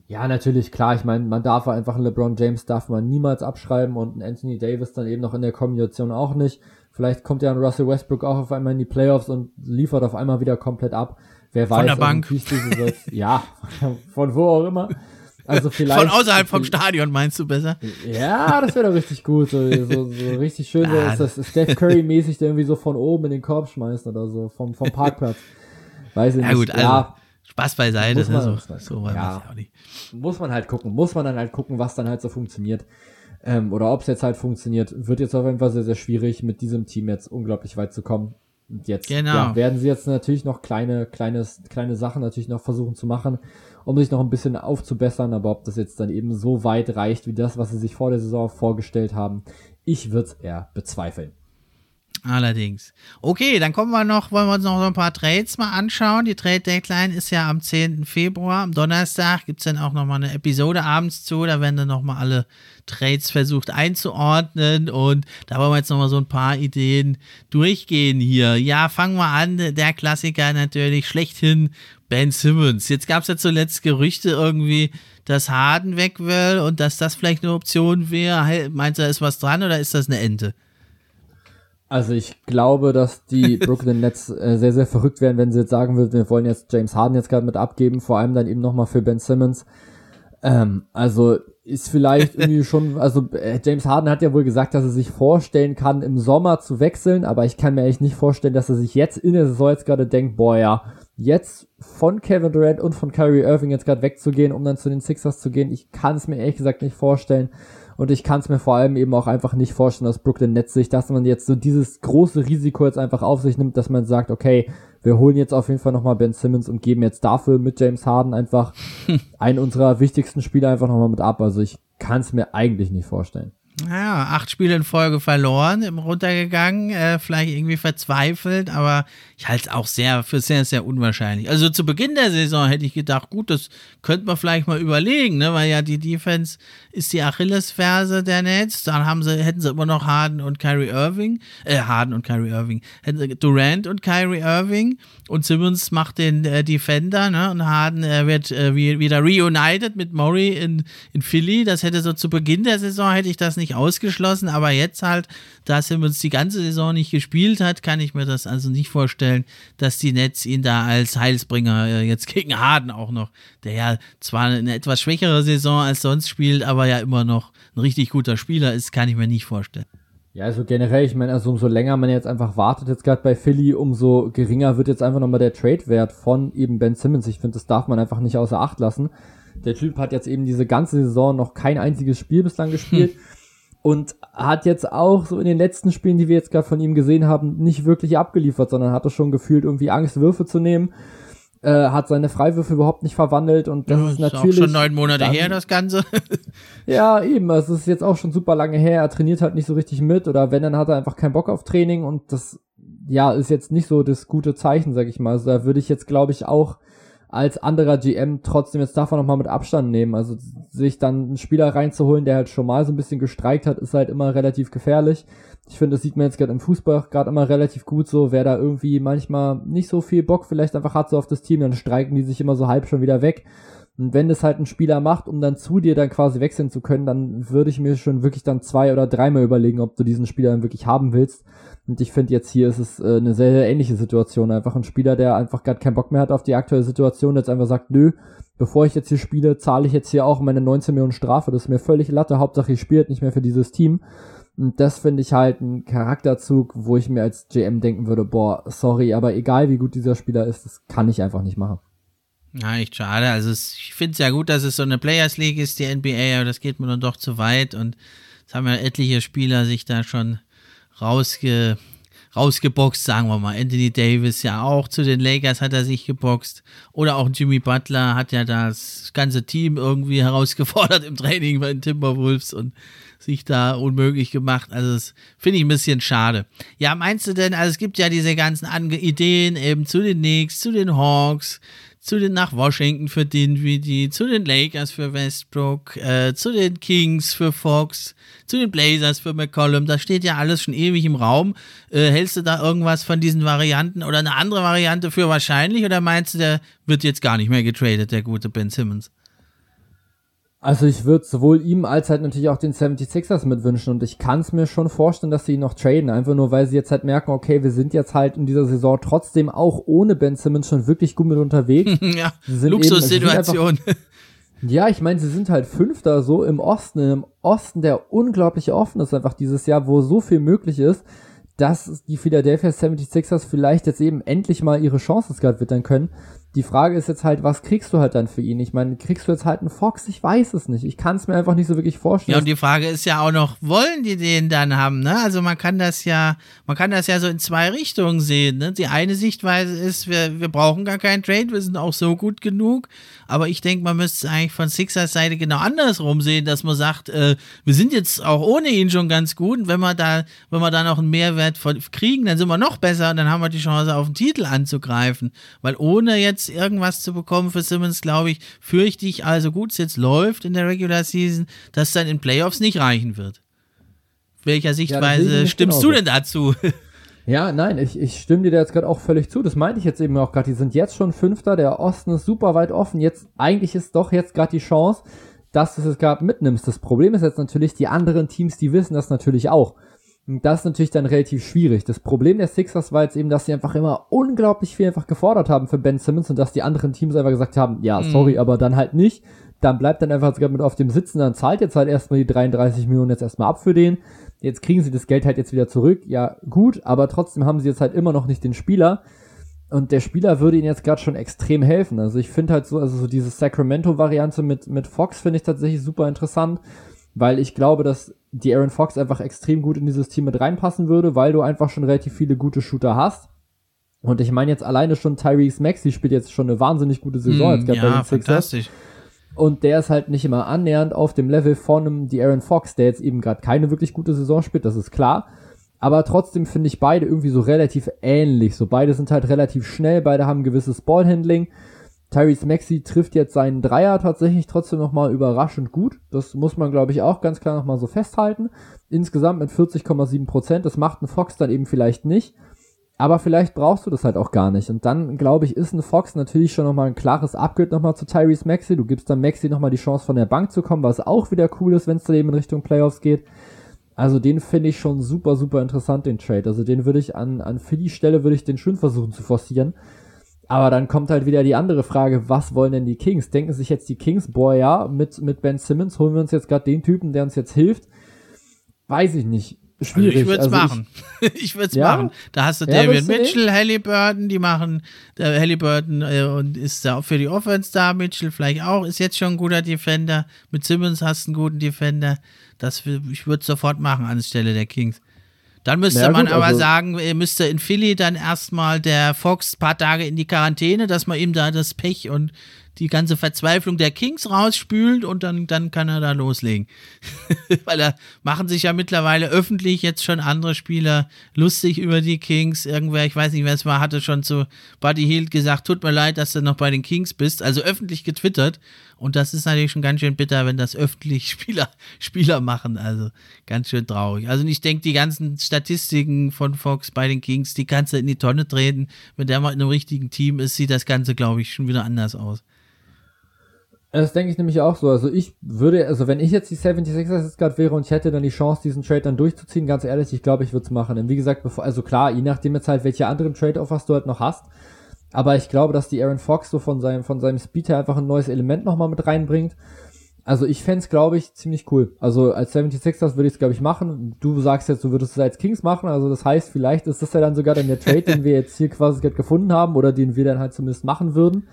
Ja, natürlich, klar. Ich meine, man darf einfach einen LeBron James darf man niemals abschreiben und einen Anthony Davis dann eben noch in der Kombination auch nicht. Vielleicht kommt ja ein Russell Westbrook auch auf einmal in die Playoffs und liefert auf einmal wieder komplett ab. Wer weiß, von der Bank. ja, von wo auch immer. Also vielleicht. Von außerhalb vom Stadion meinst du besser? Ja, das wäre doch richtig gut. So, so, so richtig schön, so ist das Steph Curry-mäßig, der irgendwie so von oben in den Korb schmeißt oder so, vom, vom Parkplatz. Weiß ich ja, nicht. Gut, also, ja, Spaß beiseite, muss man, ne? so, so ja, auch nicht. Muss man halt gucken. Muss man dann halt gucken, was dann halt so funktioniert. Ähm, oder ob es jetzt halt funktioniert. Wird jetzt auf jeden Fall sehr, sehr schwierig, mit diesem Team jetzt unglaublich weit zu kommen. Und jetzt genau. ja, werden sie jetzt natürlich noch kleine, kleines, kleine Sachen natürlich noch versuchen zu machen um sich noch ein bisschen aufzubessern, aber ob das jetzt dann eben so weit reicht wie das, was sie sich vor der Saison vorgestellt haben, ich würde es eher bezweifeln. Allerdings. Okay, dann kommen wir noch, wollen wir uns noch so ein paar Trades mal anschauen. Die Trade Deadline ist ja am 10. Februar. Am Donnerstag gibt es dann auch nochmal eine Episode abends zu. Da werden dann nochmal alle Trades versucht einzuordnen. Und da wollen wir jetzt nochmal so ein paar Ideen durchgehen hier. Ja, fangen wir an. Der Klassiker natürlich schlechthin Ben Simmons. Jetzt gab es ja zuletzt Gerüchte irgendwie, dass Harden weg will und dass das vielleicht eine Option wäre. Meinst du, da ist was dran oder ist das eine Ente? Also ich glaube, dass die Brooklyn Nets äh, sehr, sehr verrückt wären, wenn sie jetzt sagen würden, wir wollen jetzt James Harden jetzt gerade mit abgeben, vor allem dann eben nochmal für Ben Simmons. Ähm, also ist vielleicht irgendwie schon, also äh, James Harden hat ja wohl gesagt, dass er sich vorstellen kann, im Sommer zu wechseln, aber ich kann mir eigentlich nicht vorstellen, dass er sich jetzt in der Saison jetzt gerade denkt, boah ja, jetzt von Kevin Durant und von Kyrie Irving jetzt gerade wegzugehen, um dann zu den Sixers zu gehen, ich kann es mir ehrlich gesagt nicht vorstellen. Und ich kann es mir vor allem eben auch einfach nicht vorstellen aus Brooklyn Nets Sicht, dass man jetzt so dieses große Risiko jetzt einfach auf sich nimmt, dass man sagt, okay, wir holen jetzt auf jeden Fall nochmal Ben Simmons und geben jetzt dafür mit James Harden einfach einen unserer wichtigsten Spieler einfach nochmal mit ab. Also ich kann es mir eigentlich nicht vorstellen. Ja, acht Spiele in Folge verloren, runtergegangen, äh, vielleicht irgendwie verzweifelt, aber ich halte es auch sehr für sehr, sehr unwahrscheinlich. Also zu Beginn der Saison hätte ich gedacht, gut, das könnte man vielleicht mal überlegen, ne, weil ja die Defense ist die Achillesferse der Nets. Dann haben sie, hätten sie immer noch Harden und Kyrie Irving, äh, Harden und Kyrie Irving, hätten sie Durant und Kyrie Irving und Simmons macht den äh, Defender, ne, und Harden äh, wird äh, wieder reunited mit Murray in, in Philly. Das hätte so zu Beginn der Saison hätte ich das nicht nicht ausgeschlossen, aber jetzt halt, da Simmons die ganze Saison nicht gespielt hat, kann ich mir das also nicht vorstellen, dass die Nets ihn da als Heilsbringer äh, jetzt gegen Harden auch noch, der ja zwar eine etwas schwächere Saison als sonst spielt, aber ja immer noch ein richtig guter Spieler ist, kann ich mir nicht vorstellen. Ja, also generell, ich meine, also umso länger man jetzt einfach wartet, jetzt gerade bei Philly, umso geringer wird jetzt einfach nochmal der Trade-Wert von eben Ben Simmons. Ich finde, das darf man einfach nicht außer Acht lassen. Der Typ hat jetzt eben diese ganze Saison noch kein einziges Spiel bislang gespielt. Hm und hat jetzt auch so in den letzten Spielen, die wir jetzt gerade von ihm gesehen haben, nicht wirklich abgeliefert, sondern hatte schon gefühlt irgendwie Angst, Würfe zu nehmen. Äh, hat seine Freiwürfe überhaupt nicht verwandelt und das ja, ist natürlich. Ist auch schon neun Monate dann, her, das Ganze. ja, eben. Es ist jetzt auch schon super lange her. Er trainiert halt nicht so richtig mit oder wenn, dann hat er einfach keinen Bock auf Training und das, ja, ist jetzt nicht so das gute Zeichen, sag ich mal. Also da würde ich jetzt, glaube ich, auch als anderer GM trotzdem jetzt davon nochmal mit Abstand nehmen. Also sich dann einen Spieler reinzuholen, der halt schon mal so ein bisschen gestreikt hat, ist halt immer relativ gefährlich. Ich finde, das sieht man jetzt gerade im Fußball gerade immer relativ gut so, wer da irgendwie manchmal nicht so viel Bock vielleicht einfach hat so auf das Team, dann streiken die sich immer so halb schon wieder weg. Und wenn das halt ein Spieler macht, um dann zu dir dann quasi wechseln zu können, dann würde ich mir schon wirklich dann zwei oder dreimal überlegen, ob du diesen Spieler dann wirklich haben willst. Und ich finde jetzt hier ist es äh, eine sehr, sehr ähnliche Situation. Einfach ein Spieler, der einfach gerade keinen Bock mehr hat auf die aktuelle Situation, jetzt einfach sagt, nö, bevor ich jetzt hier spiele, zahle ich jetzt hier auch meine 19 Millionen Strafe. Das ist mir völlig Latte. Hauptsache ich spiele nicht mehr für dieses Team. Und das finde ich halt ein Charakterzug, wo ich mir als GM denken würde, boah, sorry, aber egal wie gut dieser Spieler ist, das kann ich einfach nicht machen. Ja, echt schade. Also es, ich finde es ja gut, dass es so eine Players League ist, die NBA, aber das geht mir dann doch zu weit und es haben ja etliche Spieler sich da schon rausge, rausgeboxt, sagen wir mal. Anthony Davis ja auch zu den Lakers hat er sich geboxt. Oder auch Jimmy Butler hat ja das ganze Team irgendwie herausgefordert im Training bei den Timberwolves und sich da unmöglich gemacht. Also das finde ich ein bisschen schade. Ja, meinst du denn, also es gibt ja diese ganzen Ange Ideen eben zu den Knicks, zu den Hawks, zu den nach Washington für Dinwiddie, zu den Lakers für Westbrook, äh, zu den Kings für Fox, zu den Blazers für McCollum. Das steht ja alles schon ewig im Raum. Äh, hältst du da irgendwas von diesen Varianten oder eine andere Variante für wahrscheinlich oder meinst du, der wird jetzt gar nicht mehr getradet, der gute Ben Simmons? Also ich würde sowohl ihm als halt natürlich auch den 76ers mitwünschen und ich kann es mir schon vorstellen, dass sie ihn noch traden, einfach nur weil sie jetzt halt merken, okay, wir sind jetzt halt in dieser Saison trotzdem auch ohne Ben Simmons schon wirklich gut mit unterwegs. ja, Luxussituation. Ja, ich meine, sie sind halt Fünfter so im Osten, im Osten, der unglaublich offen ist einfach dieses Jahr, wo so viel möglich ist, dass die Philadelphia 76ers vielleicht jetzt eben endlich mal ihre Chancen gerade wittern können. Die Frage ist jetzt halt, was kriegst du halt dann für ihn? Ich meine, kriegst du jetzt halt einen Fox? Ich weiß es nicht. Ich kann es mir einfach nicht so wirklich vorstellen. Ja, und die Frage ist ja auch noch, wollen die den dann haben, ne? Also man kann das ja, man kann das ja so in zwei Richtungen sehen, ne? Die eine Sichtweise ist, wir, wir brauchen gar keinen Trade, wir sind auch so gut genug. Aber ich denke, man müsste es eigentlich von Sixers Seite genau andersrum sehen, dass man sagt, äh, wir sind jetzt auch ohne ihn schon ganz gut. Und wenn wir da, wenn wir da noch einen Mehrwert von, kriegen, dann sind wir noch besser und dann haben wir die Chance, auf den Titel anzugreifen. Weil ohne jetzt irgendwas zu bekommen für Simmons, glaube ich, fürchte ich, also gut es jetzt läuft in der Regular Season, dass dann in Playoffs nicht reichen wird. Welcher Sichtweise ja, stimmst genauso. du denn dazu? Ja, nein, ich, ich stimme dir da jetzt gerade auch völlig zu. Das meinte ich jetzt eben auch gerade. Die sind jetzt schon Fünfter, der Osten ist super weit offen. Jetzt, eigentlich ist doch jetzt gerade die Chance, dass du es gerade mitnimmst. Das Problem ist jetzt natürlich, die anderen Teams, die wissen das natürlich auch. Und das ist natürlich dann relativ schwierig. Das Problem der Sixers war jetzt eben, dass sie einfach immer unglaublich viel einfach gefordert haben für Ben Simmons und dass die anderen Teams einfach gesagt haben, ja, mhm. sorry, mhm. aber dann halt nicht. Dann bleibt dann einfach sogar mit auf dem Sitzen, dann zahlt jetzt halt erstmal die 33 Millionen jetzt erstmal ab für den. Jetzt kriegen sie das Geld halt jetzt wieder zurück. Ja, gut, aber trotzdem haben sie jetzt halt immer noch nicht den Spieler. Und der Spieler würde ihnen jetzt gerade schon extrem helfen. Also ich finde halt so, also so diese Sacramento-Variante mit, mit Fox finde ich tatsächlich super interessant, weil ich glaube, dass die Aaron Fox einfach extrem gut in dieses Team mit reinpassen würde, weil du einfach schon relativ viele gute Shooter hast. Und ich meine jetzt alleine schon Tyrese Maxey spielt jetzt schon eine wahnsinnig gute Saison mm, ja. Fantastisch. Und der ist halt nicht immer annähernd auf dem Level von einem Aaron Fox, der jetzt eben gerade keine wirklich gute Saison spielt, das ist klar. Aber trotzdem finde ich beide irgendwie so relativ ähnlich. So beide sind halt relativ schnell, beide haben ein gewisses Ballhandling. Tyrese Maxey trifft jetzt seinen Dreier tatsächlich trotzdem nochmal überraschend gut. Das muss man, glaube ich, auch ganz klar nochmal so festhalten. Insgesamt mit 40,7 Prozent. Das macht ein Fox dann eben vielleicht nicht. Aber vielleicht brauchst du das halt auch gar nicht. Und dann, glaube ich, ist ein Fox natürlich schon nochmal ein klares Upgrade nochmal zu Tyrese Maxi. Du gibst dann Maxi nochmal die Chance von der Bank zu kommen, was auch wieder cool ist, wenn es dann eben in Richtung Playoffs geht. Also den finde ich schon super, super interessant, den Trade. Also den würde ich an, an Philly Stelle würde ich den schön versuchen zu forcieren. Aber dann kommt halt wieder die andere Frage, was wollen denn die Kings? Denken sich jetzt die Kings, boah ja, mit, mit Ben Simmons holen wir uns jetzt gerade den Typen, der uns jetzt hilft? Weiß ich nicht. Schwierig. Ich würde es also machen. Ich, ich würde es ja? machen. Da hast du ja, David Mitchell, Halliburton, die machen, der Halliburton äh, und ist da auch für die Offense da. Mitchell vielleicht auch, ist jetzt schon ein guter Defender. Mit Simmons hast du einen guten Defender. Das, ich würde es sofort machen anstelle der Kings. Dann müsste ja, man gut, aber also sagen, müsste in Philly dann erstmal der Fox ein paar Tage in die Quarantäne, dass man ihm da das Pech und die ganze Verzweiflung der Kings rausspült und dann, dann kann er da loslegen. Weil da machen sich ja mittlerweile öffentlich jetzt schon andere Spieler lustig über die Kings. Irgendwer, ich weiß nicht, wer es war, hatte schon zu Buddy Hield gesagt, tut mir leid, dass du noch bei den Kings bist. Also öffentlich getwittert. Und das ist natürlich schon ganz schön bitter, wenn das öffentlich Spieler, Spieler machen. Also ganz schön traurig. Also ich denke, die ganzen Statistiken von Fox bei den Kings, die kannst du in die Tonne treten. Wenn der mal in einem richtigen Team ist, sieht das Ganze, glaube ich, schon wieder anders aus. Das denke ich nämlich auch so. Also ich würde, also wenn ich jetzt die 76ers jetzt gerade wäre und ich hätte dann die Chance, diesen Trade dann durchzuziehen, ganz ehrlich, ich glaube, ich würde es machen. Denn wie gesagt, bevor, also klar, je nachdem jetzt halt, welche anderen Trade-Offers du halt noch hast. Aber ich glaube, dass die Aaron Fox so von seinem, von seinem Speed her einfach ein neues Element nochmal mit reinbringt. Also ich fände glaube ich, ziemlich cool. Also als 76ers würde ich es, glaube ich, machen. Du sagst jetzt, du würdest es als Kings machen. Also das heißt, vielleicht ist das ja dann sogar dann der Trade, den wir jetzt hier quasi gefunden haben oder den wir dann halt zumindest machen würden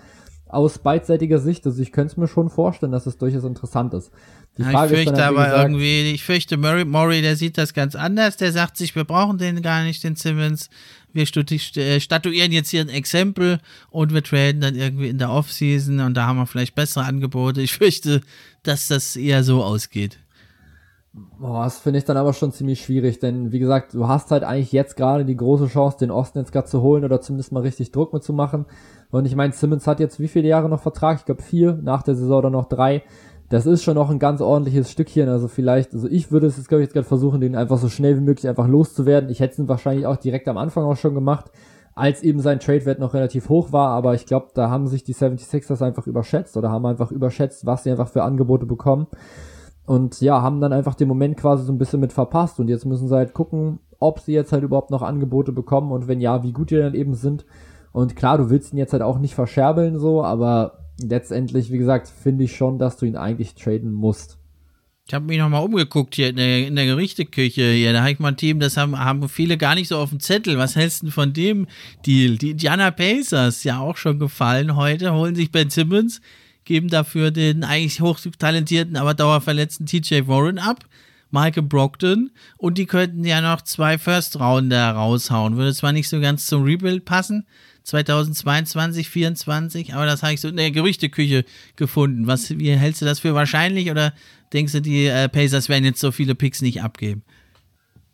aus beidseitiger Sicht. Also ich könnte es mir schon vorstellen, dass es durchaus interessant ist. Die ja, Frage ich fürchte halt, aber gesagt, irgendwie, ich fürchte Murray, Murray, der sieht das ganz anders. Der sagt sich, wir brauchen den gar nicht, den Simmons. Wir äh, statuieren jetzt hier ein Exempel und wir traden dann irgendwie in der Offseason und da haben wir vielleicht bessere Angebote. Ich fürchte, dass das eher so ausgeht. Boah, das finde ich dann aber schon ziemlich schwierig, denn wie gesagt, du hast halt eigentlich jetzt gerade die große Chance, den Osten jetzt gerade zu holen oder zumindest mal richtig Druck mitzumachen. Und ich meine, Simmons hat jetzt wie viele Jahre noch Vertrag? Ich glaube vier, nach der Saison dann noch drei. Das ist schon noch ein ganz ordentliches Stückchen. Also vielleicht, also ich würde es jetzt, glaube ich, jetzt gerade versuchen, den einfach so schnell wie möglich einfach loszuwerden. Ich hätte es wahrscheinlich auch direkt am Anfang auch schon gemacht, als eben sein Trade-Wert noch relativ hoch war. Aber ich glaube, da haben sich die 76ers einfach überschätzt oder haben einfach überschätzt, was sie einfach für Angebote bekommen. Und ja, haben dann einfach den Moment quasi so ein bisschen mit verpasst. Und jetzt müssen sie halt gucken, ob sie jetzt halt überhaupt noch Angebote bekommen und wenn ja, wie gut die dann eben sind. Und klar, du willst ihn jetzt halt auch nicht verscherbeln so, aber letztendlich, wie gesagt, finde ich schon, dass du ihn eigentlich traden musst. Ich habe mich nochmal umgeguckt hier in der, in der Gerichteküche hier. Da habe ich mal ein Team, das haben, haben viele gar nicht so auf dem Zettel. Was hältst du von dem Deal? Die Indiana Pacers, ja auch schon gefallen heute, holen sich Ben Simmons, geben dafür den eigentlich hochtalentierten, aber dauerverletzten TJ Warren ab. Michael Brockton und die könnten ja noch zwei First-Rounder raushauen. Würde zwar nicht so ganz zum Rebuild passen, 2022, 2024, aber das habe ich so in der Gerüchteküche gefunden. Was, wie hältst du das für wahrscheinlich oder denkst du, die äh, Pacers werden jetzt so viele Picks nicht abgeben?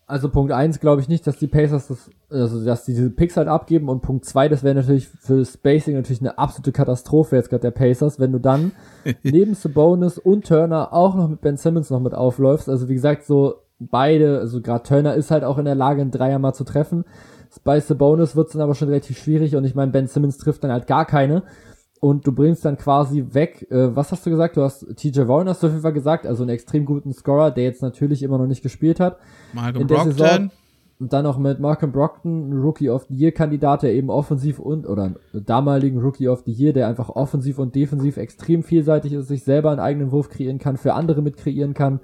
Also Punkt eins glaube ich nicht, dass die Pacers das, also dass die diese Picks halt abgeben und Punkt zwei, das wäre natürlich für Spacing natürlich eine absolute Katastrophe jetzt gerade der Pacers, wenn du dann neben Sabonis und Turner auch noch mit Ben Simmons noch mit aufläufst. Also wie gesagt, so beide, also gerade Turner ist halt auch in der Lage, einen Dreier mal zu treffen. Bei Sabonis wird es dann aber schon relativ schwierig und ich meine, Ben Simmons trifft dann halt gar keine und du bringst dann quasi weg, äh, was hast du gesagt? Du hast TJ Warren hast du auf jeden Fall gesagt, also einen extrem guten Scorer, der jetzt natürlich immer noch nicht gespielt hat. Malcolm in der Brockton. Saison. Und dann noch mit Malcolm Brockton, Rookie of the Year Kandidat, der eben offensiv und, oder damaligen Rookie of the Year, der einfach offensiv und defensiv extrem vielseitig ist, sich selber einen eigenen Wurf kreieren kann, für andere mit kreieren kann.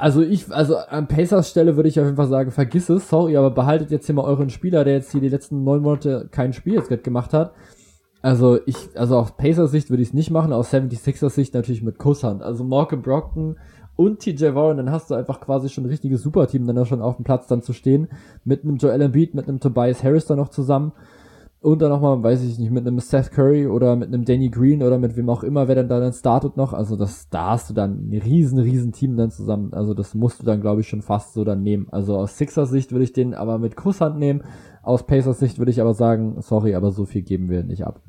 Also ich, also an Pacers Stelle würde ich auf jeden Fall sagen, vergiss es, sorry, aber behaltet jetzt hier mal euren Spieler, der jetzt hier die letzten neun Monate kein Spiel jetzt gerade gemacht hat also ich, also aus Pacers Sicht würde ich es nicht machen, aus 76ers Sicht natürlich mit Kusshand. Also Malcolm Brockton und TJ Warren, dann hast du einfach quasi schon ein richtiges Superteam dann da schon auf dem Platz dann zu stehen. Mit einem Joel Embiid, mit einem Tobias Harris da noch zusammen. Und dann nochmal, weiß ich nicht, mit einem Seth Curry oder mit einem Danny Green oder mit wem auch immer, wer dann da dann startet noch. Also das, da hast du dann ein riesen, riesen Team dann zusammen. Also das musst du dann, glaube ich, schon fast so dann nehmen. Also aus Sixers Sicht würde ich den aber mit Kusshand nehmen. Aus Pacers Sicht würde ich aber sagen, sorry, aber so viel geben wir nicht ab.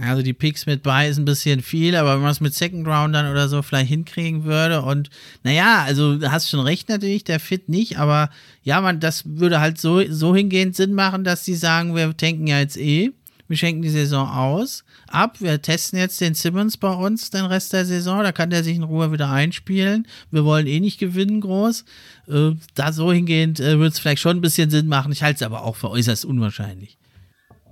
Also die Picks mit bei ist ein bisschen viel, aber wenn man es mit Second Roundern oder so vielleicht hinkriegen würde und naja, also hast schon recht natürlich, der Fit nicht, aber ja, man, das würde halt so, so hingehend Sinn machen, dass die sagen, wir tanken ja jetzt eh, wir schenken die Saison aus, ab, wir testen jetzt den Simmons bei uns den Rest der Saison, da kann der sich in Ruhe wieder einspielen, wir wollen eh nicht gewinnen groß, äh, da so hingehend äh, würde es vielleicht schon ein bisschen Sinn machen, ich halte es aber auch für äußerst unwahrscheinlich.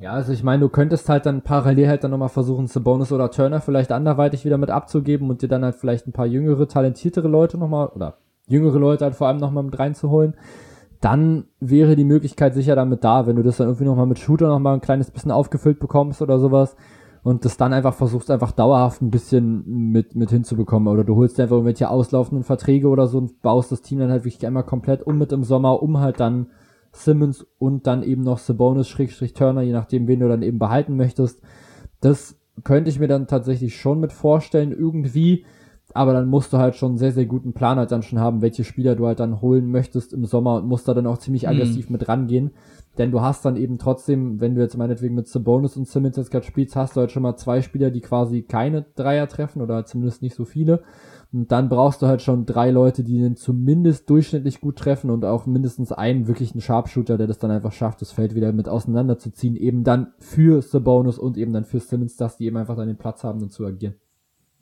Ja, also ich meine, du könntest halt dann parallel halt dann nochmal versuchen, Sabonis oder Turner vielleicht anderweitig wieder mit abzugeben und dir dann halt vielleicht ein paar jüngere, talentiertere Leute nochmal, oder jüngere Leute halt vor allem nochmal mit reinzuholen. Dann wäre die Möglichkeit sicher damit da, wenn du das dann irgendwie nochmal mit Shooter nochmal ein kleines bisschen aufgefüllt bekommst oder sowas und das dann einfach versuchst, einfach dauerhaft ein bisschen mit, mit hinzubekommen. Oder du holst einfach irgendwelche auslaufenden Verträge oder so und baust das Team dann halt wirklich einmal komplett um mit im Sommer, um halt dann Simmons und dann eben noch Sabonis Schrägstrich Turner, je nachdem, wen du dann eben behalten möchtest. Das könnte ich mir dann tatsächlich schon mit vorstellen, irgendwie. Aber dann musst du halt schon einen sehr, sehr guten Plan halt dann schon haben, welche Spieler du halt dann holen möchtest im Sommer und musst da dann auch ziemlich mhm. aggressiv mhm. mit rangehen. Denn du hast dann eben trotzdem, wenn du jetzt meinetwegen mit Sabonis und Simmons jetzt gerade spielst, hast du halt schon mal zwei Spieler, die quasi keine Dreier treffen oder zumindest nicht so viele. Und dann brauchst du halt schon drei Leute, die den zumindest durchschnittlich gut treffen und auch mindestens einen wirklichen Sharpshooter, der das dann einfach schafft, das Feld wieder mit auseinanderzuziehen, eben dann für Sabonis und eben dann für Simmons, dass die eben einfach dann den Platz haben, um zu agieren.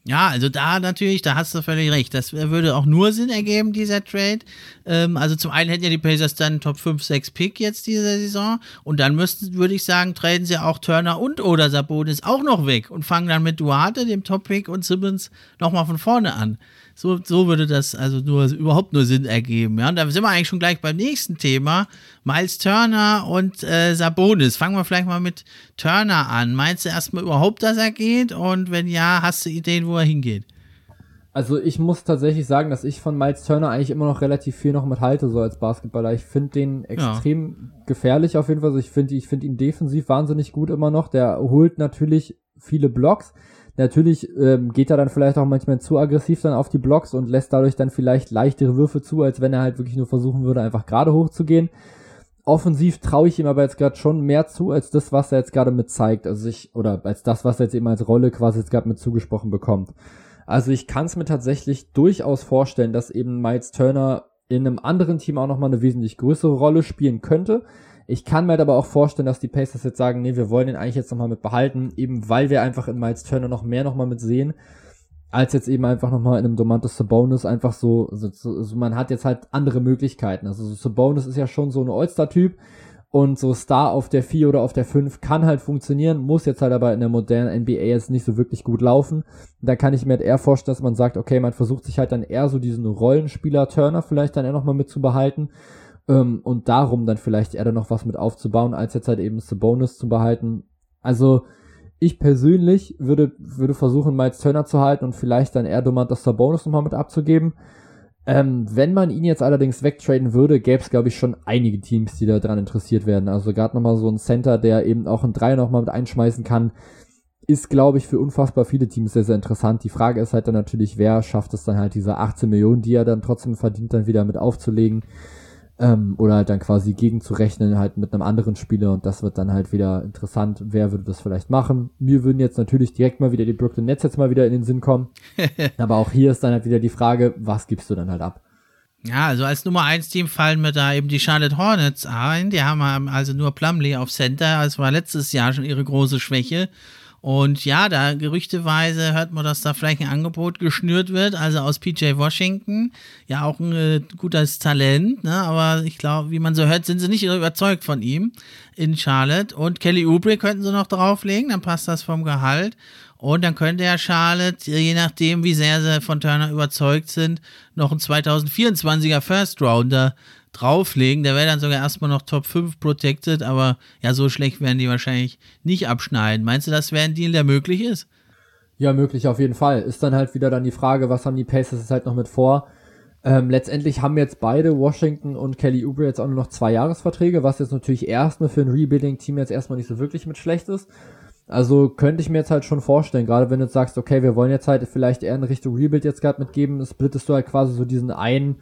Ja, also da natürlich, da hast du völlig recht. Das würde auch nur Sinn ergeben, dieser Trade. Ähm, also zum einen hätten ja die Pacers dann Top 5, 6 Pick jetzt diese Saison. Und dann müssten, würde ich sagen, traden sie auch Turner und oder Sabonis auch noch weg und fangen dann mit Duarte, dem Top Pick und Simmons nochmal von vorne an. So, so würde das also nur überhaupt nur Sinn ergeben. Ja, und da sind wir eigentlich schon gleich beim nächsten Thema. Miles Turner und äh, Sabonis. Fangen wir vielleicht mal mit Turner an. Meinst du erstmal überhaupt, dass er geht? Und wenn ja, hast du Ideen, wo er hingeht? Also ich muss tatsächlich sagen, dass ich von Miles Turner eigentlich immer noch relativ viel noch mit halte, so als Basketballer. Ich finde den extrem ja. gefährlich auf jeden Fall. Also ich finde ich finde ihn defensiv wahnsinnig gut immer noch. Der holt natürlich viele Blocks. Natürlich ähm, geht er dann vielleicht auch manchmal zu aggressiv dann auf die Blocks und lässt dadurch dann vielleicht leichtere Würfe zu, als wenn er halt wirklich nur versuchen würde, einfach gerade hochzugehen. Offensiv traue ich ihm aber jetzt gerade schon mehr zu, als das, was er jetzt gerade mit zeigt. Also ich, oder als das, was er jetzt eben als Rolle quasi jetzt gerade mit zugesprochen bekommt. Also ich kann es mir tatsächlich durchaus vorstellen, dass eben Miles Turner in einem anderen Team auch nochmal eine wesentlich größere Rolle spielen könnte. Ich kann mir halt aber auch vorstellen, dass die Pacers jetzt sagen, nee, wir wollen den eigentlich jetzt nochmal mit behalten, eben weil wir einfach in Miles Turner noch mehr nochmal mit sehen, als jetzt eben einfach nochmal in einem Domantas Sabonis einfach so, so, so, man hat jetzt halt andere Möglichkeiten. Also so Sabonis ist ja schon so ein All-Star-Typ Und so Star auf der 4 oder auf der 5 kann halt funktionieren, muss jetzt halt aber in der modernen NBA jetzt nicht so wirklich gut laufen. Da kann ich mir halt eher vorstellen, dass man sagt, okay, man versucht sich halt dann eher so diesen Rollenspieler Turner vielleicht dann eher nochmal mit zu behalten ähm, und darum dann vielleicht eher dann noch was mit aufzubauen, als jetzt halt eben Bonus zu behalten. Also ich persönlich würde, würde versuchen, Miles Turner zu halten und vielleicht dann eher Domantas Bonus nochmal mit abzugeben. Ähm, wenn man ihn jetzt allerdings wegtraden würde, gäbe es, glaube ich, schon einige Teams, die da dran interessiert werden. Also gerade nochmal so ein Center, der eben auch ein Dreier nochmal mit einschmeißen kann, ist, glaube ich, für unfassbar viele Teams sehr, sehr interessant. Die Frage ist halt dann natürlich, wer schafft es dann halt, diese 18 Millionen, die er dann trotzdem verdient, dann wieder mit aufzulegen ähm, oder halt dann quasi gegenzurechnen halt mit einem anderen Spieler und das wird dann halt wieder interessant, wer würde das vielleicht machen. Mir würden jetzt natürlich direkt mal wieder die Brooklyn Nets jetzt mal wieder in den Sinn kommen, aber auch hier ist dann halt wieder die Frage, was gibst du dann halt ab? Ja, also als Nummer 1 Team fallen mir da eben die Charlotte Hornets ein. Die haben also nur Plumlee auf Center. Das war letztes Jahr schon ihre große Schwäche. Und ja, da gerüchteweise hört man, dass da vielleicht ein Angebot geschnürt wird, also aus PJ Washington. Ja, auch ein äh, gutes Talent, ne? aber ich glaube, wie man so hört, sind sie nicht überzeugt von ihm in Charlotte. Und Kelly Oubre könnten sie noch drauflegen, dann passt das vom Gehalt. Und dann könnte ja Charlotte, je nachdem, wie sehr sie von Turner überzeugt sind, noch einen 2024er First Rounder drauflegen. Der wäre dann sogar erstmal noch Top 5 protected, aber ja, so schlecht werden die wahrscheinlich nicht abschneiden. Meinst du, das wäre ein Deal, der möglich ist? Ja, möglich auf jeden Fall. Ist dann halt wieder dann die Frage, was haben die Pacers jetzt halt noch mit vor? Ähm, letztendlich haben jetzt beide, Washington und Kelly Oubre, jetzt auch nur noch zwei Jahresverträge, was jetzt natürlich erstmal für ein Rebuilding-Team jetzt erstmal nicht so wirklich mit schlecht ist. Also könnte ich mir jetzt halt schon vorstellen, gerade wenn du jetzt sagst, okay, wir wollen jetzt halt vielleicht eher in Richtung Rebuild jetzt gerade mitgeben, splittest du halt quasi so diesen einen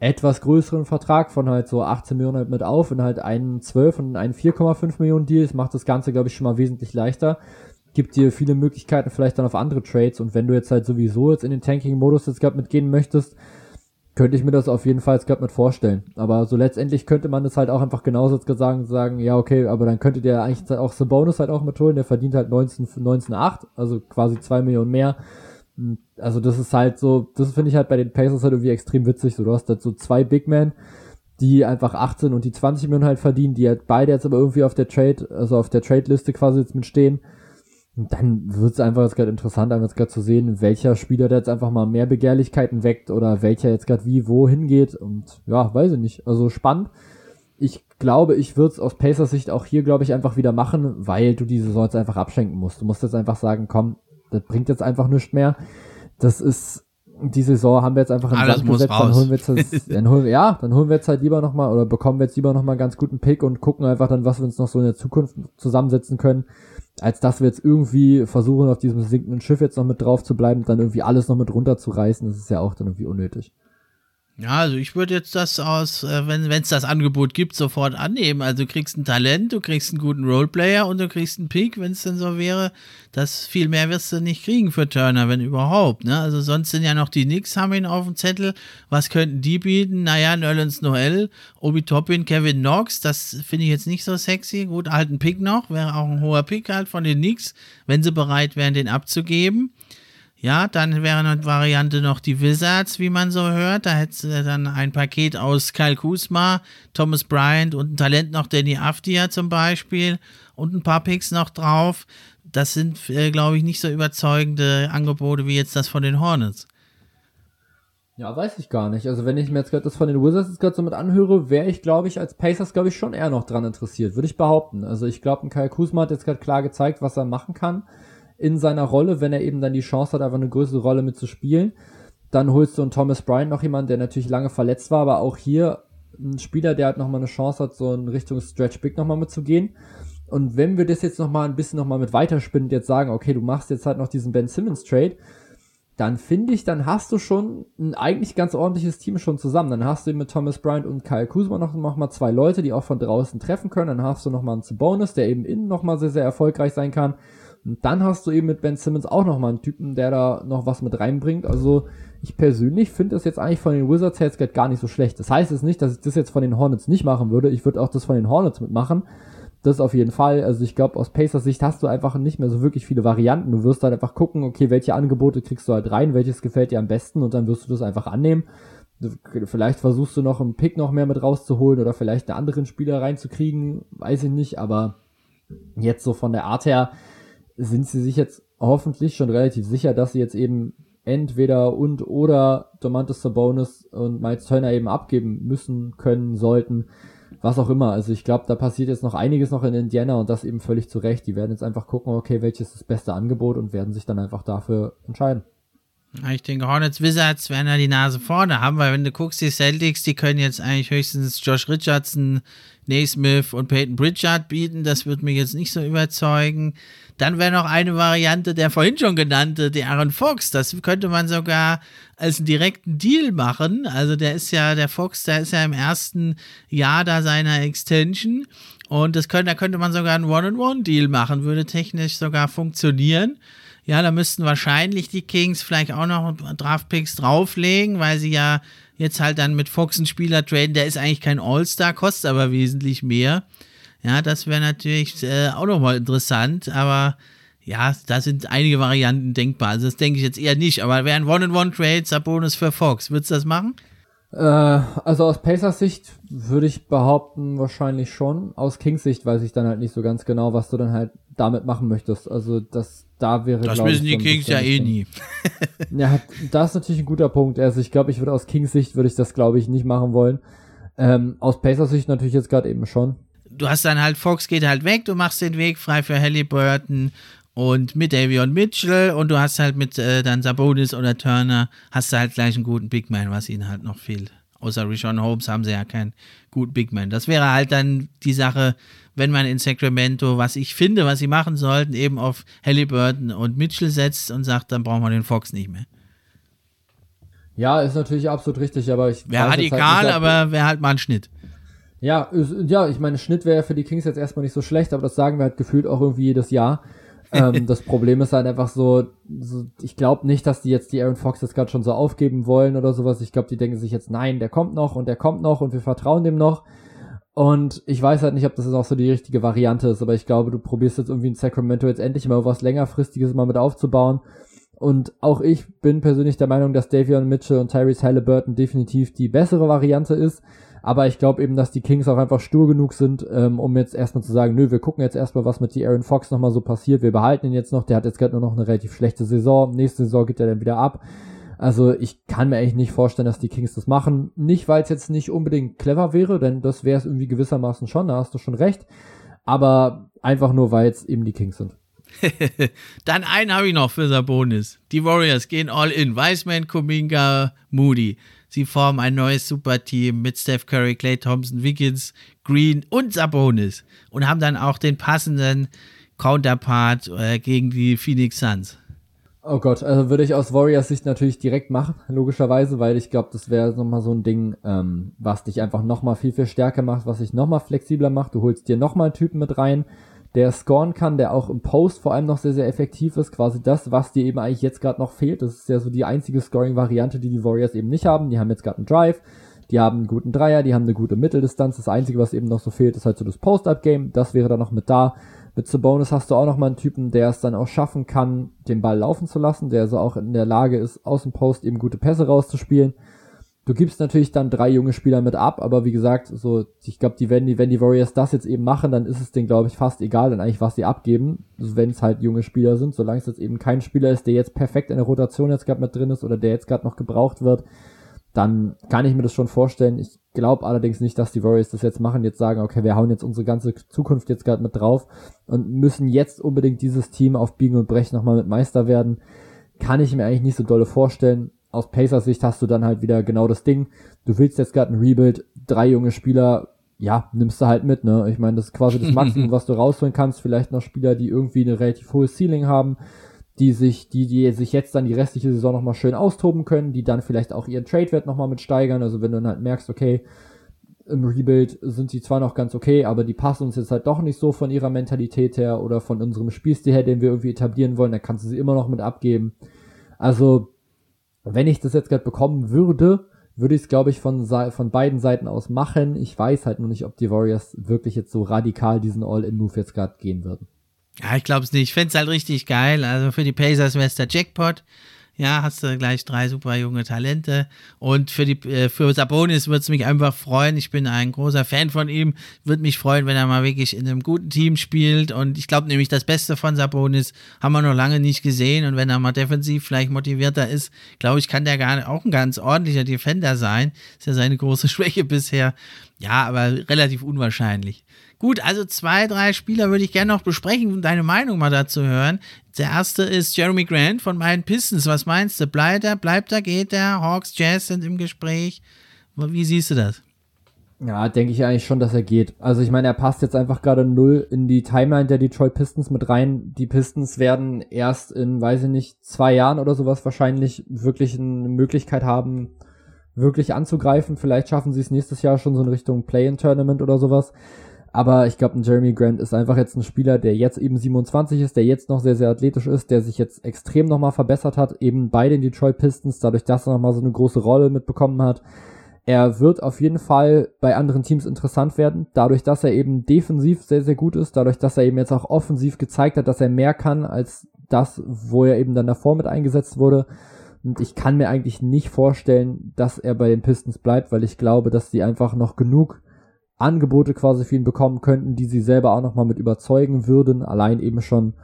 etwas größeren Vertrag von halt so 18 Millionen halt mit auf und halt einen 12 und einen 4,5 Millionen Deal. Das macht das Ganze, glaube ich, schon mal wesentlich leichter. Gibt dir viele Möglichkeiten vielleicht dann auf andere Trades und wenn du jetzt halt sowieso jetzt in den Tanking-Modus jetzt gerade mitgehen möchtest, könnte ich mir das auf jeden Fall jetzt gerade mit vorstellen. Aber so letztendlich könnte man das halt auch einfach genauso jetzt sagen, sagen, ja, okay, aber dann könntet ihr eigentlich auch Bonus halt auch mit holen, der verdient halt 19, 19,8, also quasi 2 Millionen mehr also das ist halt so, das finde ich halt bei den Pacers halt irgendwie extrem witzig. So, du hast halt so zwei Big Men, die einfach 18 und die 20 Millionen halt verdienen, die halt beide jetzt aber irgendwie auf der Trade, also auf der Trade-Liste quasi jetzt mit stehen. Und dann wird es einfach jetzt gerade interessant, einfach jetzt gerade zu sehen, welcher Spieler der jetzt einfach mal mehr Begehrlichkeiten weckt oder welcher jetzt gerade wie wo hingeht. Und ja, weiß ich nicht. Also spannend. Ich glaube, ich würde es aus Pacers Sicht auch hier, glaube ich, einfach wieder machen, weil du die Saison jetzt einfach abschenken musst. Du musst jetzt einfach sagen, komm, das bringt jetzt einfach nichts mehr. Das ist, die Saison haben wir jetzt einfach in Alles Sand gesetzt, dann holen wir jetzt, dann holen ja, dann holen wir jetzt halt lieber nochmal oder bekommen wir jetzt lieber nochmal einen ganz guten Pick und gucken einfach dann, was wir uns noch so in der Zukunft zusammensetzen können, als dass wir jetzt irgendwie versuchen, auf diesem sinkenden Schiff jetzt noch mit drauf zu bleiben und dann irgendwie alles noch mit runterzureißen. Das ist ja auch dann irgendwie unnötig. Ja, also ich würde jetzt das aus, äh, wenn es das Angebot gibt, sofort annehmen. Also du kriegst ein Talent, du kriegst einen guten Roleplayer und du kriegst einen Pick, wenn es denn so wäre. Das viel mehr wirst du nicht kriegen für Turner, wenn überhaupt. Ne? Also sonst sind ja noch die Knicks haben ihn auf dem Zettel. Was könnten die bieten? Naja, Nerlens Noel, Obi Toppin, Kevin Knox, das finde ich jetzt nicht so sexy. Gut, alten Pick noch, wäre auch ein hoher Pick halt von den Knicks, wenn sie bereit wären, den abzugeben. Ja, dann wäre eine Variante noch die Wizards, wie man so hört. Da hättest du dann ein Paket aus Kyle Kuzma, Thomas Bryant und ein Talent noch Danny Afdia zum Beispiel und ein paar Picks noch drauf. Das sind, äh, glaube ich, nicht so überzeugende Angebote wie jetzt das von den Hornets. Ja, weiß ich gar nicht. Also wenn ich mir jetzt gerade das von den Wizards jetzt gerade so mit anhöre, wäre ich, glaube ich, als Pacers, glaube ich, schon eher noch dran interessiert, würde ich behaupten. Also ich glaube, ein Kyle Kuzma hat jetzt gerade klar gezeigt, was er machen kann in seiner Rolle, wenn er eben dann die Chance hat, einfach eine größere Rolle mitzuspielen. Dann holst du einen Thomas Bryant noch jemanden, der natürlich lange verletzt war, aber auch hier ein Spieler, der halt nochmal eine Chance hat, so in Richtung Stretch Big nochmal mitzugehen. Und wenn wir das jetzt nochmal ein bisschen nochmal mit weiterspinnen, jetzt sagen, okay, du machst jetzt halt noch diesen Ben Simmons Trade, dann finde ich, dann hast du schon ein eigentlich ganz ordentliches Team schon zusammen. Dann hast du eben mit Thomas Bryant und Kyle Kuzma noch, noch mal zwei Leute, die auch von draußen treffen können. Dann hast du noch mal einen Bonus, der eben innen noch mal sehr, sehr erfolgreich sein kann. Und dann hast du eben mit Ben Simmons auch nochmal einen Typen, der da noch was mit reinbringt. Also ich persönlich finde das jetzt eigentlich von den Wizards her jetzt gar nicht so schlecht. Das heißt jetzt nicht, dass ich das jetzt von den Hornets nicht machen würde. Ich würde auch das von den Hornets mitmachen. Das auf jeden Fall. Also ich glaube, aus Pacers Sicht hast du einfach nicht mehr so wirklich viele Varianten. Du wirst halt einfach gucken, okay, welche Angebote kriegst du halt rein, welches gefällt dir am besten und dann wirst du das einfach annehmen. Vielleicht versuchst du noch einen Pick noch mehr mit rauszuholen oder vielleicht einen anderen Spieler reinzukriegen, weiß ich nicht, aber jetzt so von der Art her sind sie sich jetzt hoffentlich schon relativ sicher, dass sie jetzt eben entweder und oder Domantas Sabonis und Miles Turner eben abgeben müssen, können, sollten, was auch immer. Also ich glaube, da passiert jetzt noch einiges noch in Indiana und das eben völlig zu Recht. Die werden jetzt einfach gucken, okay, welches ist das beste Angebot und werden sich dann einfach dafür entscheiden. Ich denke, Hornets Wizards werden da die Nase vorne haben, weil wenn du guckst, die Celtics, die können jetzt eigentlich höchstens Josh Richardson, Naismith und Peyton Pritchard bieten. Das wird mich jetzt nicht so überzeugen. Dann wäre noch eine Variante der vorhin schon genannte, der Aaron Fox. Das könnte man sogar als einen direkten Deal machen. Also der ist ja, der Fox, der ist ja im ersten Jahr da seiner Extension. Und das könnte, da könnte man sogar einen One-on-One-Deal machen, würde technisch sogar funktionieren. Ja, da müssten wahrscheinlich die Kings vielleicht auch noch Draftpicks drauflegen, weil sie ja jetzt halt dann mit Fox einen Spieler traden, der ist eigentlich kein All-Star, kostet aber wesentlich mehr. Ja, das wäre natürlich äh, auch nochmal interessant, aber ja, da sind einige Varianten denkbar. Also das denke ich jetzt eher nicht, aber wäre ein One-on-One-Trade, Sabonis für Fox. Würdest du das machen? Äh, also aus Pacers Sicht würde ich behaupten, wahrscheinlich schon. Aus Kings Sicht weiß ich dann halt nicht so ganz genau, was du dann halt damit machen möchtest. Also das da wäre Das wissen die Kings ja eh nie. ja, das ist natürlich ein guter Punkt. Also ich glaube, ich würde aus Kings Sicht würde ich das glaube ich nicht machen wollen. Ähm, aus Pacers Sicht natürlich jetzt gerade eben schon. Du hast dann halt Fox geht halt weg, du machst den Weg frei für Halliburton und mit Davion Mitchell und du hast halt mit äh, dann Sabonis oder Turner hast du halt gleich einen guten Big Man, was ihnen halt noch fehlt. Außer Rishon Holmes haben sie ja keinen guten Big Man. Das wäre halt dann die Sache, wenn man in Sacramento, was ich finde, was sie machen sollten, eben auf Halliburton und Mitchell setzt und sagt, dann brauchen wir den Fox nicht mehr. Ja, ist natürlich absolut richtig, aber ich. Wäre radikal, halt aber wäre halt mal ein Schnitt. Ja, ist, ja, ich meine, Schnitt wäre für die Kings jetzt erstmal nicht so schlecht, aber das sagen wir halt gefühlt auch irgendwie jedes Jahr. ähm, das Problem ist halt einfach so, so ich glaube nicht, dass die jetzt die Aaron Fox jetzt gerade schon so aufgeben wollen oder sowas. Ich glaube, die denken sich jetzt, nein, der kommt noch und der kommt noch und wir vertrauen dem noch. Und ich weiß halt nicht, ob das jetzt auch so die richtige Variante ist, aber ich glaube, du probierst jetzt irgendwie in Sacramento jetzt endlich mal was längerfristiges mal mit aufzubauen. Und auch ich bin persönlich der Meinung, dass Davion Mitchell und Tyrese Halliburton definitiv die bessere Variante ist. Aber ich glaube eben, dass die Kings auch einfach stur genug sind, ähm, um jetzt erstmal zu sagen, nö, wir gucken jetzt erstmal, was mit die Aaron Fox nochmal so passiert. Wir behalten ihn jetzt noch. Der hat jetzt gerade nur noch eine relativ schlechte Saison. Nächste Saison geht er dann wieder ab. Also ich kann mir eigentlich nicht vorstellen, dass die Kings das machen. Nicht, weil es jetzt nicht unbedingt clever wäre, denn das wäre es irgendwie gewissermaßen schon, da hast du schon recht. Aber einfach nur, weil es eben die Kings sind. Dann einen habe ich noch für Sabonis. Die Warriors gehen all in. Wiseman, Kuminga, Moody. Sie formen ein neues Superteam mit Steph Curry, Clay Thompson, Wiggins, Green und Sabonis. Und haben dann auch den passenden Counterpart äh, gegen die Phoenix Suns. Oh Gott, also würde ich aus Warriors Sicht natürlich direkt machen, logischerweise, weil ich glaube, das wäre nochmal so ein Ding, ähm, was dich einfach nochmal viel, viel stärker macht, was dich nochmal flexibler macht. Du holst dir nochmal einen Typen mit rein, der scoren kann, der auch im Post vor allem noch sehr, sehr effektiv ist. Quasi das, was dir eben eigentlich jetzt gerade noch fehlt. Das ist ja so die einzige Scoring-Variante, die die Warriors eben nicht haben. Die haben jetzt gerade einen Drive, die haben einen guten Dreier, die haben eine gute Mitteldistanz. Das Einzige, was eben noch so fehlt, ist halt so das Post-Up-Game. Das wäre dann noch mit da. Mit Sabonis hast du auch nochmal einen Typen, der es dann auch schaffen kann, den Ball laufen zu lassen, der so auch in der Lage ist, aus dem Post eben gute Pässe rauszuspielen. Du gibst natürlich dann drei junge Spieler mit ab, aber wie gesagt, so, ich glaube, die, wenn die, wenn die Warriors das jetzt eben machen, dann ist es denen, glaube ich, fast egal, dann eigentlich, was sie abgeben, wenn es halt junge Spieler sind, solange es jetzt eben kein Spieler ist, der jetzt perfekt in der Rotation jetzt gerade mit drin ist oder der jetzt gerade noch gebraucht wird, dann kann ich mir das schon vorstellen. Ich glaube allerdings nicht, dass die Warriors das jetzt machen, jetzt sagen, okay, wir hauen jetzt unsere ganze Zukunft jetzt gerade mit drauf und müssen jetzt unbedingt dieses Team auf Biegen und Brechen nochmal mit Meister werden. Kann ich mir eigentlich nicht so dolle vorstellen. Aus Pacers Sicht hast du dann halt wieder genau das Ding. Du willst jetzt gerade ein Rebuild, drei junge Spieler, ja, nimmst du halt mit, ne? Ich meine, das ist quasi das Maximum, was du rausholen kannst. Vielleicht noch Spieler, die irgendwie eine relativ hohe Ceiling haben die sich, die, die sich jetzt dann die restliche Saison nochmal schön austoben können, die dann vielleicht auch ihren Trade-Wert nochmal mit steigern. Also wenn du dann halt merkst, okay, im Rebuild sind sie zwar noch ganz okay, aber die passen uns jetzt halt doch nicht so von ihrer Mentalität her oder von unserem Spielstil her, den wir irgendwie etablieren wollen, dann kannst du sie immer noch mit abgeben. Also, wenn ich das jetzt gerade bekommen würde, würde ich es, glaube ich, von, von beiden Seiten aus machen. Ich weiß halt nur nicht, ob die Warriors wirklich jetzt so radikal diesen All-In-Move jetzt gerade gehen würden. Ja, ich glaube es nicht. Ich fände es halt richtig geil. Also für die Pacers wäre es der Jackpot. Ja, hast du gleich drei super junge Talente. Und für, die, äh, für Sabonis würde es mich einfach freuen. Ich bin ein großer Fan von ihm. Würde mich freuen, wenn er mal wirklich in einem guten Team spielt. Und ich glaube nämlich, das Beste von Sabonis haben wir noch lange nicht gesehen. Und wenn er mal defensiv vielleicht motivierter ist, glaube ich, kann der gar auch ein ganz ordentlicher Defender sein. Ist ja seine große Schwäche bisher. Ja, aber relativ unwahrscheinlich. Gut, also zwei, drei Spieler würde ich gerne noch besprechen, um deine Meinung mal dazu hören. Der erste ist Jeremy Grant von meinen Pistons. Was meinst du? Bleibt er, bleibt er, geht er? Hawks, Jazz sind im Gespräch. Wie siehst du das? Ja, denke ich eigentlich schon, dass er geht. Also ich meine, er passt jetzt einfach gerade null in die Timeline der Detroit Pistons mit rein. Die Pistons werden erst in, weiß ich nicht, zwei Jahren oder sowas wahrscheinlich wirklich eine Möglichkeit haben, wirklich anzugreifen. Vielleicht schaffen sie es nächstes Jahr schon so in Richtung Play-in-Tournament oder sowas. Aber ich glaube, ein Jeremy Grant ist einfach jetzt ein Spieler, der jetzt eben 27 ist, der jetzt noch sehr, sehr athletisch ist, der sich jetzt extrem nochmal verbessert hat, eben bei den Detroit Pistons, dadurch, dass er nochmal so eine große Rolle mitbekommen hat. Er wird auf jeden Fall bei anderen Teams interessant werden, dadurch, dass er eben defensiv sehr, sehr gut ist, dadurch, dass er eben jetzt auch offensiv gezeigt hat, dass er mehr kann als das, wo er eben dann davor mit eingesetzt wurde. Und ich kann mir eigentlich nicht vorstellen, dass er bei den Pistons bleibt, weil ich glaube, dass sie einfach noch genug Angebote quasi für ihn bekommen könnten, die sie selber auch nochmal mit überzeugen würden. Allein eben schon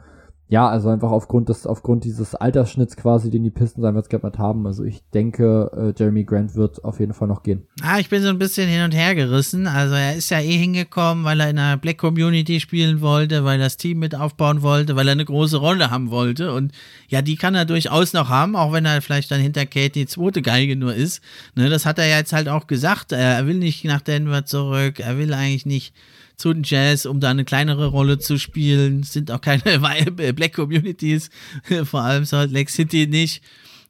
ja, also einfach aufgrund des, aufgrund dieses Altersschnitts quasi, den die Pistons einfach gehabt haben. Also ich denke, äh, Jeremy Grant wird auf jeden Fall noch gehen. Ah, ich bin so ein bisschen hin und her gerissen. Also er ist ja eh hingekommen, weil er in einer Black Community spielen wollte, weil er das Team mit aufbauen wollte, weil er eine große Rolle haben wollte. Und ja, die kann er durchaus noch haben, auch wenn er vielleicht dann hinter Kate die zweite Geige nur ist. Ne, das hat er ja jetzt halt auch gesagt. Er will nicht nach Denver zurück. Er will eigentlich nicht zu den Jazz, um da eine kleinere Rolle zu spielen. Es sind auch keine Black Communities, vor allem Salt Lake City nicht.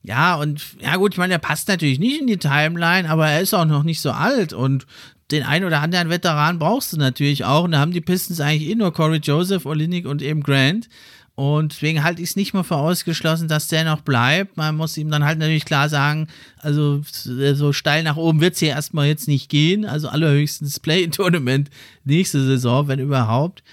Ja, und ja gut, ich meine, er passt natürlich nicht in die Timeline, aber er ist auch noch nicht so alt und den einen oder anderen Veteran brauchst du natürlich auch. Und da haben die Pistons eigentlich eh nur Corey Joseph, Olinik und eben Grant. Und deswegen halte ich es nicht mal für ausgeschlossen, dass der noch bleibt. Man muss ihm dann halt natürlich klar sagen, also so steil nach oben wird es hier erstmal jetzt nicht gehen. Also allerhöchstens Play-in-Tournament nächste Saison, wenn überhaupt.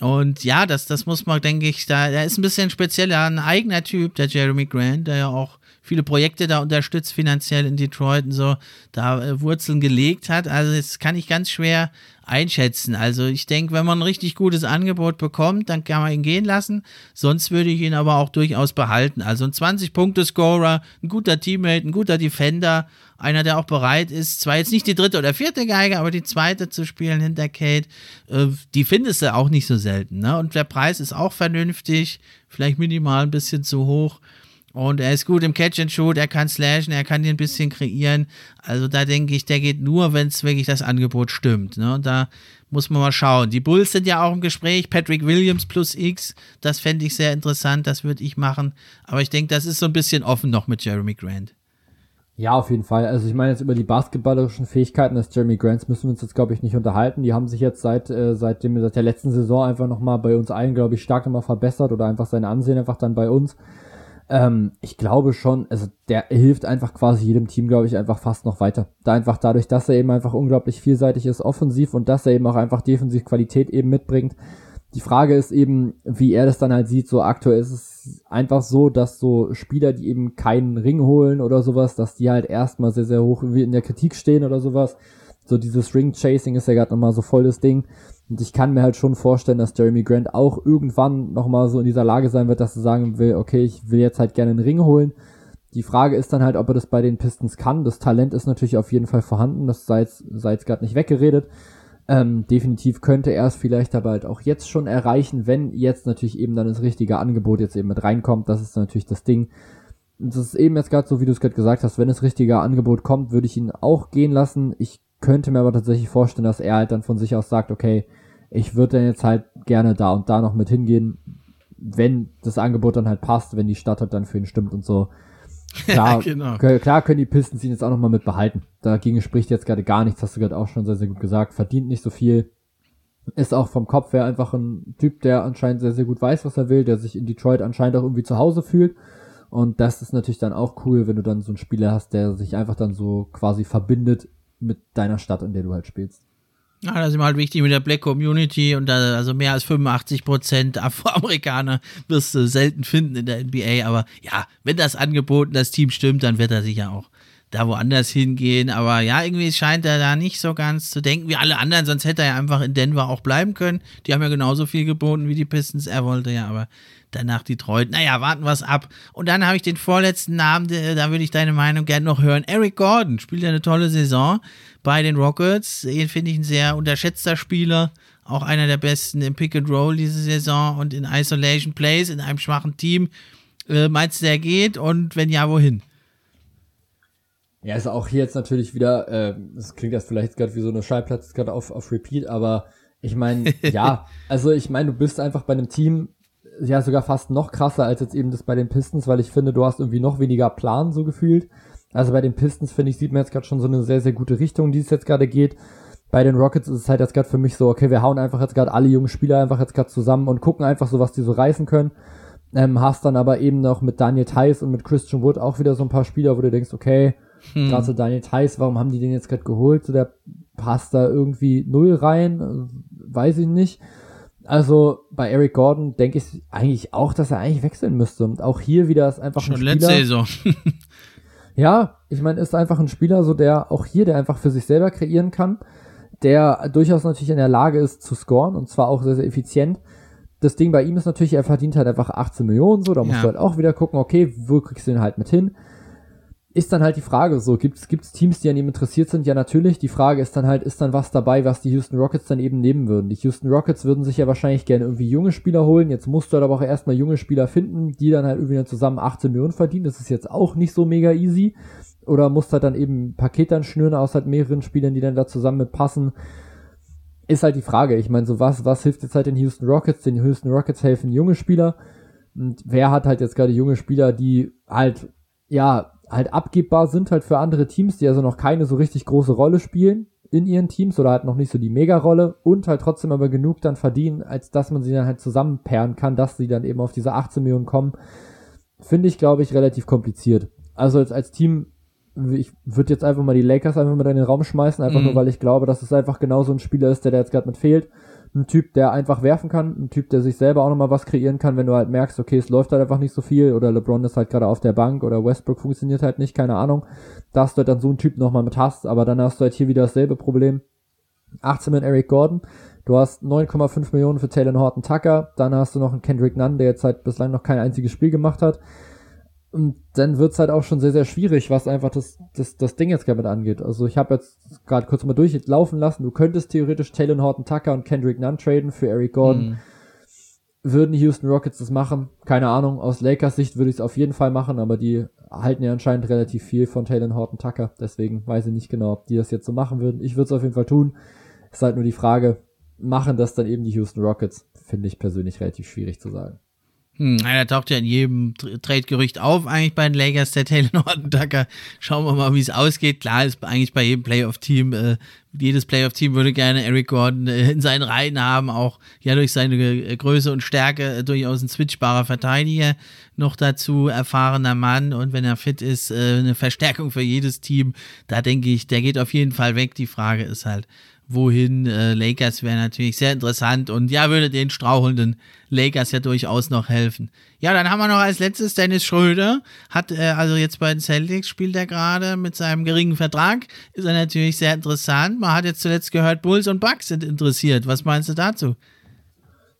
Und ja, das, das muss man, denke ich, da, der ist ein bisschen spezieller, ein eigener Typ, der Jeremy Grant, der ja auch viele Projekte da unterstützt, finanziell in Detroit und so, da äh, Wurzeln gelegt hat. Also das kann ich ganz schwer einschätzen. Also ich denke, wenn man ein richtig gutes Angebot bekommt, dann kann man ihn gehen lassen. Sonst würde ich ihn aber auch durchaus behalten. Also ein 20-Punkte-Scorer, ein guter Teammate, ein guter Defender, einer, der auch bereit ist, zwar jetzt nicht die dritte oder vierte Geige, aber die zweite zu spielen hinter Kate, äh, die findest du auch nicht so selten. Ne? Und der Preis ist auch vernünftig, vielleicht minimal ein bisschen zu hoch. Und er ist gut im Catch and Shoot, er kann slashen, er kann dir ein bisschen kreieren. Also da denke ich, der geht nur, wenn es wirklich das Angebot stimmt. Ne? Und da muss man mal schauen. Die Bulls sind ja auch im Gespräch. Patrick Williams plus X, das fände ich sehr interessant, das würde ich machen. Aber ich denke, das ist so ein bisschen offen noch mit Jeremy Grant. Ja, auf jeden Fall. Also ich meine jetzt über die basketballerischen Fähigkeiten des Jeremy Grants müssen wir uns jetzt glaube ich nicht unterhalten. Die haben sich jetzt seit äh, seit dem seit der letzten Saison einfach nochmal bei uns allen glaube ich stark nochmal verbessert oder einfach sein Ansehen einfach dann bei uns. Ähm, ich glaube schon, also der hilft einfach quasi jedem Team, glaube ich, einfach fast noch weiter. Da einfach dadurch, dass er eben einfach unglaublich vielseitig ist, offensiv und dass er eben auch einfach defensiv Qualität eben mitbringt. Die Frage ist eben, wie er das dann halt sieht. So aktuell ist es einfach so, dass so Spieler, die eben keinen Ring holen oder sowas, dass die halt erstmal sehr, sehr hoch in der Kritik stehen oder sowas. So dieses Ring-Chasing ist ja gerade nochmal so voll das Ding. Und ich kann mir halt schon vorstellen, dass Jeremy Grant auch irgendwann nochmal so in dieser Lage sein wird, dass er sagen will, okay, ich will jetzt halt gerne einen Ring holen. Die Frage ist dann halt, ob er das bei den Pistons kann. Das Talent ist natürlich auf jeden Fall vorhanden, das sei jetzt, sei jetzt gerade nicht weggeredet. Ähm, definitiv könnte er es vielleicht aber halt auch jetzt schon erreichen, wenn jetzt natürlich eben dann das richtige Angebot jetzt eben mit reinkommt. Das ist natürlich das Ding. Und das ist eben jetzt gerade so, wie du es gerade gesagt hast, wenn das richtige Angebot kommt, würde ich ihn auch gehen lassen. Ich könnte mir aber tatsächlich vorstellen, dass er halt dann von sich aus sagt, okay, ich würde dann jetzt halt gerne da und da noch mit hingehen, wenn das Angebot dann halt passt, wenn die Stadt halt dann für ihn stimmt und so. Klar, genau. klar können die Pistons ihn jetzt auch nochmal mit behalten. Dagegen spricht jetzt gerade gar nichts, hast du gerade auch schon sehr, sehr gut gesagt. Verdient nicht so viel. Ist auch vom Kopf her einfach ein Typ, der anscheinend sehr, sehr gut weiß, was er will, der sich in Detroit anscheinend auch irgendwie zu Hause fühlt. Und das ist natürlich dann auch cool, wenn du dann so einen Spieler hast, der sich einfach dann so quasi verbindet mit deiner Stadt, in der du halt spielst. Ja, das ist immer halt wichtig mit der Black Community und da, also mehr als 85 Prozent Afroamerikaner wirst du selten finden in der NBA. Aber ja, wenn das Angebot und das Team stimmt, dann wird er sicher auch da woanders hingehen. Aber ja, irgendwie scheint er da nicht so ganz zu denken wie alle anderen, sonst hätte er ja einfach in Denver auch bleiben können. Die haben ja genauso viel geboten wie die Pistons. Er wollte ja aber danach Detroit. Naja, warten wir es ab. Und dann habe ich den vorletzten Namen, da würde ich deine Meinung gerne noch hören. Eric Gordon spielt ja eine tolle Saison bei den Rockets. Den finde ich ein sehr unterschätzter Spieler. Auch einer der besten im Pick and Roll diese Saison und in Isolation Plays in einem schwachen Team. Äh, meinst du, der geht? Und wenn ja, wohin? Ja, ist auch hier jetzt natürlich wieder, äh, das klingt jetzt vielleicht gerade wie so eine Schallplatz gerade auf, auf Repeat, aber ich meine, ja, also ich meine, du bist einfach bei einem Team, ja sogar fast noch krasser als jetzt eben das bei den Pistons, weil ich finde, du hast irgendwie noch weniger Plan so gefühlt. Also bei den Pistons, finde ich, sieht man jetzt gerade schon so eine sehr, sehr gute Richtung, die es jetzt gerade geht. Bei den Rockets ist es halt jetzt gerade für mich so, okay, wir hauen einfach jetzt gerade alle jungen Spieler einfach jetzt gerade zusammen und gucken einfach so, was die so reißen können. Ähm, hast dann aber eben noch mit Daniel Theiss und mit Christian Wood auch wieder so ein paar Spieler, wo du denkst, okay, hm. gerade so Daniel Theiss, warum haben die den jetzt gerade geholt? So der passt da irgendwie null rein, weiß ich nicht. Also bei Eric Gordon denke ich eigentlich auch, dass er eigentlich wechseln müsste. Und auch hier wieder ist einfach Schon ein Spieler. letzte Saison. ja, ich meine, ist einfach ein Spieler, so der auch hier, der einfach für sich selber kreieren kann, der durchaus natürlich in der Lage ist zu scoren und zwar auch sehr, sehr effizient. Das Ding bei ihm ist natürlich, er verdient halt einfach 18 Millionen, so, da musst ja. du halt auch wieder gucken, okay, wo kriegst du den halt mit hin? Ist dann halt die Frage so, gibt es Teams, die an ihm interessiert sind? Ja, natürlich. Die Frage ist dann halt, ist dann was dabei, was die Houston Rockets dann eben nehmen würden? Die Houston Rockets würden sich ja wahrscheinlich gerne irgendwie junge Spieler holen. Jetzt musst du halt aber auch erstmal junge Spieler finden, die dann halt irgendwie dann zusammen 18 Millionen verdienen. Das ist jetzt auch nicht so mega easy. Oder musst halt dann eben ein Paket dann schnüren aus halt mehreren Spielern, die dann da zusammen mit passen. Ist halt die Frage. Ich meine, so was, was hilft jetzt halt den Houston Rockets? Den Houston Rockets helfen junge Spieler. Und wer hat halt jetzt gerade junge Spieler, die halt, ja, halt abgebbar sind halt für andere Teams, die also noch keine so richtig große Rolle spielen in ihren Teams oder halt noch nicht so die Mega-Rolle und halt trotzdem aber genug dann verdienen, als dass man sie dann halt zusammenperren kann, dass sie dann eben auf diese 18 Millionen kommen, finde ich, glaube ich, relativ kompliziert. Also als, als Team, ich würde jetzt einfach mal die Lakers einfach mal in den Raum schmeißen, einfach mhm. nur, weil ich glaube, dass es einfach genau so ein Spieler ist, der da jetzt gerade mit fehlt ein Typ, der einfach werfen kann, ein Typ, der sich selber auch nochmal was kreieren kann, wenn du halt merkst, okay, es läuft halt einfach nicht so viel oder LeBron ist halt gerade auf der Bank oder Westbrook funktioniert halt nicht, keine Ahnung, dass du halt dann so einen Typ nochmal mit hast, aber dann hast du halt hier wieder dasselbe Problem. 18 mit Eric Gordon, du hast 9,5 Millionen für Taylor Horton Tucker, dann hast du noch einen Kendrick Nunn, der jetzt halt bislang noch kein einziges Spiel gemacht hat. Und dann wird's halt auch schon sehr, sehr schwierig, was einfach das, das, das Ding jetzt damit angeht. Also ich habe jetzt gerade kurz mal durchlaufen lassen, du könntest theoretisch Taylor Horton Tucker und Kendrick Nunn traden für Eric Gordon. Mhm. Würden die Houston Rockets das machen? Keine Ahnung. Aus Lakers Sicht würde ich es auf jeden Fall machen, aber die halten ja anscheinend relativ viel von Taylor Horton Tucker. Deswegen weiß ich nicht genau, ob die das jetzt so machen würden. Ich würde es auf jeden Fall tun. Ist halt nur die Frage, machen das dann eben die Houston Rockets? Finde ich persönlich relativ schwierig zu sagen. Hm, der taucht ja in jedem Trade-Gerücht auf, eigentlich bei den Lakers, der Taylor Norton Tucker. Schauen wir mal, wie es ausgeht. Klar ist eigentlich bei jedem Playoff-Team, äh, jedes Playoff-Team würde gerne Eric Gordon äh, in seinen Reihen haben, auch ja durch seine äh, Größe und Stärke äh, durchaus ein switchbarer Verteidiger, noch dazu erfahrener Mann und wenn er fit ist, äh, eine Verstärkung für jedes Team. Da denke ich, der geht auf jeden Fall weg. Die Frage ist halt, wohin. Äh, Lakers wäre natürlich sehr interessant und ja, würde den strauchelnden Lakers ja durchaus noch helfen. Ja, dann haben wir noch als letztes Dennis Schröder. Hat äh, also jetzt bei den Celtics spielt er gerade mit seinem geringen Vertrag. Ist er natürlich sehr interessant. Man hat jetzt zuletzt gehört, Bulls und Bucks sind interessiert. Was meinst du dazu?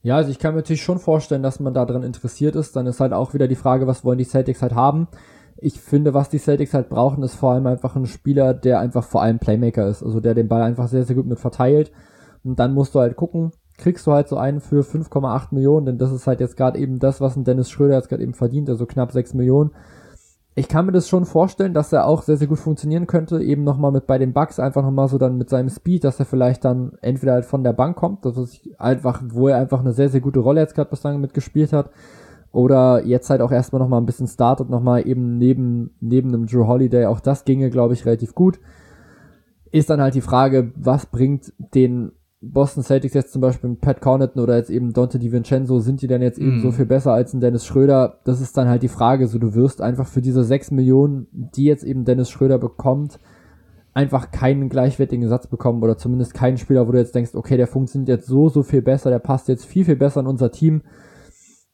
Ja, also ich kann mir natürlich schon vorstellen, dass man daran interessiert ist. Dann ist halt auch wieder die Frage, was wollen die Celtics halt haben ich finde, was die Celtics halt brauchen, ist vor allem einfach ein Spieler, der einfach vor allem Playmaker ist, also der den Ball einfach sehr, sehr gut mit verteilt. Und dann musst du halt gucken, kriegst du halt so einen für 5,8 Millionen, denn das ist halt jetzt gerade eben das, was ein Dennis Schröder jetzt gerade eben verdient, also knapp 6 Millionen. Ich kann mir das schon vorstellen, dass er auch sehr, sehr gut funktionieren könnte, eben nochmal mit bei den Bugs, einfach nochmal so dann mit seinem Speed, dass er vielleicht dann entweder halt von der Bank kommt, das ist einfach, wo er einfach eine sehr, sehr gute Rolle jetzt gerade bislang mitgespielt hat, oder jetzt halt auch erstmal nochmal ein bisschen startet, nochmal eben neben, neben einem Drew Holiday. Auch das ginge, glaube ich, relativ gut. Ist dann halt die Frage, was bringt den Boston Celtics jetzt zum Beispiel mit Pat Connaughton oder jetzt eben Dante DiVincenzo, sind die denn jetzt eben mm. so viel besser als ein Dennis Schröder? Das ist dann halt die Frage. So, du wirst einfach für diese 6 Millionen, die jetzt eben Dennis Schröder bekommt, einfach keinen gleichwertigen Satz bekommen oder zumindest keinen Spieler, wo du jetzt denkst, okay, der funktioniert jetzt so, so viel besser, der passt jetzt viel, viel besser in unser Team.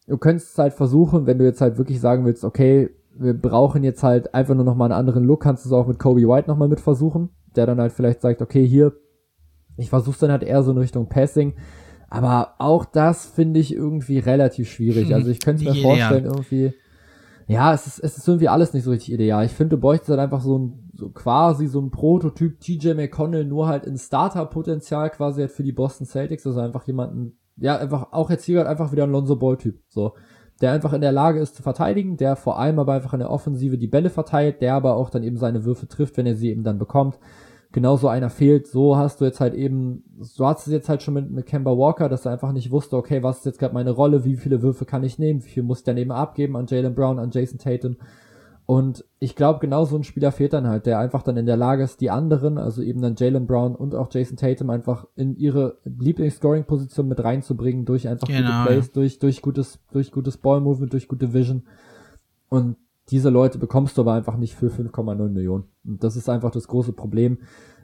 Du könntest es halt versuchen, wenn du jetzt halt wirklich sagen willst, okay, wir brauchen jetzt halt einfach nur nochmal einen anderen Look, kannst du es auch mit Kobe White nochmal mit versuchen, der dann halt vielleicht sagt, okay, hier, ich versuch's dann halt eher so in Richtung Passing. Aber auch das finde ich irgendwie relativ schwierig. Also ich könnte es mir vorstellen, irgendwie. Ja, es ist, es ist irgendwie alles nicht so richtig ideal. Ich finde, du bräuchtest halt einfach so ein, so quasi so ein Prototyp TJ McConnell, nur halt in Starter-Potenzial quasi halt für die Boston Celtics. Also einfach jemanden, ja, einfach, auch jetzt hier halt einfach wieder ein Lonzo Ball-Typ. So der einfach in der Lage ist zu verteidigen, der vor allem aber einfach in der Offensive die Bälle verteilt, der aber auch dann eben seine Würfe trifft, wenn er sie eben dann bekommt. Genauso einer fehlt, so hast du jetzt halt eben, so hast du es jetzt halt schon mit, mit Kemba Walker, dass er einfach nicht wusste, okay, was ist jetzt gerade meine Rolle, wie viele Würfe kann ich nehmen, wie viel muss ich dann eben abgeben an Jalen Brown, an Jason Tatum. Und ich glaube, genau so ein Spieler fehlt dann halt, der einfach dann in der Lage ist, die anderen, also eben dann Jalen Brown und auch Jason Tatum einfach in ihre Lieblings-Scoring-Position mit reinzubringen, durch einfach genau, gute Plays, durch, durch gutes, durch gutes Ball-Movement, durch gute Vision. Und diese Leute bekommst du aber einfach nicht für 5,9 Millionen. Und das ist einfach das große Problem.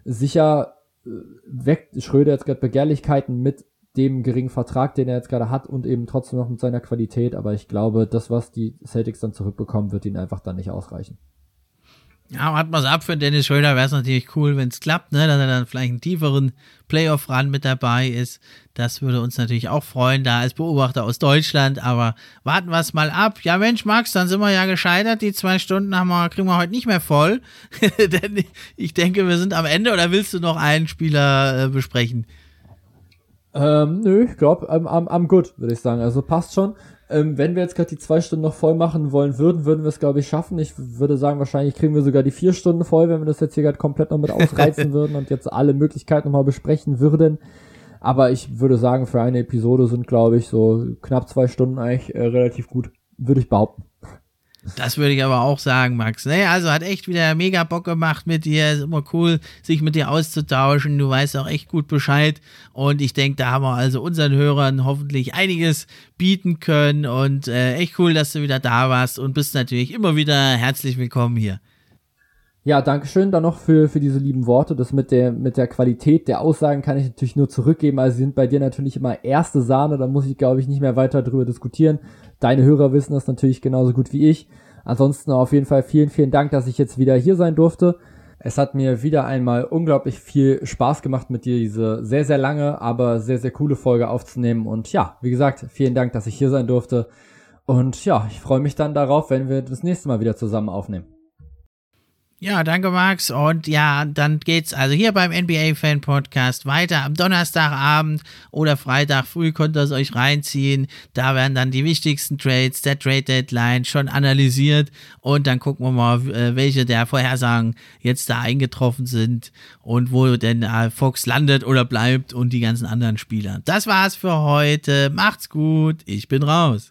Sicher äh, weckt Schröder jetzt gerade Begehrlichkeiten mit dem geringen Vertrag, den er jetzt gerade hat und eben trotzdem noch mit seiner Qualität. Aber ich glaube, das, was die Celtics dann zurückbekommen, wird ihnen einfach dann nicht ausreichen. Ja, hat man es ab für Dennis Schröder, wäre es natürlich cool, wenn es klappt, ne? dass er dann vielleicht einen tieferen Playoff-Run mit dabei ist. Das würde uns natürlich auch freuen, da als Beobachter aus Deutschland. Aber warten wir es mal ab. Ja, Mensch, Max, dann sind wir ja gescheitert. Die zwei Stunden haben wir, kriegen wir heute nicht mehr voll. Denn ich denke, wir sind am Ende. Oder willst du noch einen Spieler äh, besprechen? Ähm, nö, ich glaube, am, am, am gut, würde ich sagen. Also passt schon. Ähm, wenn wir jetzt gerade die zwei Stunden noch voll machen wollen würden, würden wir es, glaube ich, schaffen. Ich würde sagen, wahrscheinlich kriegen wir sogar die vier Stunden voll, wenn wir das jetzt hier gerade komplett noch mit ausreizen würden und jetzt alle Möglichkeiten nochmal besprechen würden. Aber ich würde sagen, für eine Episode sind, glaube ich, so knapp zwei Stunden eigentlich äh, relativ gut, würde ich behaupten. Das würde ich aber auch sagen, Max. Naja, also hat echt wieder mega Bock gemacht mit dir. Ist immer cool, sich mit dir auszutauschen. Du weißt auch echt gut Bescheid. Und ich denke, da haben wir also unseren Hörern hoffentlich einiges bieten können. Und äh, echt cool, dass du wieder da warst und bist natürlich immer wieder herzlich willkommen hier. Ja, danke schön dann noch für, für diese lieben Worte. Das mit der, mit der Qualität der Aussagen kann ich natürlich nur zurückgeben. Also sie sind bei dir natürlich immer erste Sahne. Da muss ich, glaube ich, nicht mehr weiter drüber diskutieren. Deine Hörer wissen das natürlich genauso gut wie ich. Ansonsten auf jeden Fall vielen, vielen Dank, dass ich jetzt wieder hier sein durfte. Es hat mir wieder einmal unglaublich viel Spaß gemacht, mit dir diese sehr, sehr lange, aber sehr, sehr coole Folge aufzunehmen. Und ja, wie gesagt, vielen Dank, dass ich hier sein durfte. Und ja, ich freue mich dann darauf, wenn wir das nächste Mal wieder zusammen aufnehmen. Ja, danke Max. Und ja, dann geht's also hier beim NBA Fan Podcast weiter am Donnerstagabend oder Freitag früh könnt ihr es euch reinziehen. Da werden dann die wichtigsten Trades der Trade Deadline schon analysiert und dann gucken wir mal, äh, welche der Vorhersagen jetzt da eingetroffen sind und wo denn äh, Fox landet oder bleibt und die ganzen anderen Spieler. Das war's für heute. Macht's gut. Ich bin raus.